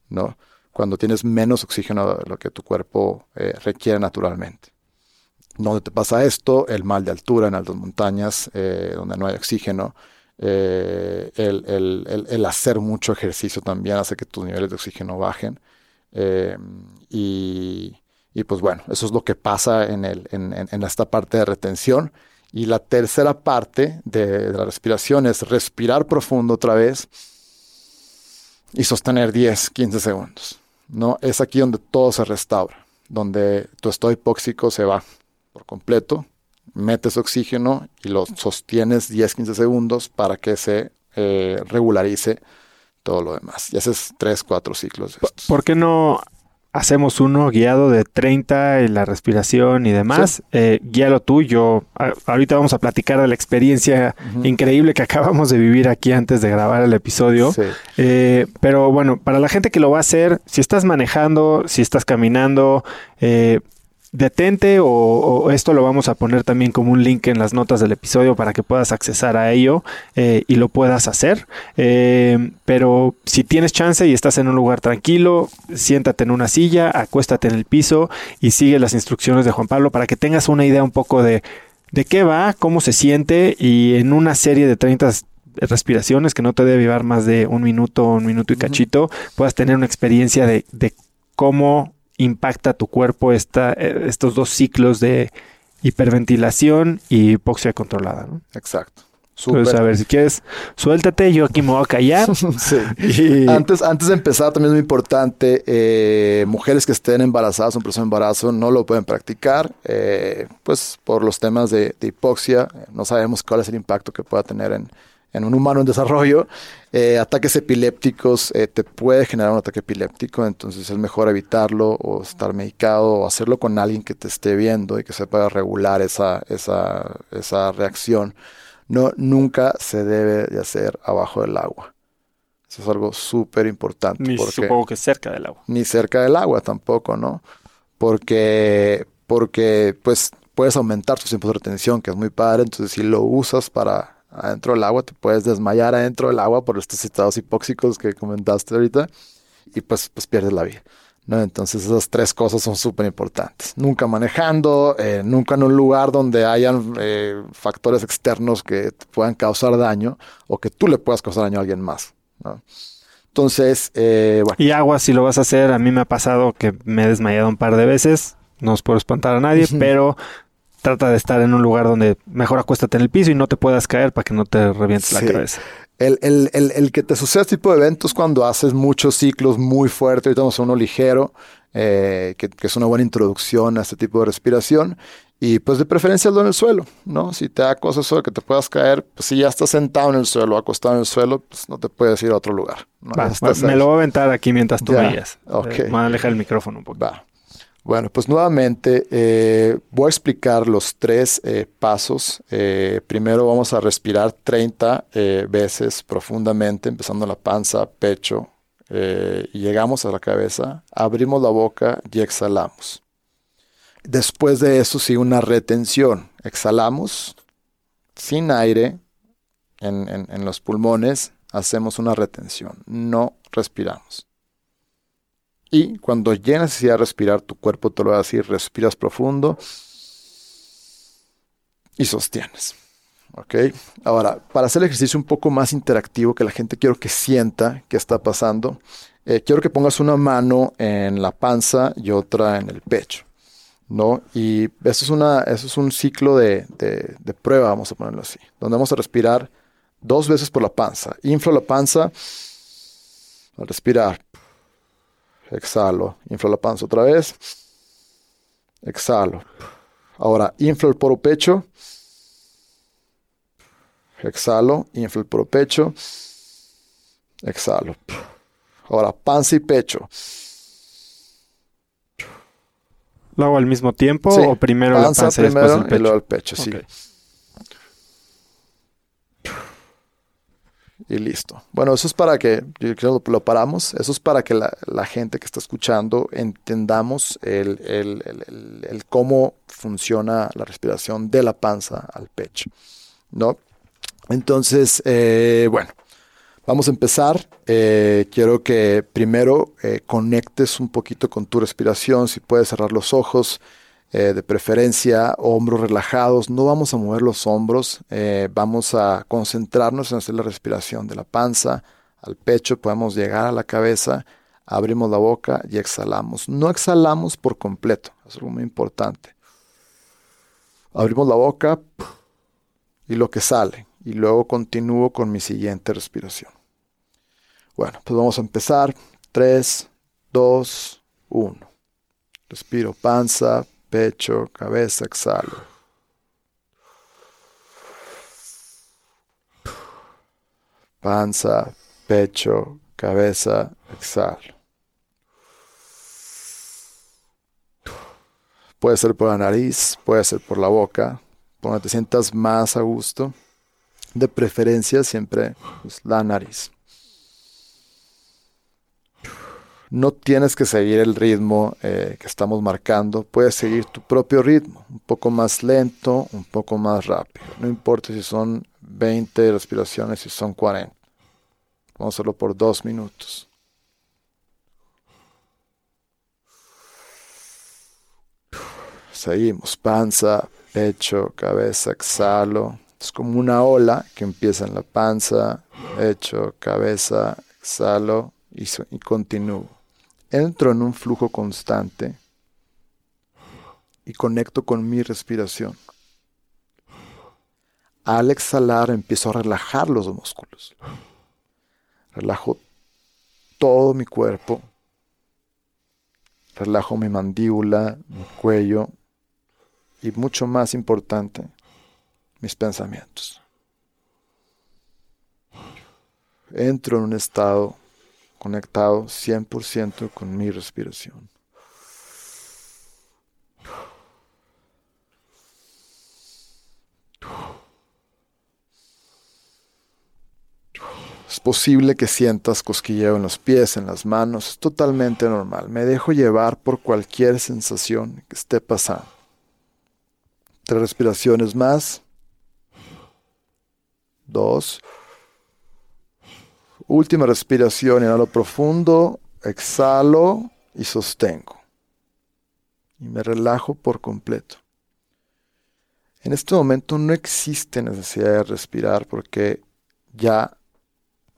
¿no? Cuando tienes menos oxígeno de lo que tu cuerpo eh, requiere naturalmente. ¿Dónde te pasa esto? El mal de altura en altas montañas, eh, donde no hay oxígeno. Eh, el, hacer mucho ejercicio también hace que tus niveles de oxígeno bajen. y, y pues bueno, eso es lo que pasa el, en, en, esta parte de retención. Y la tercera parte de, la respiración es respirar profundo otra vez y sostener 10, 15 segundos. ¿no? Es aquí donde todo se restaura, donde tu estado hipóxico se va por completo, metes oxígeno y lo sostienes 10, 15 segundos para que se eh, regularice todo lo demás. Y haces 3, 4 ciclos de estos. ¿Por qué no hacemos uno guiado de 30 y la respiración y demás. Eh, guíalo tú. Yo ahorita vamos a platicar de la experiencia increíble que acabamos de vivir aquí antes de grabar el episodio. Eh, pero bueno, para la gente que lo va a hacer, si estás manejando, si estás caminando, eh, detente o, esto lo vamos a poner también como un link en las notas del episodio para que puedas accesar a ello eh, y lo puedas hacer. Eh, pero si tienes chance y estás en un lugar tranquilo, siéntate en una silla, acuéstate en el piso y sigue las instrucciones de Juan Pablo para que tengas una idea un poco de, de qué va, cómo se siente y en una serie de 30 respiraciones que no te debe llevar más de un minuto, un minuto y cachito, puedas tener una experiencia de, de cómo impacta tu cuerpo esta, eh, estos dos ciclos de hiperventilación y hipoxia controlada. ¿no? Exacto. Entonces, a ver, si quieres, suéltate, yo aquí me voy a callar. antes, antes de empezar, también es muy importante, eh, mujeres que estén embarazadas, un proceso de embarazo, no lo pueden practicar, eh, pues por los temas de, de, hipoxia, no sabemos cuál es el impacto que pueda tener en, en un humano en desarrollo, eh, ataques epilépticos, eh, te puede generar un ataque epiléptico, entonces es mejor evitarlo o estar medicado o hacerlo con alguien que te esté viendo y que sepa regular esa, esa, esa reacción. No, nunca se debe de hacer abajo del agua. Eso es algo súper importante. Ni supongo que cerca del agua. Ni cerca del agua tampoco, ¿no? Porque, porque pues puedes aumentar tus tiempos de retención, que es muy padre, entonces si lo usas para adentro del agua, te puedes desmayar adentro del agua por estos estados hipóxicos que comentaste ahorita y pues, pues pierdes la vida. ¿no? Entonces esas tres cosas son súper importantes. Nunca manejando, eh, nunca en un lugar donde hayan eh, factores externos que te puedan causar daño o que tú le puedas causar daño a alguien más. ¿no? Entonces, eh, bueno. Y agua, si lo vas a hacer, a mí me ha pasado que me he desmayado un par de veces. No os puedo espantar a nadie, pero trata de estar en un lugar donde mejor acuéstate en el piso y no te puedas caer para que no te revientes la cabeza. El, el, el, el, que te suceda este tipo de eventos cuando haces muchos ciclos muy fuertes, ahorita vamos a uno ligero, eh, que, que, es una buena introducción a este tipo de respiración. Y pues de preferencia hazlo en el suelo, ¿no? Si te da cosas de que te puedas caer, pues si ya estás sentado en el suelo, acostado en el suelo, pues no te puedes ir a otro lugar. me lo voy a aventar aquí mientras tú veías. Ok. Me voy a alejar el micrófono un poco. Va. Bueno, pues nuevamente eh, voy a explicar los tres eh, pasos. Eh, primero vamos a respirar 30 veces profundamente, empezando la panza, pecho, y llegamos a la cabeza, abrimos la boca y exhalamos. Después de eso sigue una retención. Exhalamos sin aire en los pulmones, hacemos una retención, no respiramos. Y cuando ya necesidad de respirar, tu cuerpo te lo va a decir, respiras profundo y sostienes. ¿Ok? Ahora, para hacer el ejercicio un poco más interactivo, que la gente quiero que sienta qué está pasando, eh, quiero que pongas una mano en la panza y otra en el pecho. ¿no? Y eso es, una, eso es un ciclo de, de, prueba, vamos a ponerlo así, donde vamos a respirar dos veces por la panza. Inflo la panza al respirar. Exhalo. Inflo la panza otra vez. Exhalo. Ahora, inflo el poro pecho. Exhalo. Inflo el poro pecho. Exhalo. Ahora, panza y pecho. ¿Lo hago al mismo tiempo o primero la panza y después el pecho? Y luego el pecho, sí. Y listo. Bueno, eso es para que, yo lo paramos, eso es para que la, gente que está escuchando entendamos el, cómo funciona la respiración de la panza al pecho, ¿no? Entonces, eh, bueno, vamos a empezar. Eh, quiero que primero eh, conectes un poquito con tu respiración, si puedes cerrar los ojos. Eh, de preferencia hombros relajados, no vamos a mover los hombros, eh, vamos a concentrarnos en hacer la respiración de la panza al pecho, podemos llegar a la cabeza, abrimos la boca y exhalamos. No exhalamos por completo, es algo muy importante. Abrimos la boca y lo que sale, y luego continúo con mi siguiente respiración. Bueno, pues vamos a empezar. 3, 2, 1. Respiro panza, pecho, cabeza, exhalo. Panza, pecho, cabeza, exhalo. Puede ser por la nariz, puede ser por la boca, donde te sientas más a gusto. De preferencia siempre pues, la nariz. No tienes que seguir el ritmo eh, que estamos marcando, puedes seguir tu propio ritmo, un poco más lento, un poco más rápido. No importa si son 20 respiraciones, si son 40. Vamos a hacerlo por dos minutos. Seguimos, panza, pecho, cabeza, exhalo. Es como una ola que empieza en la panza, pecho, cabeza, exhalo y, y continúo entro en un flujo constante y conecto con mi respiración. Al exhalar empiezo a relajar los músculos. Relajo todo mi cuerpo. Relajo mi mandíbula, mi cuello y mucho más importante, mis pensamientos. Entro en un estado conectado 100% con mi respiración. Es posible que sientas cosquilleo en los pies, en las manos, es totalmente normal. Me dejo llevar por cualquier sensación que esté pasando. Tres respiraciones más. Dos. Última respiración, inhalo profundo, exhalo y sostengo. Y me relajo por completo. En este momento no existe necesidad de respirar porque ya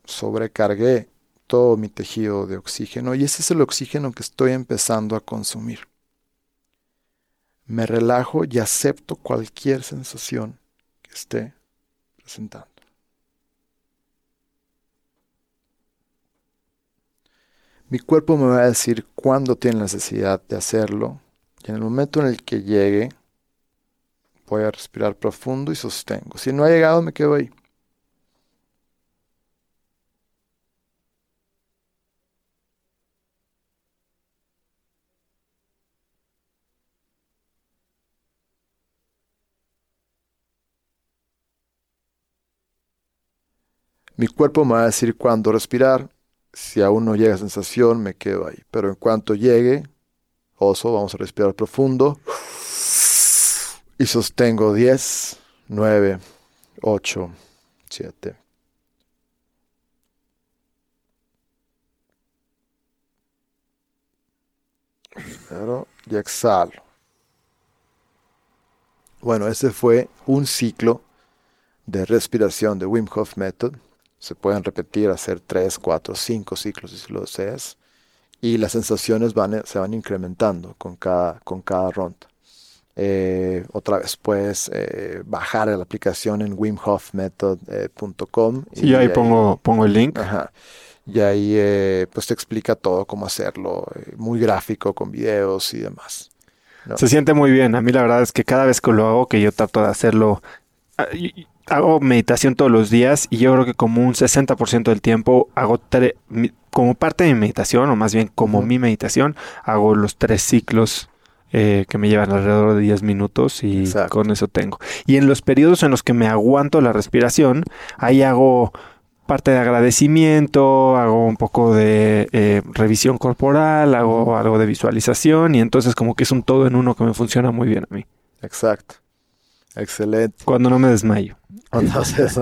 sobrecargué todo mi tejido de oxígeno y ese es el oxígeno que estoy empezando a consumir. Me relajo y acepto cualquier sensación que esté presentando. Mi cuerpo me va a decir cuándo tiene necesidad de hacerlo y en el momento en el que llegue, voy a respirar profundo y sostengo. Si no ha llegado, me quedo ahí. Mi cuerpo me va a decir cuándo respirar. Si aún no llega sensación, me quedo ahí. Pero en cuanto llegue, oso, vamos a respirar profundo. Y sostengo 10, 9, 8, 7. Pero y exhalo. Bueno, ese fue un ciclo de respiración de Wim Hof Method. Se pueden repetir, hacer 3, 4, 5 ciclos si lo deseas. Y las sensaciones van, se van incrementando con cada, con cada ronda. Eh, otra vez puedes eh, bajar la aplicación en wimhofmethod.com. Eh, sí, y ahí, pongo, pongo el link. y ahí pues te explica todo cómo hacerlo, muy gráfico, con videos y demás. Se siente muy bien. A mí la verdad es que cada vez que lo hago, que yo trato de hacerlo, ah, hago meditación todos los días y yo creo que como un 60% del tiempo hago como parte de mi meditación, o más bien como mi meditación, hago los tres ciclos eh, que me llevan alrededor de 10 minutos y con eso tengo. Y en los periodos en los que me aguanto la respiración, ahí hago parte de agradecimiento, hago un poco de eh, revisión corporal, hago algo de visualización y entonces como que es un todo en uno que me funciona muy bien a mí. Exacto. Excelente. Cuando no me desmayo. Entonces,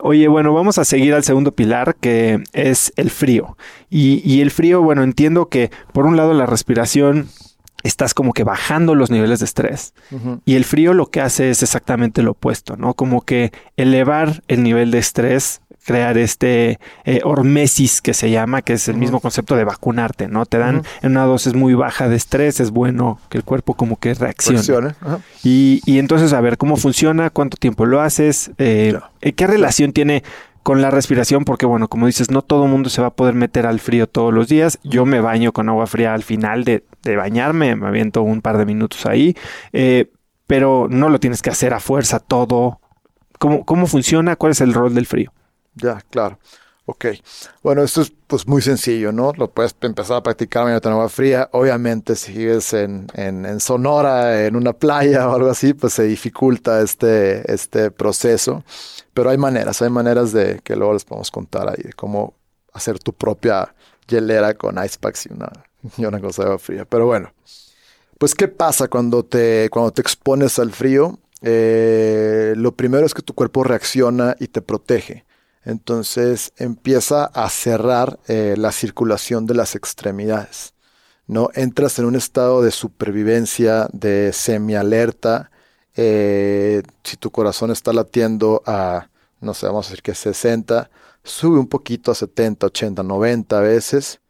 Oye, bueno, vamos a seguir al segundo pilar que es el frío. Y, y el frío, bueno, entiendo que por un lado la respiración estás como que bajando los niveles de estrés. Y el frío lo que hace es exactamente lo opuesto, ¿no? Como que elevar el nivel de estrés crear este eh, hormesis que se llama, que es el mismo concepto de vacunarte, ¿no? Te dan en una dosis muy baja de estrés, es bueno que el cuerpo como que reaccione. Y, y, entonces, a ver, ¿cómo funciona? ¿Cuánto tiempo lo haces? Eh, eh, ¿Qué relación tiene con la respiración? Porque, bueno, como dices, no todo el mundo se va a poder meter al frío todos los días. Yo me baño con agua fría al final de, de bañarme, me aviento un par de minutos ahí, pero no lo tienes que hacer a fuerza todo. ¿Cómo, ¿Cómo funciona? ¿Cuál es el rol del frío? Ya, claro. Ok. Bueno, esto es pues muy sencillo, ¿no? Lo puedes empezar a practicar en agua fría. Obviamente, si vives en, en, Sonora, en una playa o algo así, pues se dificulta este, este proceso. Pero hay maneras, hay maneras de que luego les podemos contar ahí, de cómo hacer tu propia hielera con ice packs y una, y una cosa de agua fría. Pero bueno, pues ¿qué pasa cuando te, cuando te expones al frío? Eh, lo primero es que tu cuerpo reacciona y te protege. Entonces empieza a cerrar eh, la circulación de las extremidades. ¿no? Entras en un estado de supervivencia, de semialerta. Eh, si tu corazón está latiendo a, no sé, vamos a decir que 60, sube un poquito a 70, 80, 90 veces.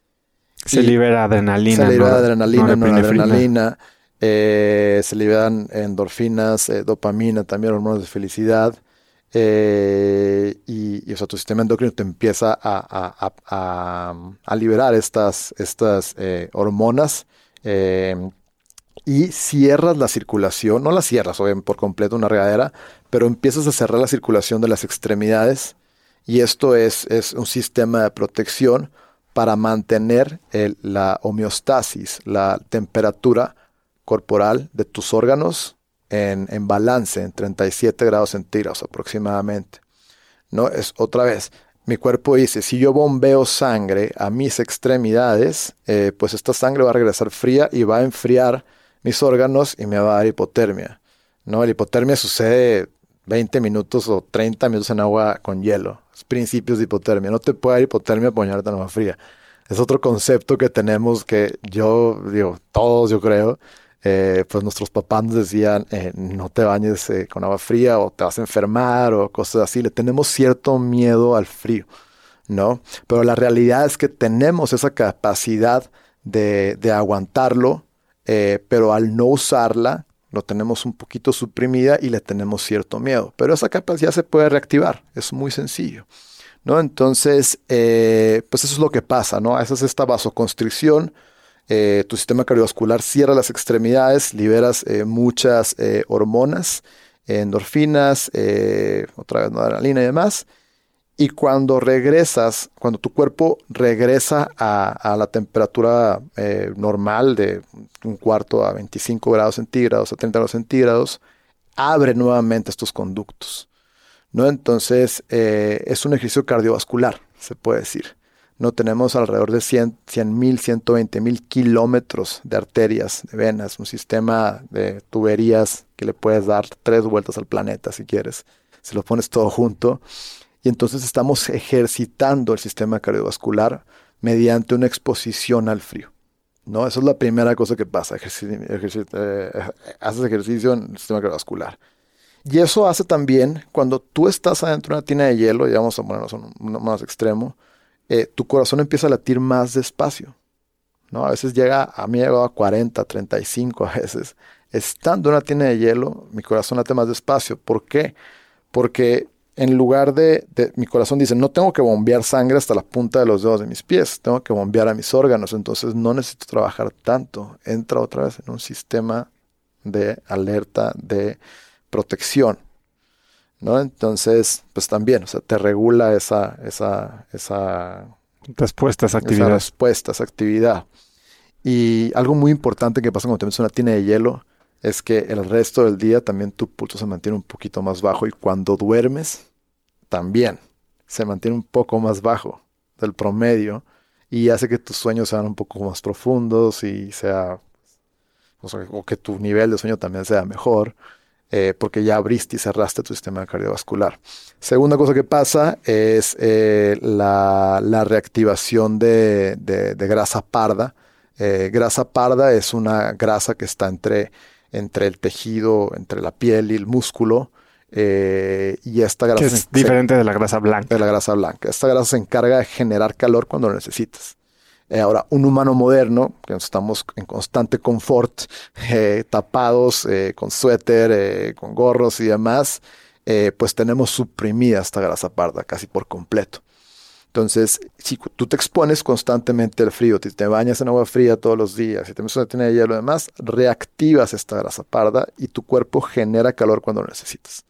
Se libera adrenalina. Se libera adrenalina, no, adrenalina. Eh, se liberan endorfinas, dopamina, también hormonas de felicidad. Eh, y, o sea, tu sistema endocrino te empieza a, a, liberar estas, estas eh, hormonas eh, y cierras la circulación, no la cierras obviamente por completo una regadera, pero empiezas a cerrar la circulación de las extremidades y esto es, es un sistema de protección para mantener la homeostasis, la temperatura corporal de tus órganos en, balance, en 37 grados centígrados aproximadamente. ¿No? Es otra vez, mi cuerpo dice, si yo bombeo sangre a mis extremidades, eh, pues esta sangre va a regresar fría y va a enfriar mis órganos y me va a dar hipotermia. ¿no? La hipotermia sucede 20 minutos o 30 minutos en agua con hielo. Es principios de hipotermia. No te puede dar hipotermia ponerte en agua fría. Es otro concepto que tenemos que yo, digo, todos yo creo, eh, pues nuestros papás nos decían, eh, no te bañes eh, con agua fría o te vas a enfermar o cosas así. Le tenemos cierto miedo al frío, ¿no? Pero la realidad es que tenemos esa capacidad de, de aguantarlo, pero al no usarla, lo tenemos un poquito suprimida y le tenemos cierto miedo. Pero esa capacidad se puede reactivar, es muy sencillo. ¿no? Entonces, pues eso es lo que pasa, ¿no? Esa es esta vasoconstricción eh, tu sistema cardiovascular cierra las extremidades, liberas eh, muchas eh, hormonas, endorfinas, otra vez adrenalina y demás. Y cuando regresas, cuando tu cuerpo regresa a, la temperatura normal de un cuarto a 25 grados centígrados, a 30 grados centígrados, abre nuevamente estos conductos. ¿no? Entonces, es un ejercicio cardiovascular, se puede decir no tenemos alrededor de 100 mil, 120 mil kilómetros de arterias, de venas, un sistema de tuberías que le puedes dar tres vueltas al planeta si quieres, si lo pones todo junto. Y entonces estamos ejercitando el sistema cardiovascular mediante una exposición al frío. ¿no? Esa es la primera cosa que pasa, eh, haces ejercicio en el sistema cardiovascular. Y eso hace también cuando tú estás adentro de una tina de hielo, y vamos a ponernos un más extremo, eh, tu corazón empieza a latir más despacio. ¿no? A veces llega, a mí ha llegado a 40, 35 a veces. Estando en una tienda de hielo, mi corazón late más despacio. ¿Por qué? Porque en lugar de, mi corazón dice, no tengo que bombear sangre hasta la punta de los dedos de mis pies, tengo que bombear a mis órganos, entonces no necesito trabajar tanto. Entra otra vez en un sistema de alerta, de protección. ¿No? Entonces, pues también, o sea, te regula esa, esa, esa respuesta esa actividad. Esa respuesta, esa actividad. Y algo muy importante que pasa cuando tienes una tina de hielo es que el resto del día también tu pulso se mantiene un poquito más bajo y cuando duermes también se mantiene un poco más bajo del promedio y hace que tus sueños sean un poco más profundos y sea o que tu nivel de sueño también sea mejor. Eh, porque ya abriste y cerraste tu sistema cardiovascular. Segunda cosa que pasa es eh, la, reactivación de, grasa parda. Eh, grasa parda es una grasa que está entre, entre el tejido, entre la piel y el músculo. y esta grasa es diferente de la grasa blanca. De la grasa blanca. Esta grasa se encarga de generar calor cuando lo necesitas. Eh, ahora, un humano moderno, que estamos en constante confort, eh, tapados, eh, con suéter, con gorros y demás, pues tenemos suprimida esta grasa parda casi por completo. Entonces, si tú te expones constantemente al frío, te, bañas en agua fría todos los días, si te metes una tina de hielo y demás, reactivas esta grasa parda y tu cuerpo genera calor cuando lo necesitas.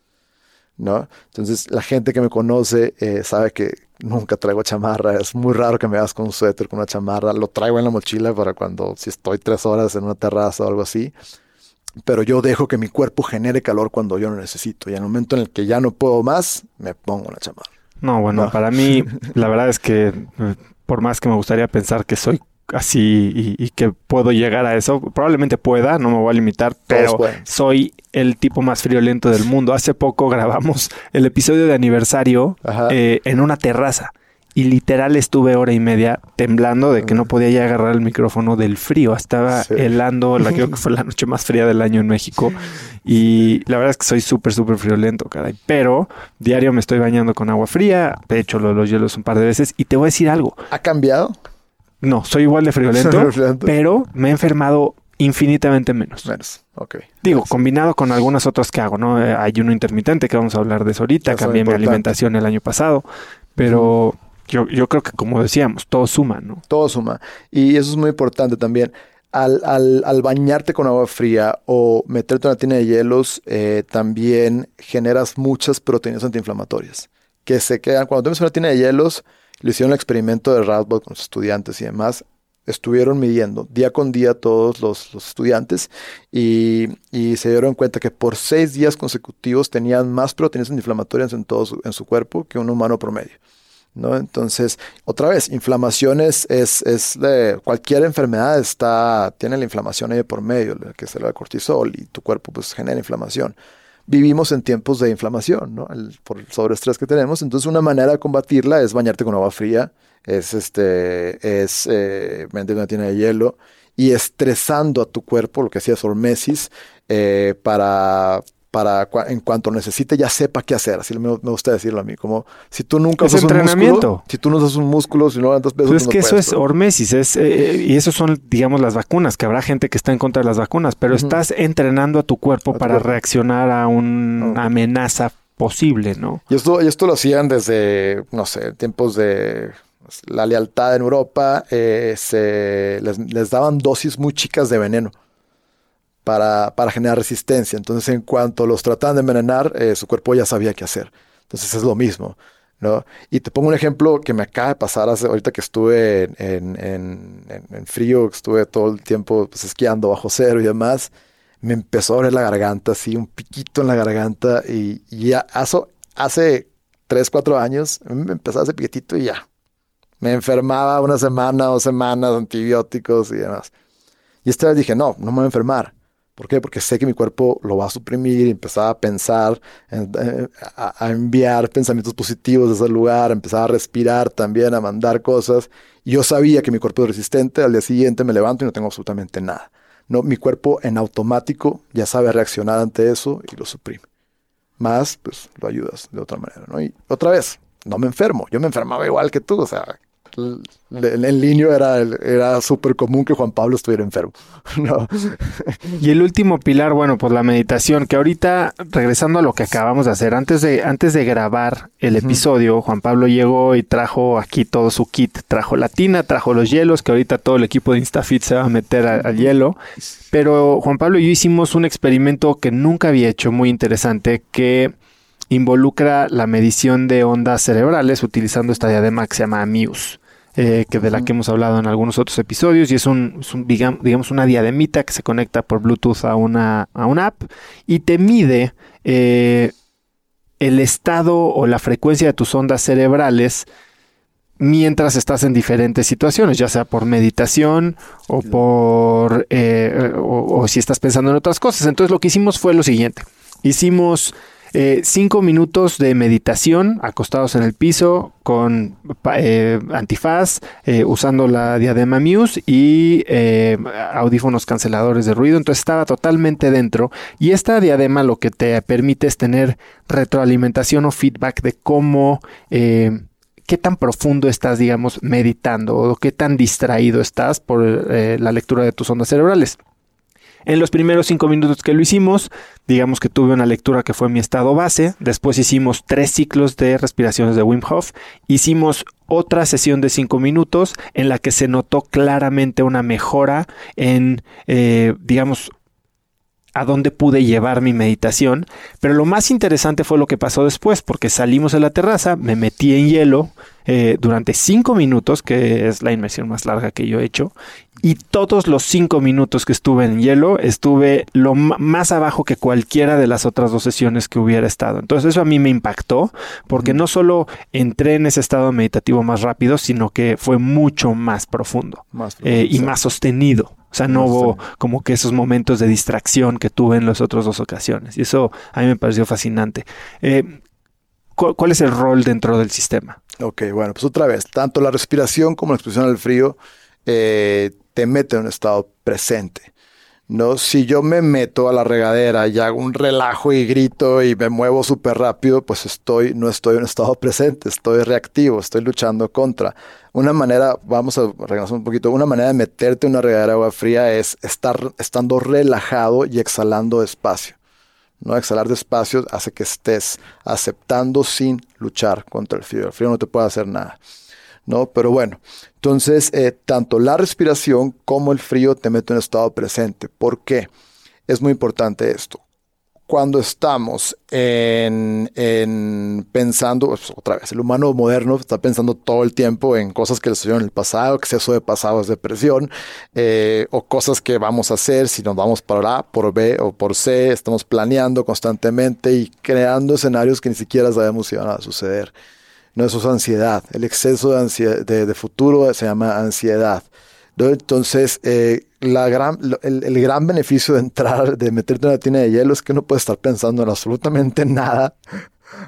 ¿No? Entonces, la gente que me conoce sabe que nunca traigo chamarra. Es muy raro que me hagas con un suéter, con una chamarra. Lo traigo en la mochila para cuando, si estoy tres horas en una terraza o algo así. Pero yo dejo que mi cuerpo genere calor cuando yo lo necesito. Y en el momento en el que ya no puedo más, me pongo la chamarra. No, bueno, para mí, la verdad es que eh, por más que me gustaría pensar que soy así y, que puedo llegar a eso. Probablemente pueda, no me voy a limitar, pero soy el tipo más friolento del mundo. Hace poco grabamos el episodio de aniversario eh, en una terraza y literal estuve hora y media temblando de que no podía ya agarrar el micrófono del frío. Estaba helando, la, creo que fue la noche más fría del año en México. Y la verdad es que soy súper, súper friolento, caray. Pero diario me estoy bañando con agua fría. De hecho, los hielos un par de veces. Y te voy a decir algo. ¿Ha cambiado? No, soy igual de friolento, pero me he enfermado infinitamente menos. Menos, ok. Digo, combinado con algunas otras que hago, ¿no? Eh, hay uno intermitente que vamos a hablar de eso ahorita, cambié mi alimentación el año pasado, pero yo, yo creo que como decíamos, todo suma, ¿no? Todo suma. Y eso es muy importante también. Al, al, al, bañarte con agua fría o meterte en una tina de hielos, eh, también generas muchas proteínas antiinflamatorias que se quedan. Cuando tomas una tina de hielos, le hicieron el experimento de Radboud con los estudiantes y demás. Estuvieron midiendo día con día todos los, estudiantes y, se dieron cuenta que por seis días consecutivos tenían más proteínas antiinflamatorias en todo su, en su cuerpo que un humano promedio. ¿no? Entonces, otra vez, inflamación es, es, de cualquier enfermedad está, tiene la inflamación ahí por medio, que es el cortisol y tu cuerpo pues genera inflamación vivimos en tiempos de inflamación, ¿no? por el sobreestrés que tenemos. Entonces, una manera de combatirla es bañarte con agua fría, es este, es eh, una tina de hielo y estresando a tu cuerpo, lo que hacía Hormesis, eh, para para en cuanto necesite ya sepa qué hacer. Así me, gusta decirlo a mí. Como si tú nunca usas un músculo, si tú no usas un músculo, si no levantas pesos, pues es que eso es hormesis, es, eh, y eso son, digamos, las vacunas, que habrá gente que está en contra de las vacunas, pero estás entrenando a tu cuerpo para reaccionar a una amenaza posible, ¿no? Y esto, y esto lo hacían desde, no sé, tiempos de la lealtad en Europa, eh, se, les, daban dosis muy chicas de veneno para, para, generar resistencia. Entonces, en cuanto los trataban de envenenar, eh, su cuerpo ya sabía qué hacer. Entonces, es lo mismo. ¿no? Y te pongo un ejemplo que me acaba de pasar hace, ahorita que estuve en, en, en, frío, estuve todo el tiempo pues, esquiando bajo cero y demás. Me empezó a doler la garganta, así, un piquito en la garganta. Y, ya hace, hace 3, 4 años me empezó ese piquetito y ya. Me enfermaba una semana, dos semanas, antibióticos y demás. Y esta vez dije, no, no me voy a enfermar. ¿Por qué? Porque sé que mi cuerpo lo va a suprimir empezaba a pensar, eh, a, enviar pensamientos positivos de ese lugar, empezaba a respirar también, a mandar cosas. Yo sabía que mi cuerpo es resistente, al día siguiente me levanto y no tengo absolutamente nada. No, mi cuerpo en automático ya sabe reaccionar ante eso y lo suprime más, pues lo ayudas de otra manera, ¿no? Y otra vez, no me enfermo, yo me enfermaba igual que tú, o sea, en línea era, era súper común que Juan Pablo estuviera enfermo. Y el último pilar, bueno, pues la meditación, que ahorita, regresando a lo que acabamos de hacer, antes de, antes de grabar el episodio, Juan Pablo llegó y trajo aquí todo su kit. Trajo la tina, trajo los hielos, que ahorita todo el equipo de InstaFit se va a meter al hielo. Pero Juan Pablo y yo hicimos un experimento que nunca había hecho, muy interesante, que involucra la medición de ondas cerebrales utilizando esta diadema que se llama Muse. Eh, que de la que hemos hablado en algunos otros episodios y es un, digamos, una diademita que se conecta por Bluetooth a una, a una app y te mide eh, el estado o la frecuencia de tus ondas cerebrales mientras estás en diferentes situaciones, ya sea por meditación o por eh, o si estás pensando en otras cosas. Entonces lo que hicimos fue lo siguiente. Hicimos eh, cinco minutos de meditación acostados en el piso con eh, antifaz, eh, usando la diadema Muse y audífonos canceladores de ruido. Entonces estaba totalmente dentro. Y esta diadema lo que te permite es tener retroalimentación o feedback de cómo qué tan profundo estás, digamos, meditando o qué tan distraído estás por la lectura de tus ondas cerebrales. En los primeros cinco minutos que lo hicimos, digamos que tuve una lectura que fue mi estado base. Después hicimos tres ciclos de respiraciones de Wim Hof. Hicimos otra sesión de cinco minutos en la que se notó claramente una mejora en, eh, digamos, a dónde pude llevar mi meditación. Pero lo más interesante fue lo que pasó después, porque salimos a la terraza, me metí en hielo eh, durante cinco minutos, que es la inmersión más larga que yo he hecho, y todos los cinco minutos que estuve en hielo estuve lo más abajo que cualquiera de las otras dos sesiones que hubiera estado. Entonces eso a mí me impactó porque no solo entré en ese estado meditativo más rápido, sino que fue mucho más profundo, eh, y más sostenido. O sea, no hubo como que esos momentos de distracción que tuve en las otras dos ocasiones. Y eso a mí me pareció fascinante. Eh, ¿Cuál es el rol dentro del sistema? Ok, bueno, pues otra vez, tanto la respiración como la exposición al frío eh, te mete en un estado presente. ¿no? Si yo me meto a la regadera y hago un relajo y grito y me muevo súper rápido, pues estoy, no estoy en un estado presente, estoy reactivo, estoy luchando contra. Una manera, vamos a regresar un poquito, una manera de meterte en una regadera de agua fría es estar estando relajado y exhalando despacio. ¿no? Exhalar despacio hace que estés aceptando sin luchar contra el frío. El frío no te puede hacer nada. ¿No? Pero bueno, entonces eh, tanto la respiración como el frío te meten en estado presente. ¿Por qué? Es muy importante esto. Cuando estamos en, pensando, pues, otra vez, el humano moderno está pensando todo el tiempo en cosas que le sucedieron en el pasado, exceso de pasado es depresión, eh, o cosas que vamos a hacer si nos vamos por A, por B o por C, estamos planeando constantemente y creando escenarios que ni siquiera sabemos si van a suceder. No, eso es ansiedad. El exceso de, de, futuro se llama ansiedad. Entonces, eh, la gran, el, gran beneficio de entrar, de meterte en una tina de hielo es que no puedes estar pensando en absolutamente nada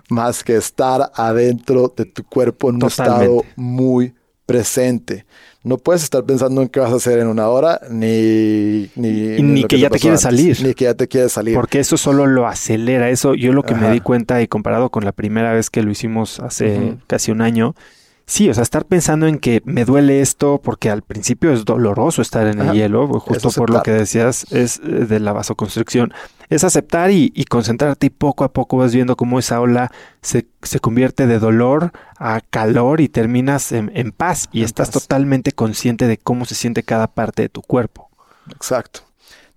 más que estar adentro de tu cuerpo en un estado muy presente no puedes estar pensando en qué vas a hacer en una hora, ni... Ni, que, ya te quieres salir. Ni que ya te quieres salir. Porque eso solo lo acelera. Eso yo lo que me di cuenta y comparado con la primera vez que lo hicimos hace casi un año, Sí, o sea, estar pensando en que me duele esto porque al principio es doloroso estar en el hielo, justo por lo que decías, es eh, de la vasoconstricción. Es aceptar y, concentrarte y poco a poco vas viendo cómo esa ola se, convierte de dolor a calor y terminas en, paz y estás totalmente consciente de cómo se siente cada parte de tu cuerpo. Exacto.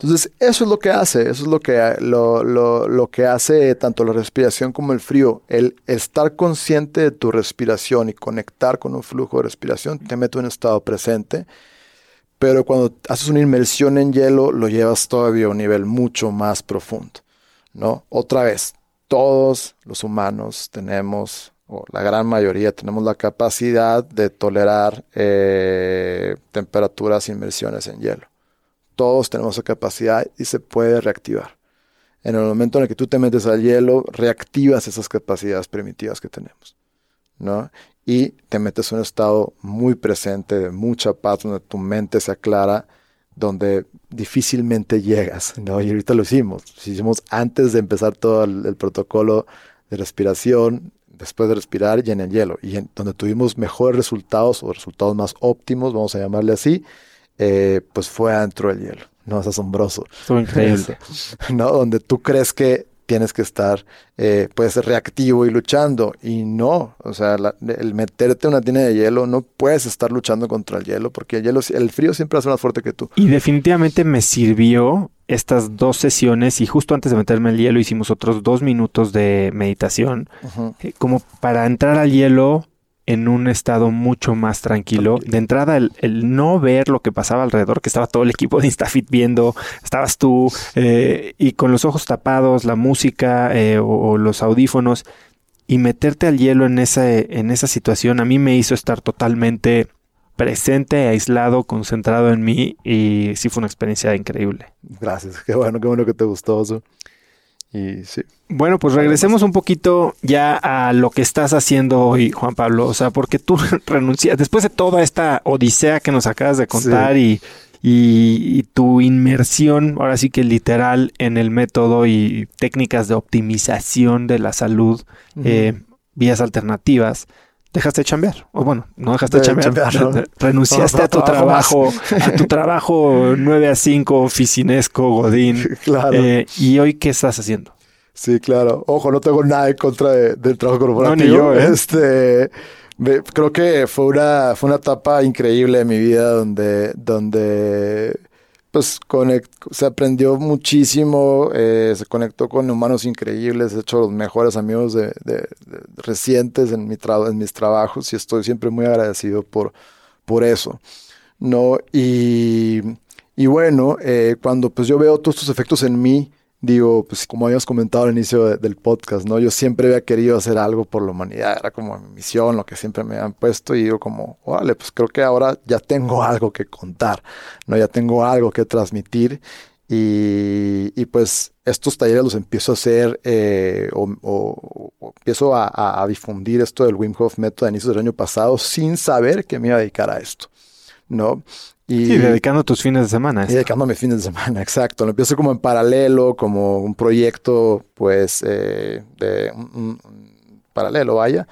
Entonces, eso es lo que hace, eso es lo que, lo, que hace tanto la respiración como el frío. El, estar consciente de tu respiración y conectar con un flujo de respiración te mete en un estado presente. Pero cuando haces una inmersión en hielo, lo llevas todavía a un nivel mucho más profundo. ¿no? Otra vez, todos los humanos tenemos, o la gran mayoría, tenemos la capacidad de tolerar eh, temperaturas, inmersiones en hielo. Todos tenemos esa capacidad y se puede reactivar. En el momento en el que tú te metes al hielo, reactivas esas capacidades primitivas que tenemos. ¿no? Y te metes en un estado muy presente, de mucha paz, donde tu mente se aclara, donde difícilmente llegas. ¿no? Y ahorita lo hicimos. Lo hicimos antes de empezar todo el, protocolo de respiración, después de respirar y en el hielo. Y en, donde tuvimos mejores resultados o resultados más óptimos, vamos a llamarle así, eh, pues fue adentro del hielo. No, es asombroso. Fue increíble. ¿No? Donde tú crees que tienes que estar, eh, puedes ser reactivo y luchando. Y no, o sea, el meterte en una tina de hielo, no puedes estar luchando contra el hielo, porque el hielo, el frío siempre hace más fuerte que tú. Y definitivamente me sirvió estas dos sesiones y justo antes de meterme el hielo hicimos otros dos minutos de meditación, eh, como para entrar al hielo en un estado mucho más tranquilo. De entrada, el, no ver lo que pasaba alrededor, que estaba todo el equipo de Instafit viendo, estabas tú, eh, y con los ojos tapados, la música eh, o, los audífonos, y meterte al hielo en esa, en esa situación, a mí me hizo estar totalmente presente, aislado, concentrado en mí, y sí fue una experiencia increíble. Gracias, qué bueno, qué bueno que te gustó eso. Y sí. Bueno, pues regresemos un poquito ya a lo que estás haciendo hoy, Juan Pablo. O sea, porque tú renuncias, después de toda esta odisea que nos acabas de contar y, y, tu inmersión, ahora sí que literal, en el método y técnicas de optimización de la salud, eh, vías alternativas, dejaste de chambear. O bueno, no dejaste de, chambear. Renunciaste a tu trabajo, a tu trabajo 9 a 5, oficinesco, Godín. Claro. Eh, ¿Y hoy qué estás haciendo? Sí, claro. Ojo, no tengo nada en contra del trabajo corporativo. No, ni yo, ¿eh? Este, creo que fue una, fue una etapa increíble de mi vida donde, donde pues se aprendió muchísimo, eh, se conectó con humanos increíbles, he hecho los mejores amigos de, recientes en, mi en mis trabajos y estoy siempre muy agradecido por, por eso. ¿no? Y, y bueno, eh, cuando pues yo veo todos estos efectos en mí, digo, pues como habíamos comentado al inicio del podcast, ¿no? Yo siempre había querido hacer algo por la humanidad, era como mi misión, lo que siempre me han puesto y digo como, vale, pues creo que ahora ya tengo algo que contar, ¿no? Ya tengo algo que transmitir y, y pues estos talleres los empiezo a hacer eh, o, empiezo a, difundir esto del Wim Hof Method a inicios del año pasado sin saber que me iba a dedicar a esto, ¿no? Y, sí, dedicando tus fines de semana. Y dedicando mis fines de semana, exacto. Lo empiezo como en paralelo, como un proyecto, pues, eh, de un, paralelo, vaya.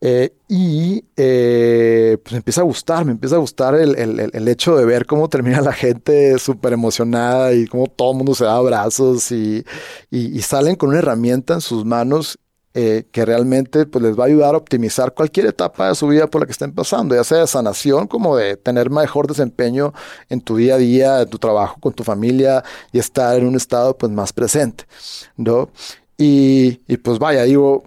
Eh, y eh, pues me empieza a gustar, me empieza a gustar el, el, el hecho de ver cómo termina la gente súper emocionada y cómo todo el mundo se da abrazos y, y, y, salen con una herramienta en sus manos eh, que realmente pues, les va a ayudar a optimizar cualquier etapa de su vida por la que estén pasando, ya sea de sanación como de tener mejor desempeño en tu día a día, en tu trabajo, con tu familia y estar en un estado pues, más presente, ¿no? Y, y pues vaya, digo,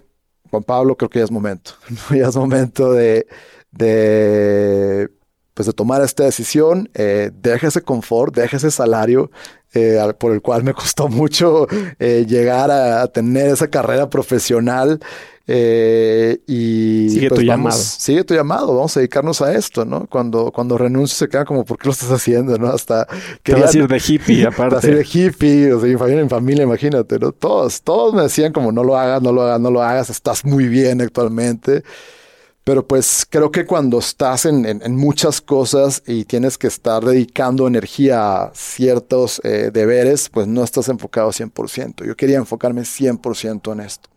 Juan Pablo, creo que ya es momento, ya es momento de, de pues de tomar esta decisión, eh, deja ese confort, deja ese salario eh, por el cual me costó mucho eh, llegar a, tener esa carrera profesional. Eh, y sigue pues, tu llamado. Sigue tu llamado, vamos a dedicarnos a esto, ¿no? Cuando, cuando renuncio se queda como, ¿por qué lo estás haciendo? ¿no? Hasta que vas a ir de hippie, aparte. Vas a ir de hippie, o sea, familia, en familia, imagínate, ¿no? Todos, todos me decían como, no lo hagas, no lo hagas, no lo hagas, estás muy bien actualmente. Pero pues creo que cuando estás en, muchas cosas y tienes que estar dedicando energía a ciertos eh, deberes, pues no estás enfocado 100%. Yo quería enfocarme 100% en esto.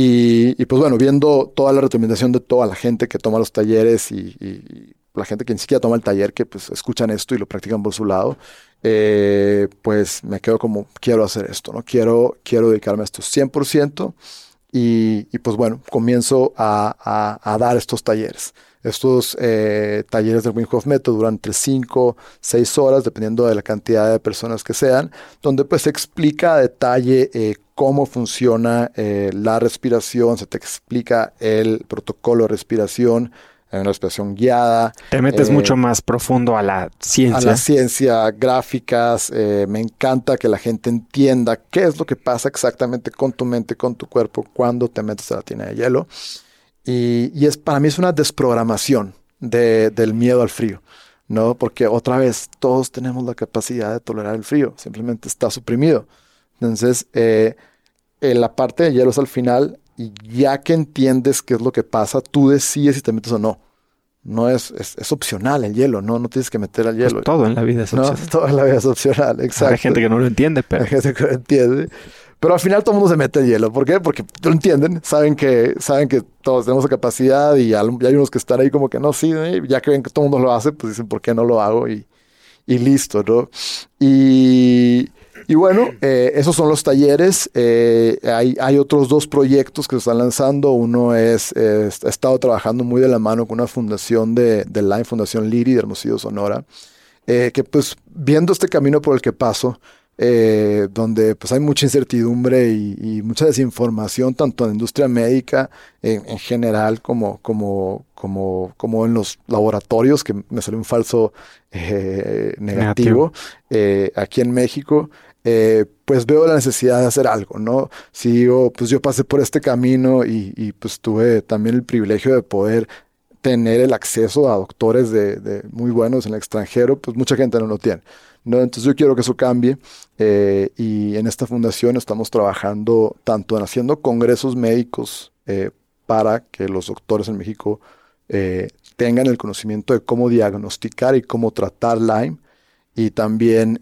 Y, pues bueno, viendo toda la recomendación de toda la gente que toma los talleres y, la gente que ni siquiera toma el taller, que pues escuchan esto y lo practican por su lado, eh, pues me quedo como, quiero hacer esto, ¿no? Quiero, quiero dedicarme a esto 100% y, pues bueno, comienzo a, a, dar estos talleres. Estos eh, talleres del Wim Hof Method duran entre 5, 6 horas, dependiendo de la cantidad de personas que sean, donde pues se explica a detalle eh, cómo funciona eh, la respiración, se te explica el protocolo de respiración, en una respiración guiada. Te metes mucho más profundo a la ciencia. A la ciencia, gráficas. me encanta que la gente entienda qué es lo que pasa exactamente con tu mente, con tu cuerpo, cuando te metes a la tina de hielo. Y, es, para mí es una desprogramación del miedo al frío, ¿no? Porque otra vez, todos tenemos la capacidad de tolerar el frío, simplemente está suprimido. Entonces, eh, en la parte de hielo es al final, y ya que entiendes qué es lo que pasa, tú decides si te metes o no. No es, es, opcional el hielo, no, no tienes que meter al pues hielo. todo en la vida es opcional. No, todo en la vida es opcional, exacto. Hay gente que no lo entiende, pero. Hay gente que lo entiende. Pero al final todo el mundo se mete en hielo. ¿Por qué? Porque lo entienden, saben que, saben que todos tenemos la capacidad y hay unos que están ahí como que no, sí, eh, ya que ven que todo el mundo lo hace, pues dicen, ¿por qué no lo hago? Y, y listo, ¿no? Y, y bueno, eh, esos son los talleres. Eh, hay, hay, otros dos proyectos que se están lanzando. Uno es, he estado trabajando muy de la mano con una fundación de, de Line, Fundación Liri de Hermosillo, Sonora, que pues viendo este camino por el que paso, eh, donde pues hay mucha incertidumbre y, mucha desinformación, tanto en la industria médica en, general como, como, como, como en los laboratorios, que me salió un falso eh, negativo, eh, aquí en México. Pues veo la necesidad de hacer algo, ¿no? Si digo, pues yo pasé por este camino y, pues tuve también el privilegio de poder tener el acceso a doctores de, muy buenos en el extranjero, pues mucha gente no lo tiene. ¿no? Entonces yo quiero que eso cambie eh, y en esta fundación estamos trabajando tanto en haciendo congresos médicos eh, para que los doctores en México eh, tengan el conocimiento de cómo diagnosticar y cómo tratar Lyme. Y también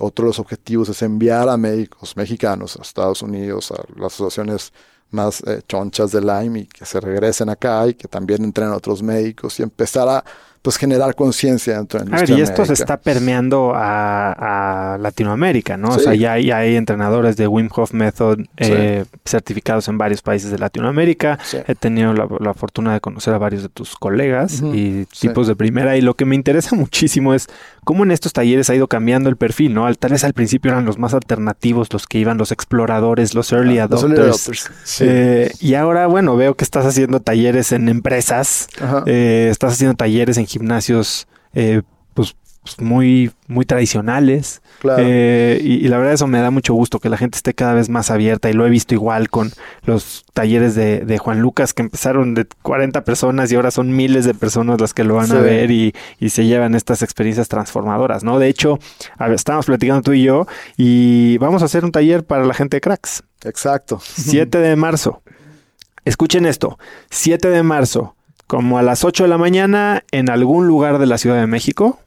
otro de los objetivos es enviar a médicos mexicanos a Estados Unidos, a las asociaciones más chonchas de Lyme y que se regresen acá y que también entren otros médicos y empezar a pues generar conciencia dentro de la A ver, y esto se está permeando a, Latinoamérica, ¿no? O sea, ya hay, entrenadores de Wim Hof Method eh, certificados en varios países de Latinoamérica. He tenido la, fortuna de conocer a varios de tus colegas y tipos de primera. Y lo que me interesa muchísimo es cómo en estos talleres ha ido cambiando el perfil, ¿no? Tal vez al principio eran los más alternativos, los que iban, los exploradores, los early ah, adopters. Eh, y ahora, bueno, veo que estás haciendo talleres en empresas, eh, estás haciendo talleres en gimnasios eh, pues, pues, muy, muy tradicionales. Eh, y, la verdad eso me da mucho gusto que la gente esté cada vez más abierta y lo he visto igual con los talleres de, Juan Lucas que empezaron de 40 personas y ahora son miles de personas las que lo van a ver y, se llevan estas experiencias transformadoras, ¿no? De hecho, a estábamos platicando tú y yo y vamos a hacer un taller para la gente de cracks. Exacto. 7 de marzo. Escuchen esto, 7 de marzo, como a las 8 de la mañana en algún lugar de la Ciudad de México.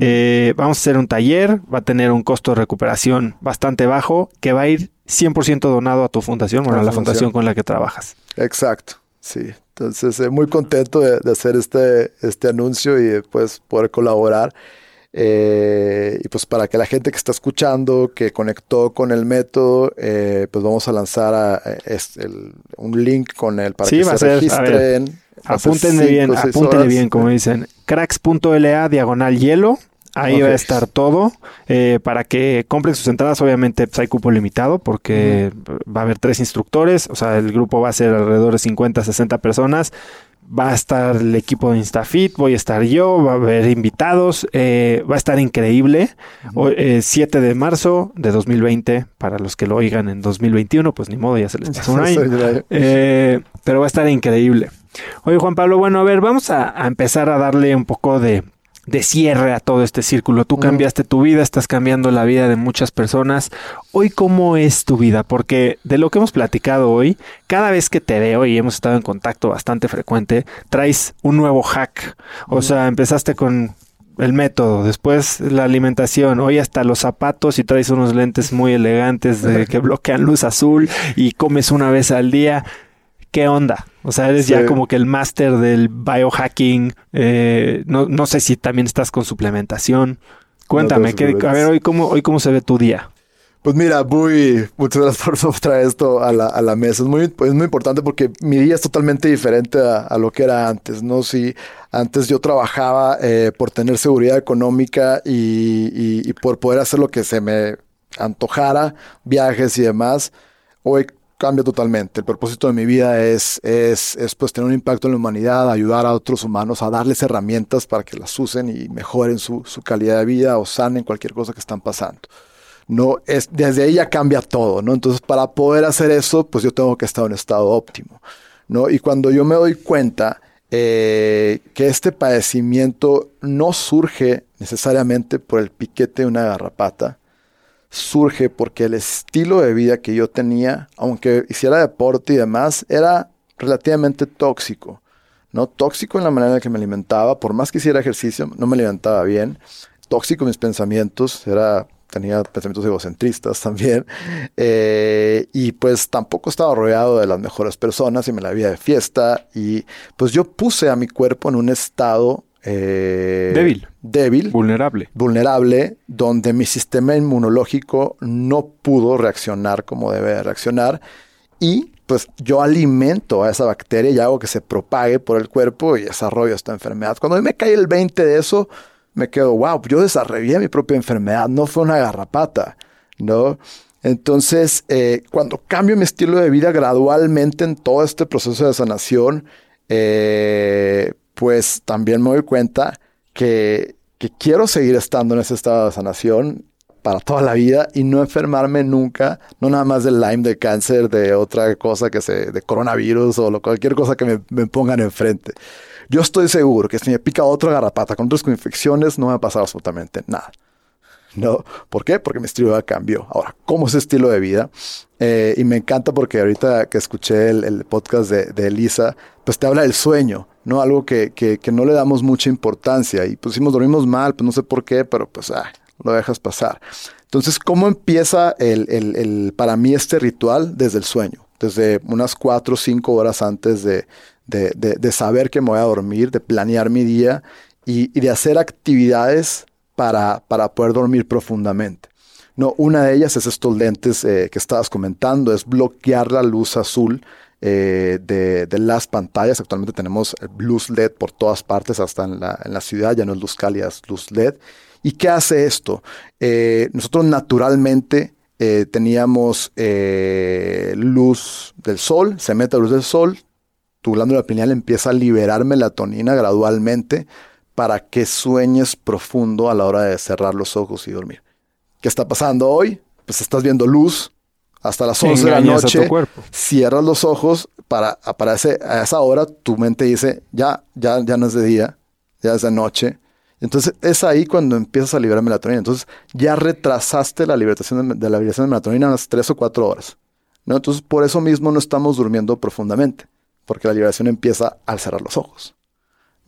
Eh, vamos a hacer un taller, va a tener un costo de recuperación bastante bajo que va a ir 100% donado a tu fundación, bueno, a la fundación. con la que trabajas. Exacto, sí. Entonces, eh, muy contento de, hacer este, este anuncio y después poder colaborar. Eh, y pues para que la gente que está escuchando, que conectó con el método, pues vamos a lanzar un link con él para que se registren. Apúntenle bien, apúntenle bien, como dicen. Cracks.la diagonal hielo. Ahí va a estar todo. Eh, para que compren sus entradas, obviamente pues, hay cupo limitado porque va a haber tres instructores. O sea, el grupo va a ser alrededor de 50, 60 personas. Va a estar el equipo de InstaFit, voy a estar yo, va a haber invitados, eh, va a estar increíble. 7 eh, de marzo de 2020, para los que lo oigan en 2021, pues ni modo, ya se les pasó un año. pero va a estar increíble. Oye, Juan Pablo, bueno, a ver, vamos a, empezar a darle un poco de, cierre a todo este círculo. Tú cambiaste tu vida, estás cambiando la vida de muchas personas. Hoy, ¿cómo es tu vida? Porque de lo que hemos platicado hoy, cada vez que te veo y hemos estado en contacto bastante frecuente, traes un nuevo hack. O sea, empezaste con el método, después la alimentación, hoy hasta los zapatos y traes unos lentes muy elegantes de que bloquean luz azul y comes una vez al día. ¿Qué onda? O sea, eres ya como que el máster del biohacking. Eh, no, no, sé si también estás con suplementación. Cuéntame, a ver, hoy cómo, hoy cómo se ve tu día. Pues mira, muy, muchas gracias por traer esto a la, a la mesa. Es muy, es muy importante porque mi día es totalmente diferente a, lo que era antes, ¿no? Si antes yo trabajaba eh, por tener seguridad económica y, y, por poder hacer lo que se me antojara, viajes y demás, hoy cambia totalmente. El propósito de mi vida es, es, es pues tener un impacto en la humanidad, ayudar a otros humanos, a darles herramientas para que las usen y mejoren su, su calidad de vida o sanen cualquier cosa que están pasando no es desde ahí ya cambia todo, ¿no? Entonces, para poder hacer eso, pues yo tengo que estar en estado óptimo, ¿no? Y cuando yo me doy cuenta eh, que este padecimiento no surge necesariamente por el piquete de una garrapata, surge porque el estilo de vida que yo tenía, aunque hiciera deporte y demás, era relativamente tóxico. ¿no? Tóxico en la manera en que me alimentaba, por más que hiciera ejercicio, no me alimentaba bien. Tóxico en mis pensamientos, era tenía pensamientos egocentristas también. Eh, y pues tampoco estaba rodeado de las mejores personas y me la vida de fiesta. Y pues yo puse a mi cuerpo en un estado eh, débil. Débil. Vulnerable. Vulnerable, donde mi sistema inmunológico no pudo reaccionar como debe reaccionar. Y pues yo alimento a esa bacteria y hago que se propague por el cuerpo y desarrollo esta enfermedad. Cuando me cae el 20 de eso, me quedo, wow, yo desarrollé mi propia enfermedad, no fue una garrapata, ¿no? Entonces, eh, cuando cambio mi estilo de vida gradualmente en todo este proceso de sanación, eh, pues también me doy cuenta que, que, quiero seguir estando en ese estado de sanación para toda la vida y no enfermarme nunca, no nada más del Lyme, de cáncer, de otra cosa que se, de coronavirus o lo, cualquier cosa que me, pongan enfrente. Yo estoy seguro que si me pica otra garrapata con otras infecciones, no me va a pasar absolutamente nada. ¿No? ¿Por qué? Porque mi estilo de vida cambió. Ahora, ¿cómo es estilo de vida? Eh, y me encanta porque ahorita que escuché el, podcast de, Elisa, pues te habla del sueño, ¿no? Algo que, que, no le damos mucha importancia. Y nos dormimos mal, pues no sé por qué, pero pues ah, lo dejas pasar. Entonces, ¿cómo empieza el, el, el, para mí este ritual? Desde el sueño, desde unas cuatro o cinco horas antes de, de, de, saber que me voy a dormir, de planear mi día y, de hacer actividades para, para, poder dormir profundamente. No, una de ellas es estos lentes eh, que estabas comentando, es bloquear la luz azul eh, de, las pantallas. Actualmente tenemos luz LED por todas partes, hasta en la, en la ciudad, ya no es luz cálida, es luz LED. ¿Y qué hace esto? Eh, nosotros naturalmente teníamos luz del sol, se mete luz del sol, tu glándula pineal empieza a liberar melatonina gradualmente para que sueñes profundo a la hora de cerrar los ojos y dormir. ¿Qué está pasando hoy? Pues estás viendo luz hasta las 11 de la noche. Cierras los ojos para, aparece a esa hora tu mente dice, ya, ya, ya no es de día, ya es de noche. Entonces es ahí cuando empiezas a liberar melatonina. Entonces ya retrasaste la liberación de, de la liberación de melatonina unas 3 o 4 horas. ¿no? Entonces por eso mismo no estamos durmiendo profundamente porque la liberación empieza al cerrar los ojos.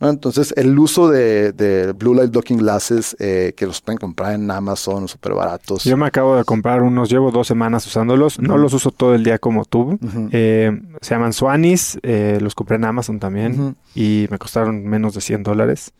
Entonces, el uso de, Blue Light Blocking Glasses, eh, que los pueden comprar en Amazon, súper baratos. Yo me acabo de comprar unos, llevo dos semanas usándolos. No los uso todo el día como tú. Eh, se llaman Swanis, eh, los compré en Amazon también y me costaron menos de 100 dólares.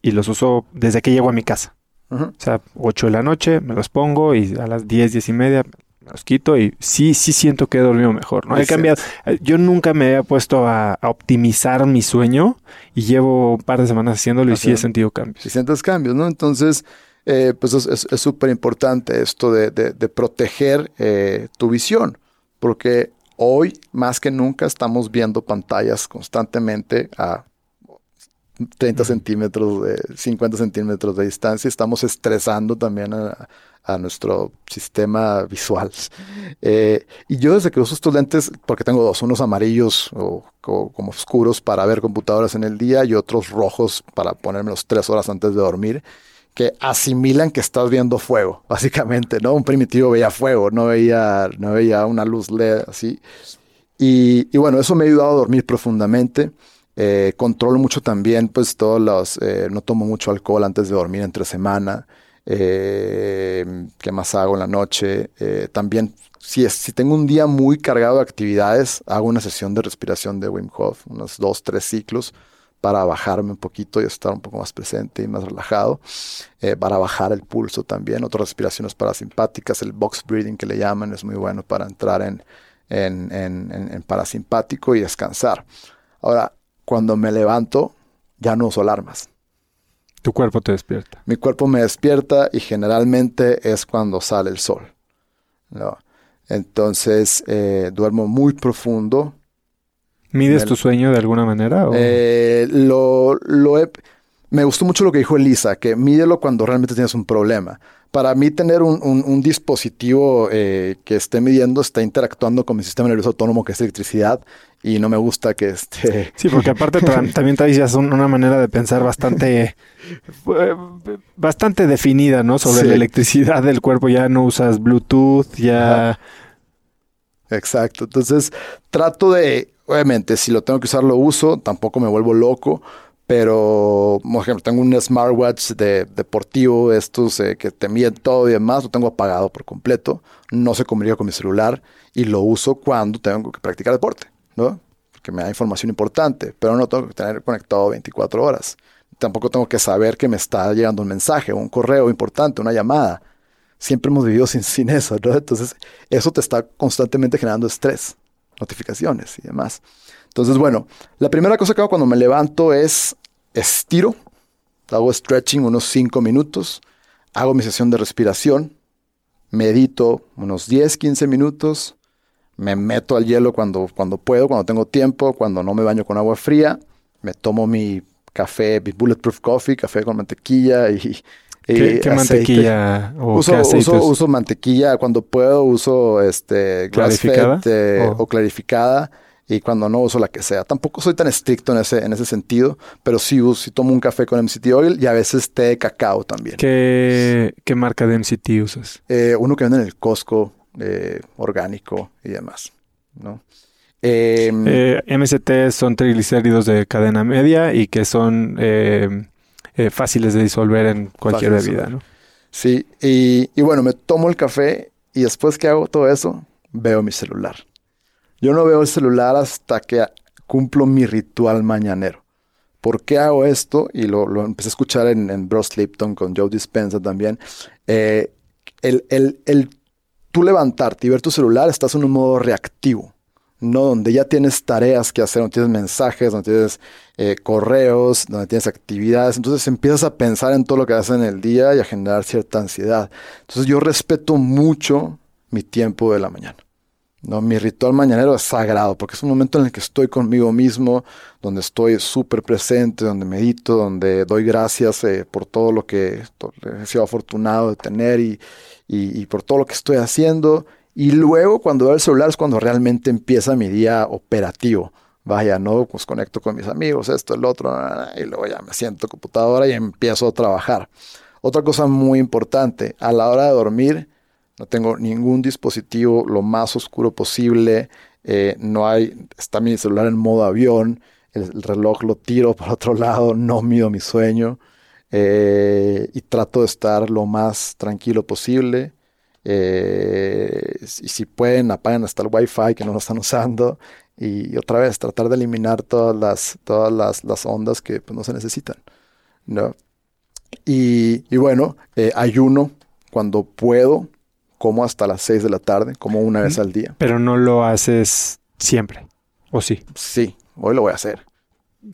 y los uso desde que llego a mi casa. O sea, 8 de la noche me los pongo y a las 10, 10 y media los quito y sí, sí siento que he dormido mejor, ¿no? He cambiado. Eh, yo nunca me había puesto a, optimizar mi sueño y llevo un par de semanas haciéndolo y sí he sentido cambios. Sí sientes cambios, ¿no? Entonces, eh, pues es súper importante esto de, proteger eh, tu visión, porque hoy más que nunca estamos viendo pantallas constantemente a 30 centímetros, de 50 centímetros de distancia, estamos estresando también a, a nuestro sistema visual. Eh, y yo desde que uso estos lentes, porque tengo dos, unos amarillos o, como oscuros para ver computadoras en el día y otros rojos para ponérmelos tres horas antes de dormir, que asimilan que estás viendo fuego, básicamente, ¿no? Un primitivo veía fuego, no veía, no veía una luz LED así. Y, bueno, eso me ha ayudado a dormir profundamente. Eh, controlo mucho también, pues todos los, eh, no tomo mucho alcohol antes de dormir entre semana. Eh, ¿Qué más hago en la noche? Eh, también, si, es, si tengo un día muy cargado de actividades, hago una sesión de respiración de Wim Hof, unos dos, tres ciclos para bajarme un poquito y estar un poco más presente y más relajado, eh, para bajar el pulso también, otras respiraciones parasimpáticas, el box breathing que le llaman es muy bueno para entrar en, en, en, parasimpático y descansar. Ahora, cuando me levanto, ya no uso alarmas. Tu cuerpo te despierta. Mi cuerpo me despierta y generalmente es cuando sale el sol. Entonces eh, duermo muy profundo, ¿Mides tu sueño de alguna manera? Eh, lo, lo me gustó mucho lo que dijo Elisa, que mídelo cuando realmente tienes un problema. Para mí tener un, dispositivo eh, que esté midiendo está interactuando con mi sistema nervioso autónomo que es electricidad y no me gusta que esté... Sí, porque aparte también traes una manera de pensar bastante, bastante definida, ¿no? Sobre la electricidad del cuerpo. Ya no usas Bluetooth, ya... Exacto. Entonces trato de Obviamente, si lo tengo que usar, lo uso, tampoco me vuelvo loco, pero, por ejemplo, tengo un smartwatch de, deportivo, estos eh, que te miden todo y demás, lo tengo apagado por completo, no se comunica con mi celular y lo uso cuando tengo que practicar deporte, ¿no? Porque me da información importante, pero no tengo que tener conectado 24 horas. Tampoco tengo que saber que me está llegando un mensaje, un correo importante, una llamada. Siempre hemos vivido sin, sin eso, ¿no? Entonces, eso te está constantemente generando estrés notificaciones y demás. Entonces, bueno, la primera cosa que hago cuando me levanto es estiro, hago stretching unos 5 minutos, hago mi sesión de respiración, medito unos 10, 15 minutos, me meto al hielo cuando, cuando puedo, cuando tengo tiempo, cuando no me baño con agua fría, me tomo mi café, mi bulletproof coffee, café con mantequilla y, ¿Qué, mantequilla o uso, uso, mantequilla cuando puedo, uso este ¿Clarificada? Eh, o clarificada y cuando no uso la que sea. Tampoco soy tan estricto en ese, en ese sentido, pero sí, uso, sí tomo un café con MCT oil y a veces té de cacao también. ¿Qué, qué marca de MCT usas? Eh, uno que vende en el Costco, eh, orgánico y demás, ¿no? Em, MCT son triglicéridos de cadena media y que son eh, fáciles de disolver en cualquier bebida, ¿no? Sí, y, y, bueno, me tomo el café y después que hago todo eso, veo mi celular. Yo no veo el celular hasta que cumplo mi ritual mañanero. ¿Por qué hago esto? Y lo, lo empecé a escuchar en, en Lipton con Joe Dispenza también. Eh, el, el, el tú levantarte y ver tu celular, estás en un modo reactivo. ¿no? Donde ya tienes tareas que hacer, donde tienes mensajes, donde tienes eh, correos, donde tienes actividades. Entonces empiezas a pensar en todo lo que haces en el día y a generar cierta ansiedad. Entonces yo respeto mucho mi tiempo de la mañana. ¿No? Mi ritual mañanero es sagrado porque es un momento en el que estoy conmigo mismo, donde estoy súper presente, donde medito, donde doy gracias eh, por todo lo que he sido afortunado de tener y, y, por todo lo que estoy haciendo y luego cuando veo el celular es cuando realmente empieza mi día operativo. Vaya, no, pues conecto con mis amigos, esto, el otro, y luego ya me siento computadora y empiezo a trabajar. Otra cosa muy importante, a la hora de dormir, no tengo ningún dispositivo lo más oscuro posible. Eh, no hay, está mi celular en modo avión. El, reloj lo tiro por otro lado. No mido mi sueño. Eh, y trato de estar lo más tranquilo posible. Eh, y si pueden, apaguen hasta el Wi-Fi que no lo están usando. Y otra vez, tratar de eliminar todas las, todas las, ondas que pues, no se necesitan. ¿no? Y, bueno, eh, ayuno cuando puedo, como hasta las 6 de la tarde, como una vez al día. Pero no lo haces siempre, ¿o sí? Sí, hoy lo voy a hacer.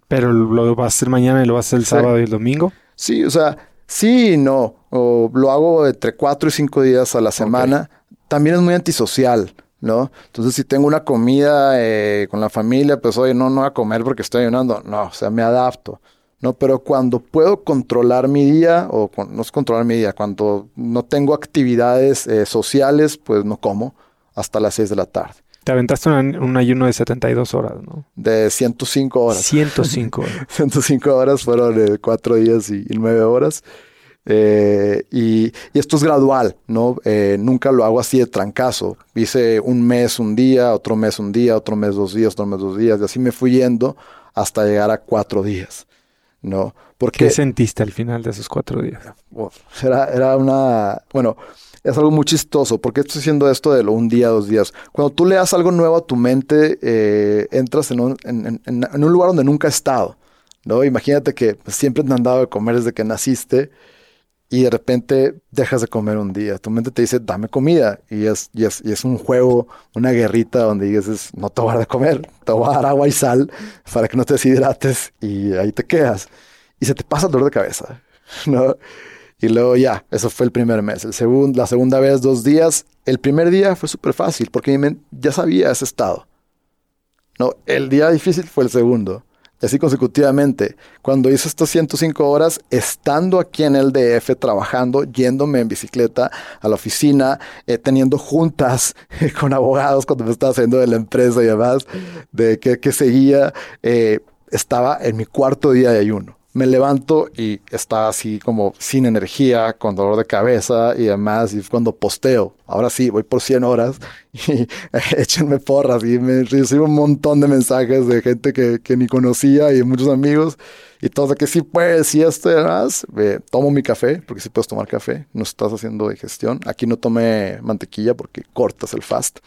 ¿Pero lo vas a hacer mañana y lo vas a hacer el sábado y el domingo? Sí, o sea, sí y no o lo hago entre cuatro y cinco días a la semana, también es muy antisocial, ¿no? Entonces, si tengo una comida eh, con la familia, pues oye, no, no voy a comer porque estoy ayunando. No, o sea, me adapto, ¿no? Pero cuando puedo controlar mi día, o no es controlar mi día, cuando no tengo actividades eh, sociales, pues no como hasta las seis de la tarde. Te aventaste un, ayuno de 72 horas, ¿no? De 105 horas. 105 horas. 105 horas fueron eh, cuatro días y, y nueve horas. Eh, y, esto es gradual, ¿no? Eh, nunca lo hago así de trancazo. Hice un mes un día, otro mes un día, otro mes dos días, otro mes dos días, y así me fui yendo hasta llegar a cuatro días, ¿no? Porque, ¿Qué sentiste al final de esos cuatro días? Era, era una, bueno, es algo muy chistoso. porque estoy haciendo esto de lo un día, dos días? Cuando tú le das algo nuevo a tu mente, eh, entras en un, en, un, lugar donde nunca has estado. ¿no? Imagínate que siempre te han dado de comer desde que naciste y de repente dejas de comer un día. Tu mente te dice, dame comida. Y es, y es, y es un juego, una guerrita donde dices, no te voy a dar de comer, te voy a dar agua y sal para que no te deshidrates y ahí te quedas. Y se te pasa dolor de cabeza, ¿no? Y luego ya, eso fue el primer mes. El segundo, la segunda vez, dos días. El primer día fue súper fácil porque ya sabía ese estado. No, el día difícil fue el segundo. Y así consecutivamente. Cuando hice estas 105 horas, estando aquí en el DF, trabajando, yéndome en bicicleta a la oficina, eh, teniendo juntas con abogados cuando me estaba haciendo de la empresa y demás, de qué, seguía, eh, estaba en mi cuarto día de ayuno me levanto y está así como sin energía, con dolor de cabeza y demás. Y cuando posteo, ahora sí, voy por 100 horas y échenme porras. Y me recibo un montón de mensajes de gente que, que ni conocía y muchos amigos. Y todos de que sí puedes y esto y demás. tomo mi café, porque sí puedes tomar café. No estás haciendo digestión. Aquí no tomé mantequilla porque cortas el fast.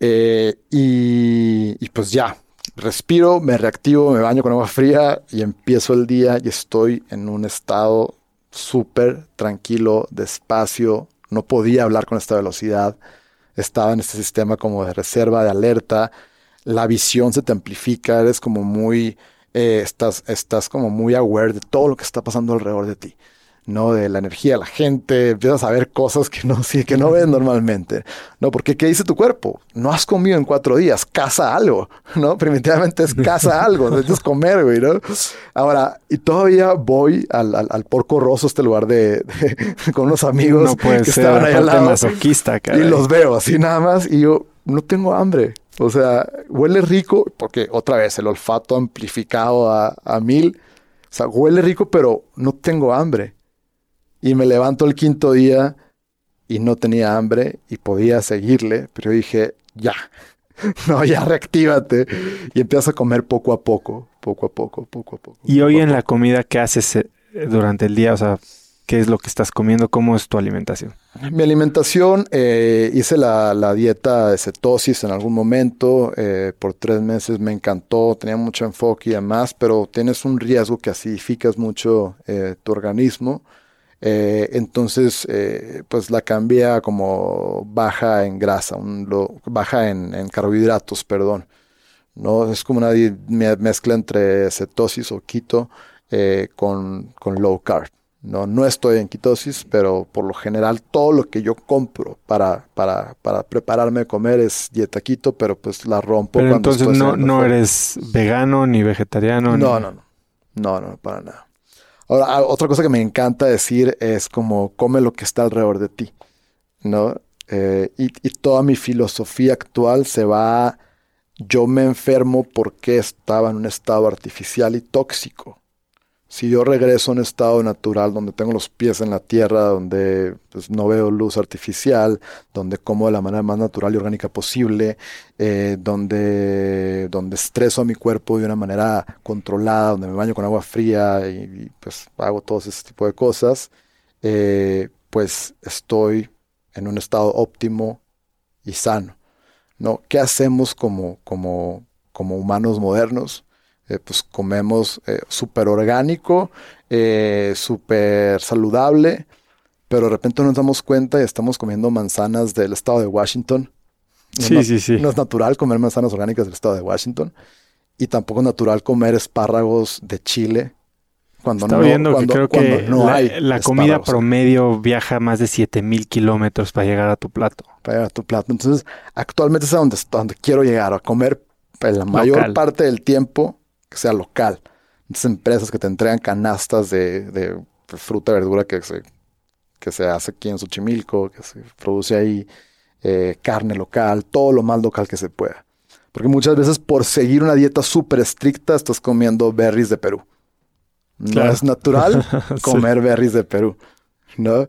Eh, y, y pues ya, respiro, me reactivo, me baño con agua fría y empiezo el día y estoy en un estado súper tranquilo, despacio. No podía hablar con esta velocidad. Estaba en este sistema como de reserva, de alerta. La visión se te amplifica, eres como muy, eh, estás, estás como muy aware de todo lo que está pasando alrededor de ti. ¿No? De la energía de la gente, empiezas a ver cosas que no, sí, que no ves normalmente, ¿no? Porque ¿qué dice tu cuerpo? No has comido en cuatro días, caza algo, ¿no? Primitivamente es caza algo, necesitas comer, güey, ¿no? Ahora, y todavía voy al, al, Porco Rosso, este lugar de, con unos amigos no puede que ser, estaban ahí al lado. Masoquista, y los veo así nada más y yo no tengo hambre. O sea, huele rico, porque otra vez el olfato amplificado a, a mil. O sea, huele rico, pero no tengo hambre. Y me levanto el quinto día y no tenía hambre y podía seguirle, pero dije, ya, no, ya reactívate. Y empiezo a comer poco a poco, poco a poco, poco a poco. Y hoy en la comida, ¿qué haces eh, durante el día? O sea, ¿qué es lo que estás comiendo? ¿Cómo es tu alimentación? Mi alimentación, eh, hice la, dieta de cetosis en algún momento, eh, por tres meses me encantó, tenía mucho enfoque y demás, pero tienes un riesgo que acidificas mucho tu organismo. Eh, entonces, eh, pues la cambia como baja en grasa, baja en, carbohidratos, perdón. ¿no? Es como una mezcla entre cetosis o keto eh, con, low carb. ¿no? no estoy en ketosis, pero por lo general todo lo que yo compro para, para, para prepararme a comer es dieta keto, pero pues la rompo. Pero entonces no, no eres vegano ni vegetariano. No, no, no. No, no, para nada. Ahora, otra cosa que me encanta decir es como come lo que está alrededor de ti, ¿no? Eh, y, y, toda mi filosofía actual se va, yo me enfermo porque estaba en un estado artificial y tóxico si yo regreso a un estado natural donde tengo los pies en la tierra, donde pues, no veo luz artificial, donde como de la manera más natural y orgánica posible, eh, donde, donde estreso a mi cuerpo de una manera controlada, donde me baño con agua fría y, pues hago todo ese tipo de cosas, eh, pues estoy en un estado óptimo y sano. ¿no? ¿Qué hacemos como, como, como humanos modernos? Eh, pues comemos eh, súper orgánico, eh, súper saludable, pero de repente nos damos cuenta y estamos comiendo manzanas del estado de Washington. sí, sí, sí. No es natural comer manzanas orgánicas del estado de Washington. Y tampoco es natural comer espárragos de Chile. Cuando no, viendo que creo que no la, hay la comida promedio viaja más de 7000 kilómetros para llegar a tu plato. Para llegar a tu plato. Entonces, actualmente es a donde, donde quiero llegar, a comer la mayor parte del tiempo que sea local. Estas empresas que te entregan canastas de, fruta y verdura que se, que se hace aquí en Xochimilco, que se produce ahí, eh, carne local, todo lo más local que se pueda. Porque muchas veces por seguir una dieta súper estricta estás comiendo berries de Perú. No es natural comer berries de Perú, ¿no?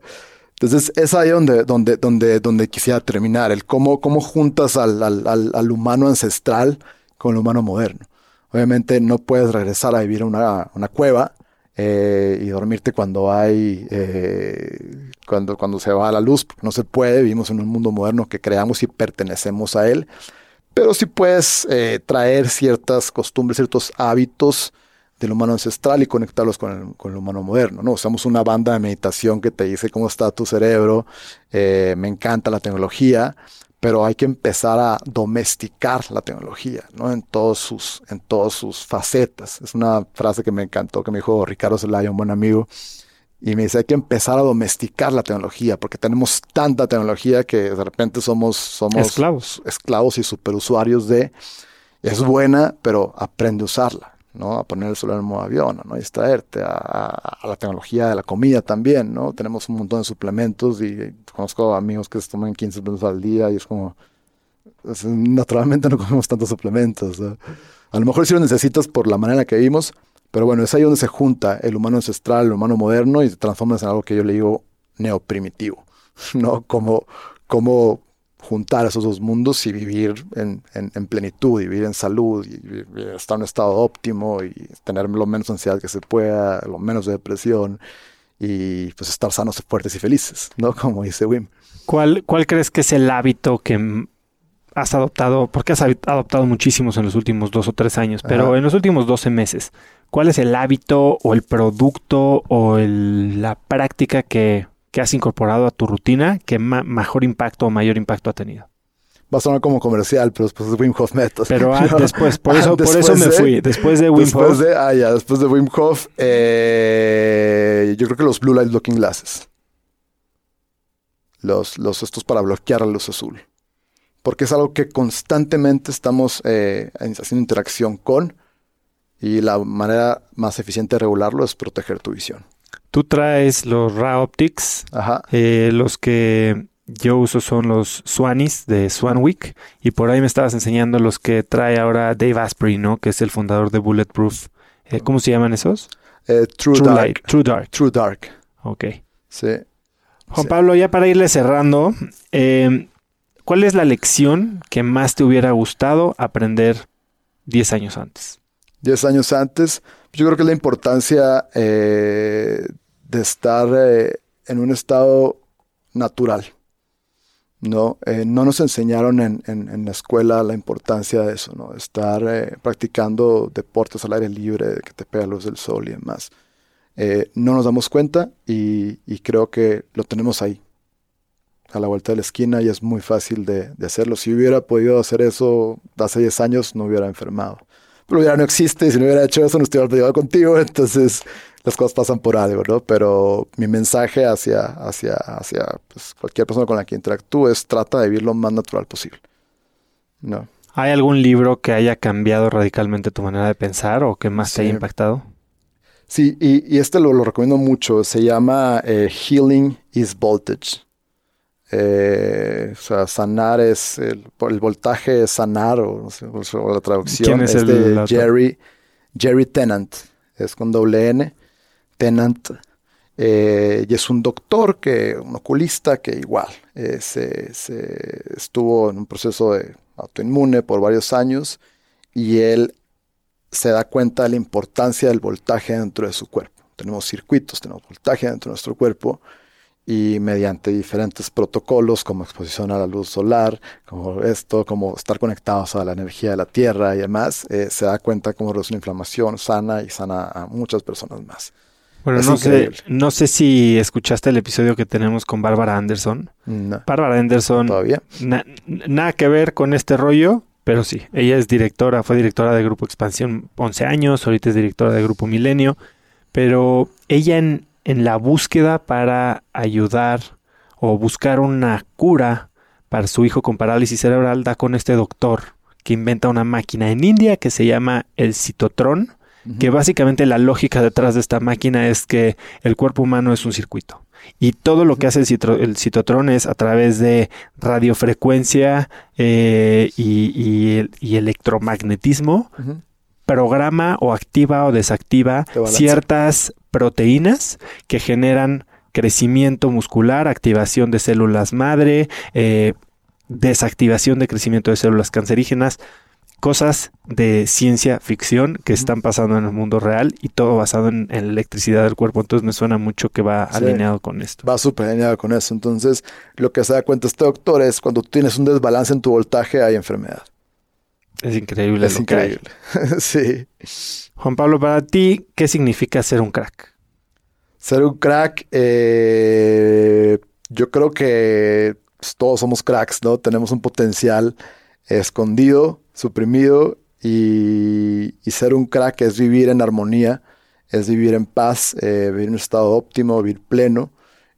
Entonces es ahí donde, donde, donde, donde quisiera terminar, el cómo, cómo juntas al, al humano ancestral con el humano moderno. Obviamente no puedes regresar a vivir en una, cueva, eh, y dormirte cuando hay, eh, cuando, cuando se va a la luz, porque no se puede, vivimos en un mundo moderno que creamos y pertenecemos a él, pero sí puedes eh, traer ciertas costumbres, ciertos hábitos del humano ancestral y conectarlos con el, con el, humano moderno. ¿no? Usamos una banda de meditación que te dice cómo está tu cerebro, me encanta la tecnología, pero hay que empezar a domesticar la tecnología, ¿no? En todos sus, en todas sus facetas. Es una frase que me encantó, que me dijo Ricardo Zelaya, un buen amigo, y me dice, hay que empezar a domesticar la tecnología, porque tenemos tanta tecnología que de repente somos, somos esclavos. esclavos y superusuarios de, es buena, pero aprende a usarla. ¿No? A poner el celular en modo avión, ¿no? A distraerte, a, la tecnología de la comida también, ¿no? Tenemos un montón de suplementos y conozco amigos que se toman 15 suplementos al día y es como, naturalmente no comemos tantos suplementos. A lo mejor sí lo necesitas por la manera que vivimos, pero bueno, es ahí donde se junta el humano ancestral, el humano moderno y se transforma en algo que yo le digo neoprimitivo, ¿no? Como, como juntar esos dos mundos y vivir en, plenitud, y vivir en salud, y, estar en un estado óptimo, y tener lo menos ansiedad que se pueda, lo menos de depresión, y pues estar sanos, fuertes y felices, ¿no? Como dice Wim. ¿Cuál, cuál crees que es el hábito que has adoptado? Porque has adoptado muchísimos en los últimos dos o tres años, pero en los últimos 12 meses, ¿cuál es el hábito o el producto o la práctica que que has incorporado a tu rutina que mejor impacto o mayor impacto ha tenido? Va a sonar como comercial, pero después de Wim Hof Method. Pero después, por eso, por eso me fui. Después de Wim Hof. ah, ya, después de Wim Hof, eh, yo creo que los Blue Light Looking Glasses. Los, los estos para bloquear la luz azul. Porque es algo que constantemente estamos eh, haciendo interacción con. Y la manera más eficiente de regularlo es proteger tu visión. Tú traes los Ra Optics. Ajá. Eh, los que yo uso son los Swanis de Swanwick. Y por ahí me estabas enseñando los que trae ahora Dave Asprey, ¿no? Que es el fundador de Bulletproof. Eh, ¿Cómo se llaman esos? Eh, True, Dark. True Dark. True Dark. Ok. Sí. Juan Pablo, ya para irle cerrando, ¿cuál es la lección que más te hubiera gustado aprender 10 años antes? 10 años antes, yo creo que la importancia de estar eh, en un estado natural. ¿no? Eh, no nos enseñaron en, en, la escuela la importancia de eso, ¿no? estar eh, practicando deportes al aire libre, que te pega luz del sol y demás. no nos damos cuenta y, y, creo que lo tenemos ahí, a la vuelta de la esquina y es muy fácil de, de hacerlo. Si hubiera podido hacer eso hace 10 años, no hubiera enfermado. Pero ya no existe si no hubiera hecho eso, no estuviera llevado contigo. Entonces, las cosas pasan por algo, ¿no? Pero mi mensaje hacia, hacia, hacia pues, cualquier persona con la que interactúe es trata de vivir lo más natural posible. ¿No? ¿Hay algún libro que haya cambiado radicalmente tu manera de pensar o que más te haya impactado? Sí, y, este lo, recomiendo mucho. Se llama eh, Healing is Voltage. Eh, o sea, sanar es el, voltaje es sanar o, la traducción es, es de Jerry, Jerry Tennant, es con doble N. Tennant, eh, y es un doctor, que, un oculista que igual eh, se, estuvo en un proceso de autoinmune por varios años y él se da cuenta de la importancia del voltaje dentro de su cuerpo. Tenemos circuitos, tenemos voltaje dentro de nuestro cuerpo y mediante diferentes protocolos como exposición a la luz solar, como esto, como estar conectados a la energía de la Tierra y demás, eh, se da cuenta cómo reduce la inflamación, sana y sana a muchas personas más. Bueno, no sé, no sé si escuchaste el episodio que tenemos con Bárbara Anderson. Bárbara Anderson. Todavía. nada que ver con este rollo, pero sí. Ella es directora, fue directora de Grupo Expansión 11 años, ahorita es directora de Grupo Milenio. Pero ella en, en la búsqueda para ayudar o buscar una cura para su hijo con parálisis cerebral da con este doctor que inventa una máquina en India que se llama el citotrón que básicamente la lógica detrás de esta máquina es que el cuerpo humano es un circuito. Y todo lo que hace el, citotrón es a través de radiofrecuencia eh, y, electromagnetismo, programa o activa o desactiva ciertas proteínas que generan crecimiento muscular, activación de células madre, eh, desactivación de crecimiento de células cancerígenas cosas de ciencia ficción que están pasando en el mundo real y todo basado en, en electricidad del cuerpo. Entonces me suena mucho que va Sí. alineado con esto. Va súper alineado con eso. Entonces, lo que se da cuenta este doctor es cuando tienes un desbalance en tu voltaje, hay enfermedad. Es increíble. es lo que hay. increíble. sí. Juan Pablo, para ti, ¿qué significa ser un crack? Ser un crack, eh, yo creo que todos somos cracks, ¿no? Tenemos un potencial escondido, suprimido, y, y ser un crack es vivir en armonía, es vivir en paz, eh, vivir en un estado óptimo, vivir pleno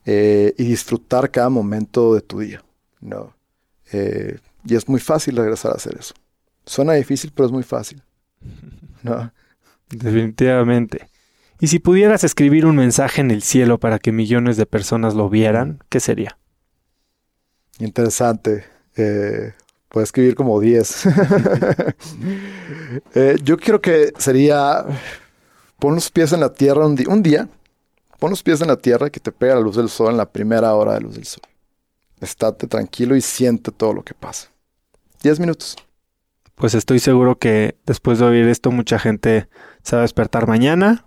eh, y disfrutar cada momento de tu día, ¿no? Y es muy fácil regresar a hacer eso. Suena difícil, pero es muy fácil, ¿no? Definitivamente. Y si pudieras escribir un mensaje en el cielo para que millones de personas lo vieran, ¿qué sería? Interesante. Eh, puedo escribir como 10. Eh, yo creo que sería pon los pies en la tierra un, un día. Pon los pies en la tierra que te pega la luz del sol en la primera hora de luz del sol. Estate tranquilo y siente todo lo que pasa. 10 minutos. Pues estoy seguro que después de oír esto mucha gente se va a despertar mañana,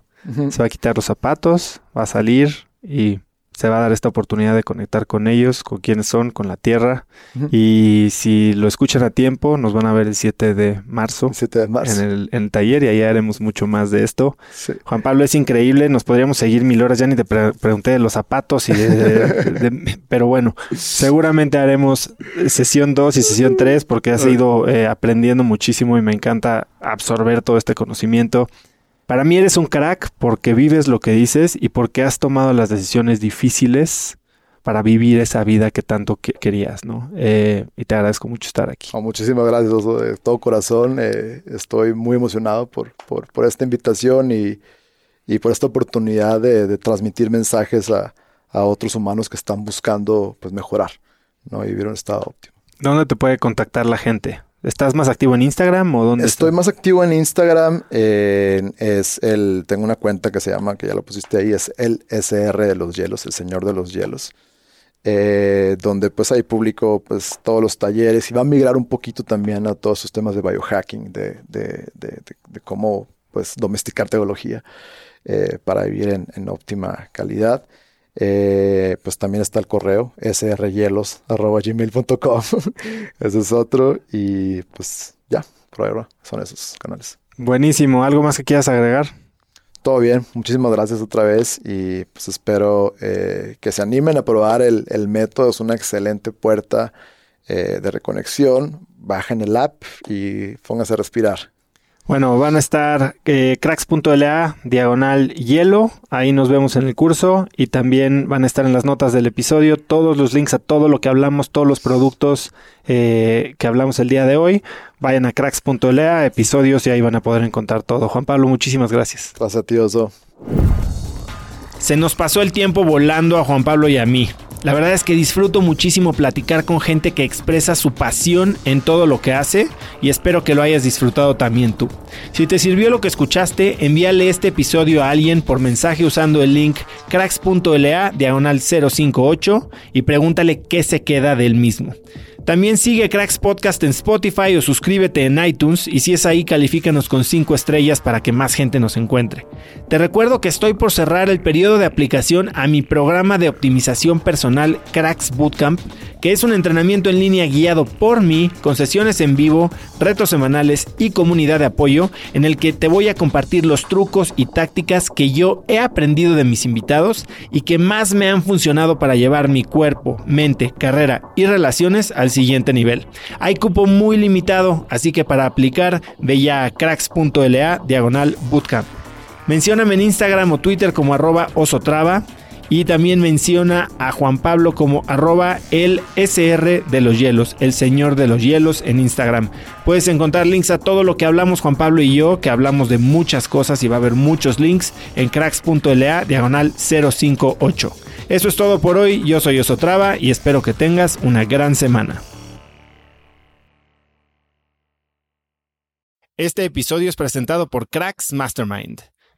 se va a quitar los zapatos, va a salir y se va a dar esta oportunidad de conectar con ellos, con quienes son, con la tierra. Y si lo escuchan a tiempo, nos van a ver el 7 de marzo 7 de marzo. en el, en el taller y ahí haremos mucho más de esto. Sí. Juan Pablo es increíble, nos podríamos seguir mil horas, ya ni te pre- pregunté de los zapatos y de, de- de- pero bueno, seguramente haremos sesión 2 y sesión 3 porque has ido eh, aprendiendo muchísimo y me encanta absorber todo este conocimiento. Para mí eres un crack porque vives lo que dices y porque has tomado las decisiones difíciles para vivir esa vida que tanto que- querías, ¿no? Eh, y te agradezco mucho estar aquí. Oh, muchísimas gracias Oso, de todo corazón. eh, estoy muy emocionado por, por, por esta invitación y, y por esta oportunidad de, de transmitir mensajes a, a otros humanos que están buscando pues, mejorar ¿no? y vivir un estado óptimo. ¿Dónde te puede contactar la gente? ¿Estás más activo en Instagram o dónde? Estoy estás? más activo en Instagram. eh, es el, tengo una cuenta que se llama, que ya lo pusiste ahí, es el SR de los hielos, el señor de los hielos. eh, donde pues ahí publico pues todos los talleres y va a migrar un poquito también a todos esos temas de biohacking, de, de, de, de- de cómo pues domesticar tecnología eh, para vivir en, en óptima calidad. Eh, pues también está el correo srhielos.gmail.com Ese es otro y pues ya, por ahora son esos canales. Buenísimo. ¿Algo más que quieras agregar? Todo bien, muchísimas gracias otra vez y pues espero eh, que se animen a probar el, el método, es una excelente puerta eh, de reconexión, bajen el app y pónganse a respirar. Bueno, van a estar eh, cracks.la, diagonal hielo, ahí nos vemos en el curso y también van a estar en las notas del episodio todos los links a todo lo que hablamos, todos los productos eh, que hablamos el día de hoy. Vayan a cracks.la, episodios y ahí van a poder encontrar todo. Juan Pablo, muchísimas gracias. Gracias a ti, Oso. Se nos pasó el tiempo volando a Juan Pablo y a mí. La verdad es que disfruto muchísimo platicar con gente que expresa su pasión en todo lo que hace y espero que lo hayas disfrutado también tú. Si te sirvió lo que escuchaste, envíale este episodio a alguien por mensaje usando el link cracks.la diagonal 058 y pregúntale qué se queda del mismo. También sigue Cracks Podcast en Spotify o suscríbete en iTunes y si es ahí califícanos con 5 estrellas para que más gente nos encuentre. Te recuerdo que estoy por cerrar el periodo de aplicación a mi programa de optimización personal Cracks Bootcamp, que es un entrenamiento en línea guiado por mí, con sesiones en vivo, retos semanales y comunidad de apoyo, en el que te voy a compartir los trucos y tácticas que yo he aprendido de mis invitados y que más me han funcionado para llevar mi cuerpo, mente, carrera y relaciones al siguiente nivel. Hay cupo muy limitado, así que para aplicar ve ya a cracks.la diagonal bootcamp. Mencióname en Instagram o Twitter como arroba osotrava y también menciona a Juan Pablo como arroba el SR de los hielos, el señor de los hielos en Instagram. Puedes encontrar links a todo lo que hablamos Juan Pablo y yo, que hablamos de muchas cosas y va a haber muchos links en cracks.la diagonal 058. Eso es todo por hoy, yo soy Osotrava y espero que tengas una gran semana. Este episodio es presentado por Cracks Mastermind.